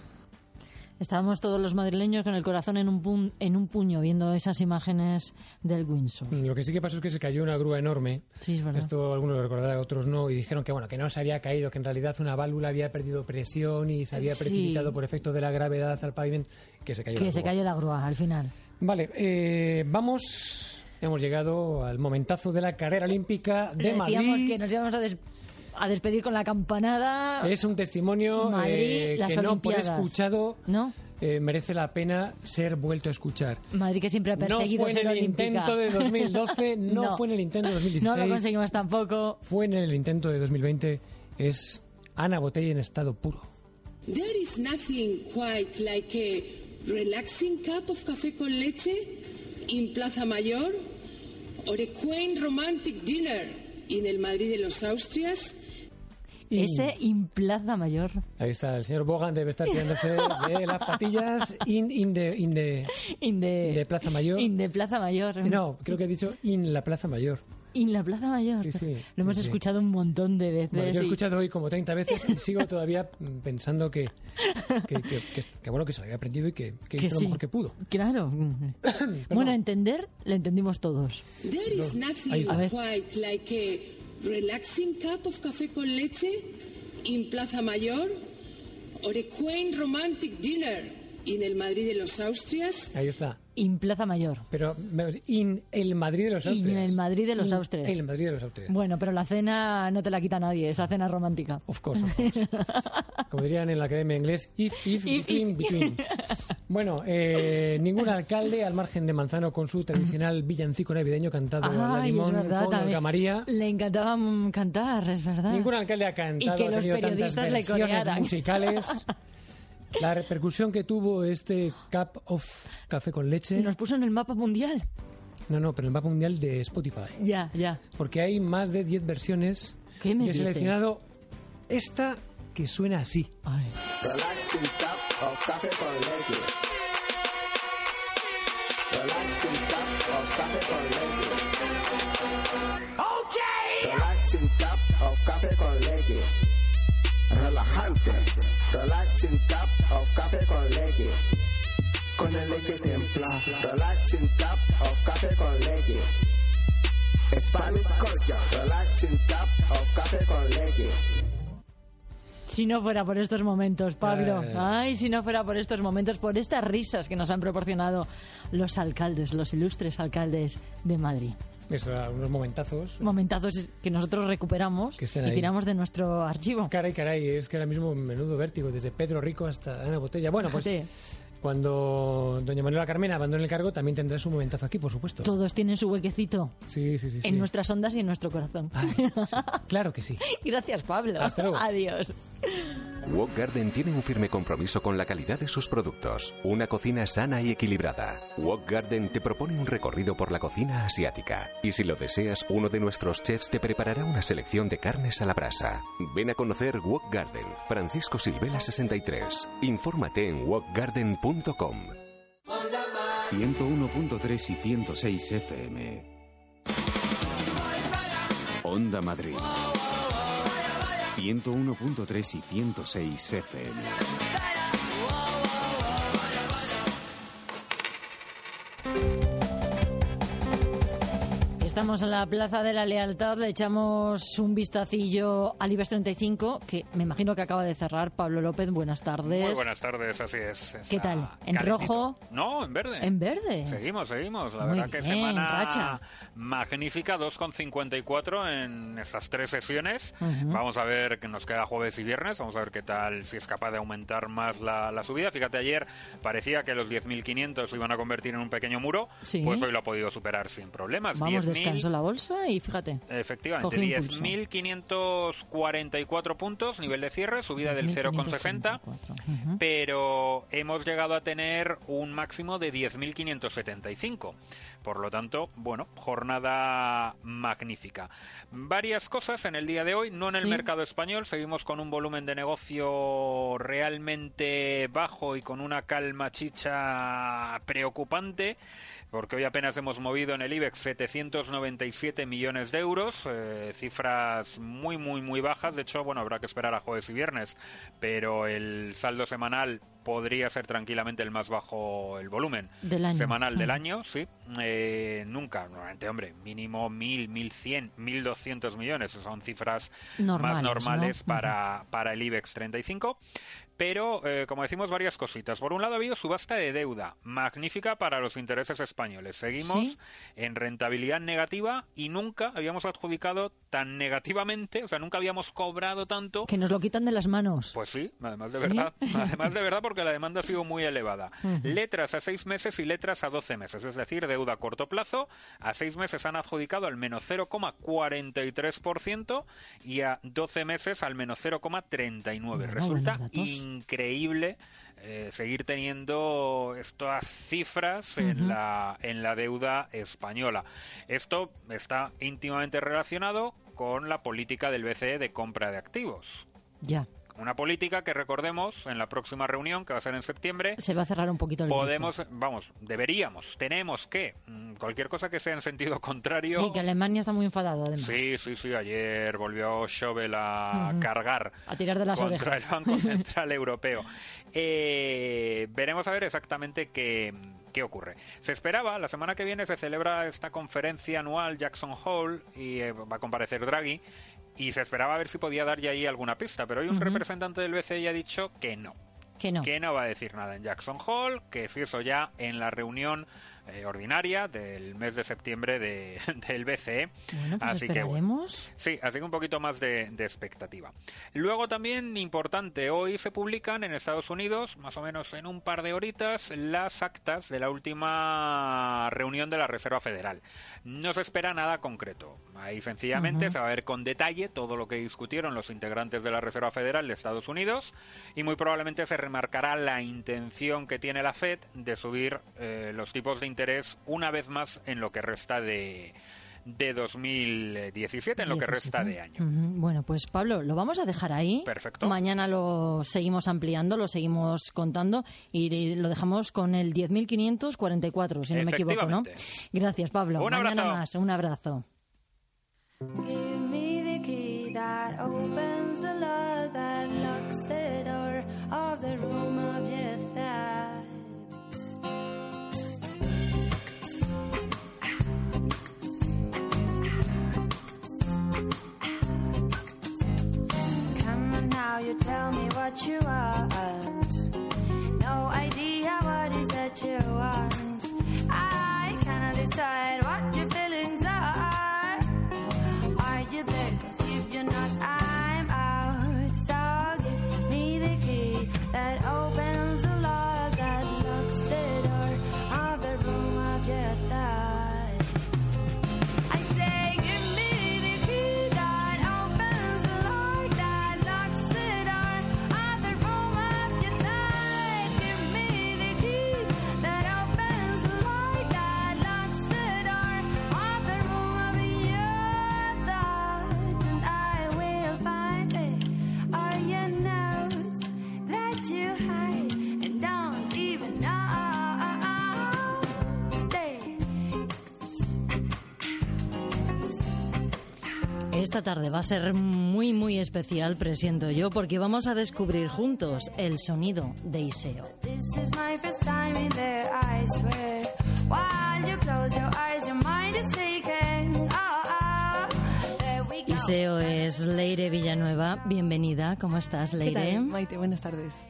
Estábamos todos los madrileños con el corazón en un, pun- en un puño viendo esas imágenes del Windsor. Lo que sí que pasó es que se cayó una grúa enorme. Sí, es verdad. Esto algunos lo recordarán, otros no, y dijeron que bueno, que no se había caído, que en realidad una válvula había perdido presión y se había Sí. precipitado por efecto de la gravedad al pavimento, que se cayó. la Que se grúa. cayó la grúa al final. Vale, eh, vamos, hemos llegado al momentazo de la carrera olímpica de Decíamos Madrid. que nos íbamos a, des- a despedir con la campanada. Es un testimonio Madrid, eh, las que no por Olimpiadas. escuchado ¿No? eh, merece la pena ser vuelto a escuchar. Madrid que siempre ha No perseguido fue en el olímpica. intento de 2012, (laughs) no, No. fue en el intento de 2016. No lo conseguimos tampoco. Fue en el intento de 2020. Es Ana Botella en estado puro. There is nothing quite like a relaxing cup of café con leche in Plaza Mayor or a quaint romantic dinner in el Madrid de los Austrias. Ese in Plaza Mayor. Ahí está, el señor Bogan debe estar tirándose de las patillas in, in, de, in, de, In de, de Plaza Mayor. in de Plaza Mayor. No, creo que he dicho in la Plaza Mayor. In la Plaza Mayor. Sí, sí, Lo hemos sí, escuchado un montón de veces. Bueno, yo he y- escuchado hoy como 30 veces y sigo todavía pensando que, que, que- que- que bueno, que se lo había aprendido y que, que Que hizo sí. lo mejor que pudo. Claro. (coughs) bueno, entender, le entendimos todos. There is Ahí nothing está. quite like a relaxing cup of café con leche in Plaza Mayor or a quaint romantic dinner in el Madrid de los Austrias. Ahí está. In Plaza Mayor. Pero in el Madrid de los In Austrias. el Madrid de los In Austrias. El Madrid de los Austrias. Bueno, pero la cena no te la quita nadie, esa cena romántica. Of course, of course. (laughs) Como dirían en la Academia de Inglés, if, if, If, between, if. between. (laughs) Bueno, eh, ningún alcalde, al margen de Manzano, con su tradicional villancico navideño cantado a la Ay, es limón verdad, con Olga. María. Le encantaba cantar, es verdad. Ningún alcalde ha cantado, Y que ha los tenido tantas periodistas le versiones corearan. musicales. (laughs) La repercusión que tuvo este Cup of Café con Leche. Nos puso en el mapa mundial. No, no, pero el mapa mundial de Spotify. Ya, ya. Porque hay más de 10 versiones. ¿Qué me y he dices? seleccionado esta que suena así. Relaxing cup of café con leche. Relaxing cup of café con leche. Okay. Relaxing cup of café con leche. Relajante. Relaxing cup of café con leche. Con el leche templada. Relaxing cup of café con leche. Spanish culture. Relaxing cup of café con leche. Si no fuera por estos momentos, Pablo. Eh. Ay, si no fuera por estos momentos, por estas risas que nos han proporcionado los alcaldes, los ilustres alcaldes de Madrid. Eso, unos momentazos. Momentazos que nosotros recuperamos Que y tiramos de nuestro archivo. Caray, caray, es que ahora mismo menudo vértigo, desde Pedro Rico hasta Ana Botella. Bueno, pues cuando doña Manuela Carmena abandone el cargo, también tendrá su momentazo aquí, por supuesto. Todos tienen su huequecito Sí, sí, sí. sí. en nuestras ondas y en nuestro corazón. Claro que sí. (laughs) Gracias, Pablo. Hasta luego. Adiós. Wok Garden tiene un firme compromiso con la calidad de sus productos. Una cocina sana y equilibrada. Wok Garden te propone un recorrido por la cocina asiática. Y si lo deseas, uno de nuestros chefs te preparará una selección de carnes a la brasa. Ven a conocer Wok Garden, Francisco Silvela 63. Infórmate en wokgarden.com. 101.3 y 106 FM. Onda Madrid. 101.3 y 106 FM. Estamos en la Plaza de la Lealtad, le echamos un vistacillo al IBEX 35, que me imagino que acaba de cerrar. Pablo López, buenas tardes. Muy buenas tardes, así es. ¿Qué tal? ¿En calentito. rojo? No, en verde. ¿En verde? Seguimos, seguimos. La Muy verdad que bien, semana racha. magnífica, 2,54 en estas tres sesiones. Vamos a ver que nos queda jueves y viernes. Vamos a ver qué tal, si es capaz de aumentar más la, la subida. Fíjate, ayer parecía que los 10.500 se iban a convertir en un pequeño muro. Sí. Pues hoy lo ha podido superar sin problemas. Vamos, 10.000 descansó la bolsa y fíjate. Efectivamente, Coge impulso. 10.544 puntos, nivel de cierre, subida del 0,60, Ujú. pero hemos llegado a tener un máximo de 10.575. Por lo tanto, bueno, jornada magnífica. Varias cosas en el día de hoy, no en el Sí. mercado español, seguimos con un volumen de negocio realmente bajo y con una calma chicha preocupante porque hoy apenas hemos movido en el IBEX 797 millones de euros, eh, cifras muy, muy, muy bajas. De hecho, bueno, habrá que esperar a jueves y viernes, pero el saldo semanal podría ser tranquilamente el más bajo, el volumen Del año. semanal del Mm. año, sí. Eh, nunca, normalmente, hombre, mínimo 1.000, 1.100, 1.200 millones. Son cifras Normales, más normales ¿no? para, para el IBEX 35. Pero, eh, como decimos, varias cositas. Por un lado, ha habido subasta de deuda, magnífica para los intereses españoles. Seguimos Sí. en rentabilidad negativa y nunca habíamos adjudicado tan negativamente, o sea, nunca habíamos cobrado tanto. Que nos lo quitan de las manos. Pues sí, además de ¿Sí? verdad. (laughs) Además de verdad, porque la demanda ha sido muy elevada. Letras a seis meses y letras a 12 meses, es decir, deuda a corto plazo. A seis meses han adjudicado al menos 0,43% y a 12 meses al menos 0,39%. Bueno, Resulta. Increíble eh, seguir teniendo estas cifras en, la, en la deuda española. Esto está íntimamente relacionado con la política del BCE de compra de activos. Ya. Una política que recordemos en la próxima reunión, que va a ser en septiembre, Se va a cerrar un poquito el podemos, vamos, deberíamos, tenemos que, mm, cualquier cosa que sea en sentido (laughs) contrario. Sí, que Alemania está muy enfadado, además. Sí, sí, sí, ayer volvió Schäuble a cargar A tirar de las contra orejas. el Banco (laughs) Central Europeo. Eh, veremos a ver exactamente qué, qué ocurre. Se esperaba, la semana que viene se celebra esta conferencia anual Jackson Hole y eh, va a comparecer Draghi y se esperaba a ver si podía dar ya ahí alguna pista, pero hoy un representante del BCE ya ha dicho que no. Que no. Que no va a decir nada en Jackson Hole, que si eso ya en la reunión eh, ordinaria del mes de septiembre de- (laughs) del BCE. Bueno, pues así que bueno. Sí, así que un poquito más de, de expectativa. Luego también importante, hoy se publican en Estados Unidos, más o menos en un par de horitas, las actas de la última reunión de la Reserva Federal. No se espera nada concreto. Ahí sencillamente Ujú. se va a ver con detalle todo lo que discutieron los integrantes de la Reserva Federal de Estados Unidos y muy probablemente se remarcará la intención que tiene la Fed de subir eh, los tipos de interés una vez más en lo que resta de de 2017 en lo que resta de año. Bueno, pues Pablo, lo vamos a dejar ahí. Perfecto. Mañana lo seguimos ampliando, lo seguimos contando y lo dejamos con el 10.544, si no me equivoco, ¿no? Gracias, Pablo. Un Mañana abrazo. más. Un abrazo. You tell me what you want. No idea what is that you want. I cannot decide Esta tarde va a ser muy, muy especial, presiento yo, porque vamos a descubrir juntos el sonido de Iseo. Iseo es Leire Villanueva. Bienvenida. ¿Cómo estás, Leire? ¿Qué tal, Maite? Buenas tardes.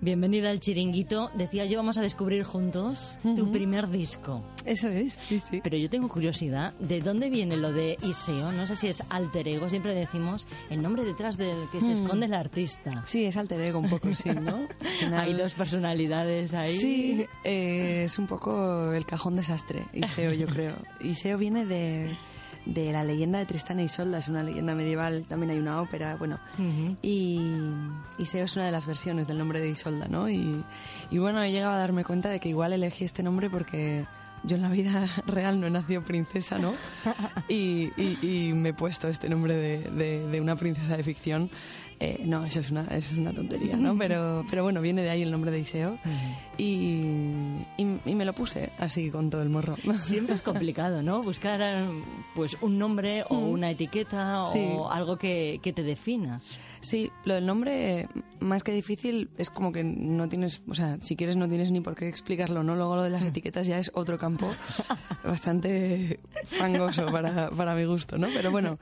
Bienvenida al chiringuito. Decía yo, vamos a descubrir juntos tu primer disco. Eso es, sí, sí. Pero yo tengo curiosidad, ¿de dónde viene lo de Iseo? No sé si es alter ego, siempre decimos el nombre detrás del que se Hmm. esconde el artista. Sí, es alter ego un poco, sí, ¿no? (laughs) Final- Hay dos personalidades ahí. Sí, eh, es un poco el cajón desastre, Iseo, yo creo. Iseo viene de, de la leyenda de Tristán e Isolda, es una leyenda medieval, también hay una ópera, bueno. Y Iseo es una de las versiones del nombre de Isolda, ¿no? Y, y bueno, he llegado a darme cuenta de que igual elegí este nombre porque yo en la vida (laughs) real no he nacido princesa, ¿no? (laughs) Y, y- y me he puesto este nombre de, de- de una princesa de ficción. Eh, no, eso es una, eso es una tontería, ¿no? (laughs) Pero, pero bueno, viene de ahí el nombre de Iseo. Y, y, y me lo puse así con todo el morro. (laughs) Siempre es complicado, ¿no? Buscar eh, pues un nombre o Mm. una etiqueta Sí. o algo que, que te defina. Sí, lo del nombre, más que difícil, es como que no tienes, o sea, si quieres no tienes ni por qué explicarlo, ¿no? Luego lo de las etiquetas ya es otro campo (laughs) bastante fangoso para, para mi gusto, ¿no? Pero bueno,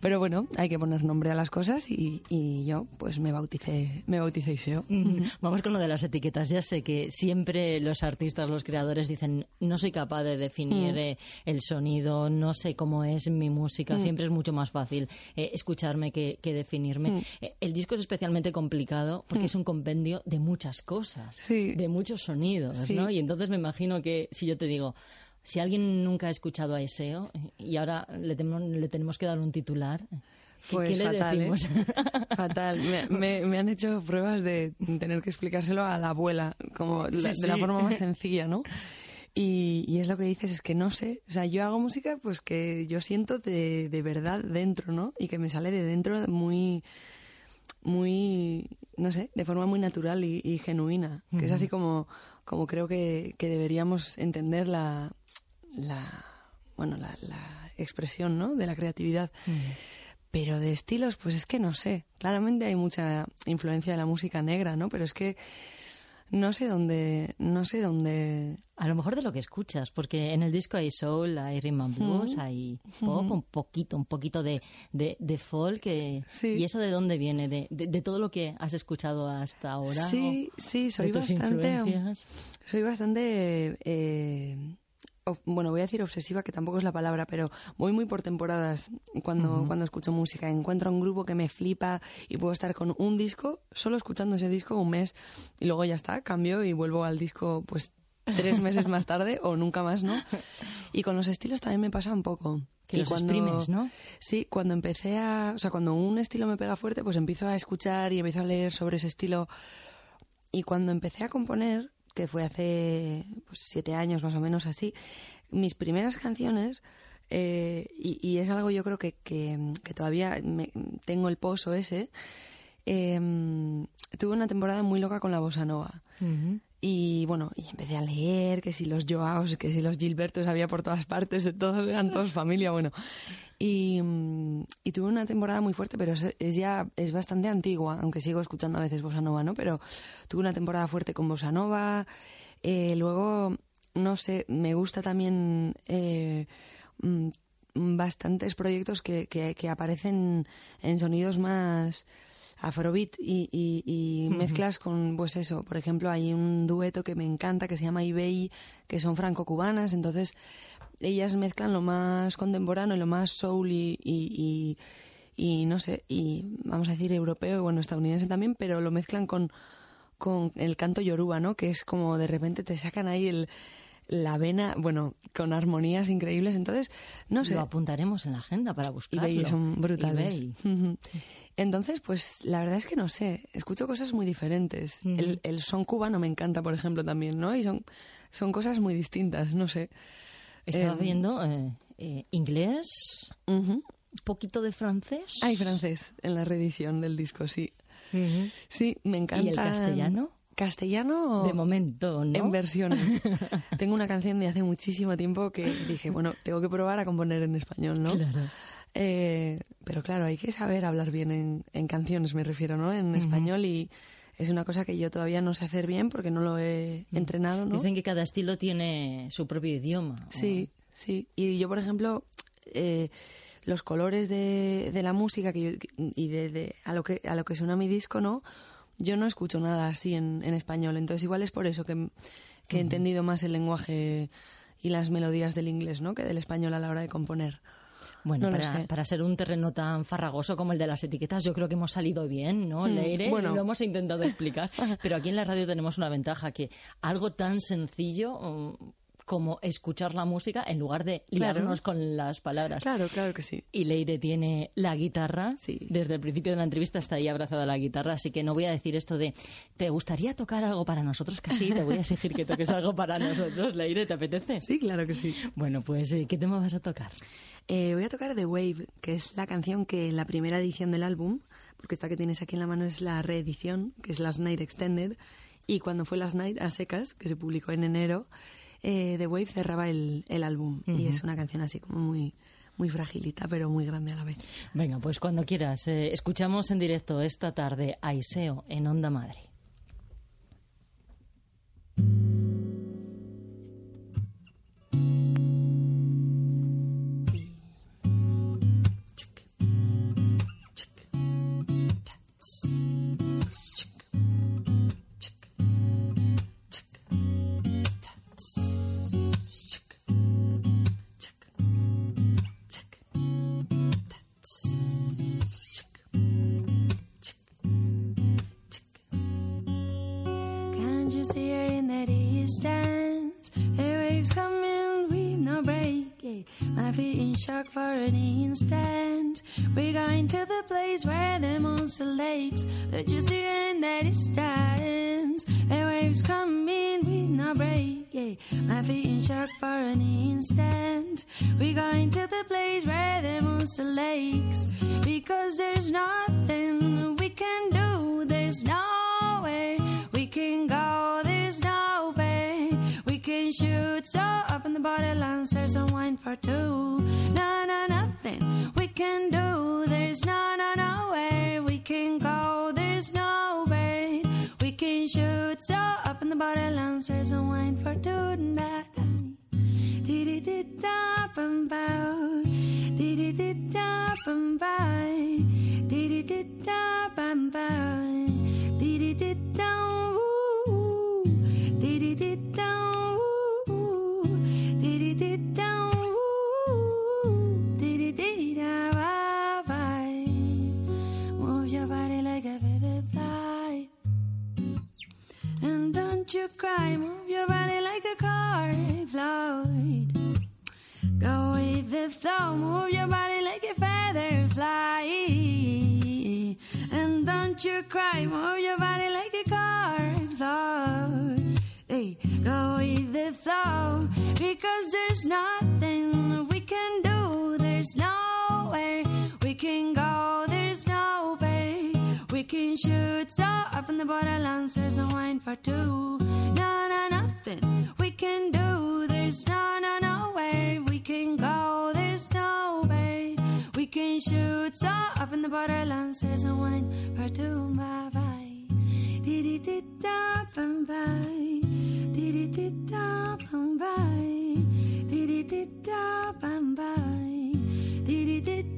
pero bueno, hay que poner nombre a las cosas y, y yo pues me bauticé, me bauticé Iseo. Vamos con lo de las etiquetas. Ya sé que siempre los artistas, los creadores dicen, no soy capaz de definir Mm. eh, el sonido, no sé cómo es mi música. Mm. Siempre es mucho más fácil eh, escucharme que, que definirme. Mm. El disco es especialmente complicado porque Mm. es un compendio de muchas cosas, de muchos sonidos, Sí. ¿no? Y entonces me imagino que si yo te digo... Si alguien nunca ha escuchado a Eseo y ahora le, tenemos- le tenemos que dar un titular, ¿qué- Pues ¿qué le fatal, ¿eh? (laughs) Fatal. Me, me- me han hecho pruebas de tener que explicárselo a la abuela, como la- Sí, de la forma más (laughs) sencilla, ¿no? Y, y es lo que dices, es que no sé. O sea, yo hago música pues que yo siento de, de verdad dentro, ¿no? Y que me sale de dentro muy, muy, no sé, de forma muy natural y, y genuina. Que es así como, como creo que, que deberíamos entender la, la bueno, la, la expresión, ¿no? De la creatividad. Pero de estilos, pues es que no sé. Claramente hay mucha influencia de la música negra, ¿no? Pero es que no sé dónde, no sé dónde. A lo mejor de lo que escuchas, porque en el disco hay soul, hay rhythm and blues, hay pop, un poquito, un poquito de, de, de folk. eh, ¿Y eso de dónde viene? ¿De, de, de todo lo que has escuchado hasta ahora? Sí, ¿O sí, soy de tus bastante. influencias? Soy bastante. eh, bueno, voy a decir obsesiva, que tampoco es la palabra, pero voy muy por temporadas cuando, Ujú. cuando escucho música. Encuentro un grupo que me flipa y puedo estar con un disco, solo escuchando ese disco un mes, y luego ya está, cambio y vuelvo al disco, pues tres meses más tarde o nunca más, ¿no? Y con los estilos también me pasa un poco. Que Y los exprimes, ¿no? Sí, cuando empecé a... O sea, cuando un estilo me pega fuerte, pues empiezo a escuchar y empiezo a leer sobre ese estilo. Y cuando empecé a componer, que fue hace pues, siete años más o menos así, mis primeras canciones, eh, y, y es algo yo creo que, que, que todavía me- tengo el pozo ese, eh, tuve una temporada muy loca con la bossa nova. Y bueno, y empecé a leer que si los Joaos, que si los Gilbertos había por todas partes, todos eran todos familia, bueno. Y, mm, y tuve una temporada muy fuerte, pero es, es ya es bastante antigua, aunque sigo escuchando a veces bossa nova, ¿no? Pero tuve una temporada fuerte con bossa nova. eh, luego, no sé, me gusta también eh, mm, bastantes proyectos que, que, que aparecen en sonidos más afrobeat y, y, y mezclas con, pues eso, por ejemplo, hay un dueto que me encanta que se llama eBay, que son franco-cubanas, entonces ellas mezclan lo más contemporáneo y lo más soul y, y, y, y no sé, y vamos a decir europeo y bueno, estadounidense también, pero lo mezclan con, con el canto yoruba, ¿no? Que es como de repente te sacan ahí el, la vena, bueno, con armonías increíbles, entonces, no sé. Lo apuntaremos en la agenda para buscarlo. eBay son brutales. eBay. (laughs) Entonces, pues la verdad es que no sé, escucho cosas muy diferentes. Ujú. el, el son cubano me encanta, por ejemplo, también, ¿no? Y son, son cosas muy distintas, no sé. Estaba Em, viendo eh, eh, inglés, un poquito de francés. Hay francés en la reedición del disco, sí. Sí, me encanta. ¿Y el castellano? Castellano. De momento, ¿no? En versiones. (laughs) Tengo una canción de hace muchísimo tiempo que dije, bueno, tengo que probar a componer en español, ¿no? Claro. Eh, pero claro, hay que saber hablar bien en, en canciones, me refiero, ¿no? En español y es una cosa que yo todavía no sé hacer bien porque no lo he entrenado, ¿no? Dicen que cada estilo tiene su propio idioma. Sí, sí. Y yo, por ejemplo, eh, los colores de, de la música que yo- y de, de- a lo que a lo que suena mi disco, ¿no? Yo no escucho nada así en, en español, entonces igual es por eso que, que he entendido más el lenguaje y las melodías del inglés, ¿no? Que del español a la hora de componer. Bueno, No para, para ser un terreno tan farragoso como el de las etiquetas, yo creo que hemos salido bien, ¿no, Hmm, Leire? bueno. Lo hemos intentado explicar. (laughs) Pero aquí en la radio tenemos una ventaja, que algo tan sencillo mm, como escuchar la música en lugar de Claro. liarnos con las palabras. Claro, claro que sí. Y Leire tiene la guitarra. Desde el principio de la entrevista está ahí abrazada a la guitarra, así que no voy a decir esto de ¿te gustaría tocar algo para nosotros? Casi te voy a exigir que toques algo para nosotros, Leire, ¿te apetece? Sí, claro que sí. Bueno, pues eh, ¿qué tema vas a tocar? Eh, voy a tocar The Wave, que es la canción que en la primera edición del álbum, porque esta que tienes aquí en la mano es la reedición, que es Last Night Extended, y cuando fue Last Night a secas, que se publicó en enero, eh, The Wave cerraba el, el álbum, y es una canción así como muy, muy fragilita, pero muy grande a la vez. Venga, pues cuando quieras. eh, escuchamos en directo esta tarde a Iseo en Onda Madre. That you see in the distance. The waves coming with no break. yeah. My feet in shock for an instant. We're going to the place where the monster lakes. Because there's nothing we can do. There's nowhere we can go. There's nowhere we can shoot. So up in the bottle lancers and wine for two. No, no, nothing we can do. There's no, no, nowhere we can go there's no bird. We can shoot so up in the bottle lancers and wine for two tonight. Dee did it. da bum bow. did it dee da bum bow. did it dee da bum bow. did it dee down. did it dee down. Don't you cry, move your body like a car float. Go with the flow, move your body like a feather fly. And don't you cry, move your body like a car float. Hey, go with the flow, because there's nothing we can do. There's nowhere we can go. Can shoot. So up in the border lancers and wine for two. No, no, nothing we can do. There's no, no, nowhere we can go. There's nowhere we can shoot. So up in the border lancers and wine for two. Bye bye. Dee dee dee da bum bye. Dee dee dee da bum bye. Dee dee dee da bum bye. Dee dee dee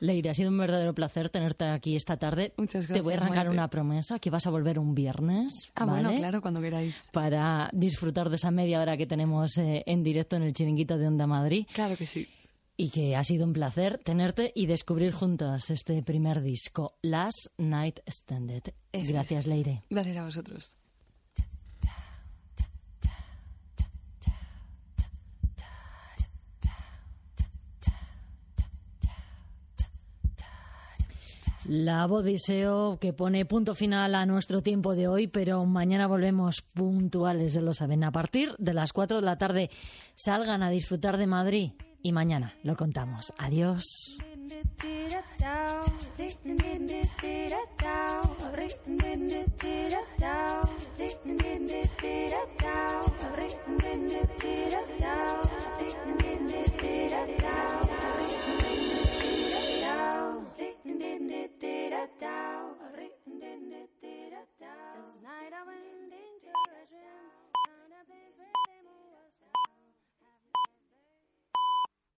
Leire, ha sido un verdadero placer tenerte aquí esta tarde. Muchas Te voy a gracias, arrancar una promesa, que vas a volver un viernes. Ah, bueno, claro, cuando queráis. Para disfrutar de esa media hora que tenemos eh, en directo en el chiringuito de Onda Madrid. Claro que sí. Y que ha sido un placer tenerte y descubrir juntos este primer disco, Last Night. Eso Gracias, es. Leire. Gracias a vosotros. La voz que pone punto final a nuestro tiempo de hoy, pero mañana volvemos puntuales, ya lo saben. A partir de las 4 de la tarde salgan a disfrutar de Madrid y mañana lo contamos. Adiós. Cause night I went into a dream, found a place where they was us.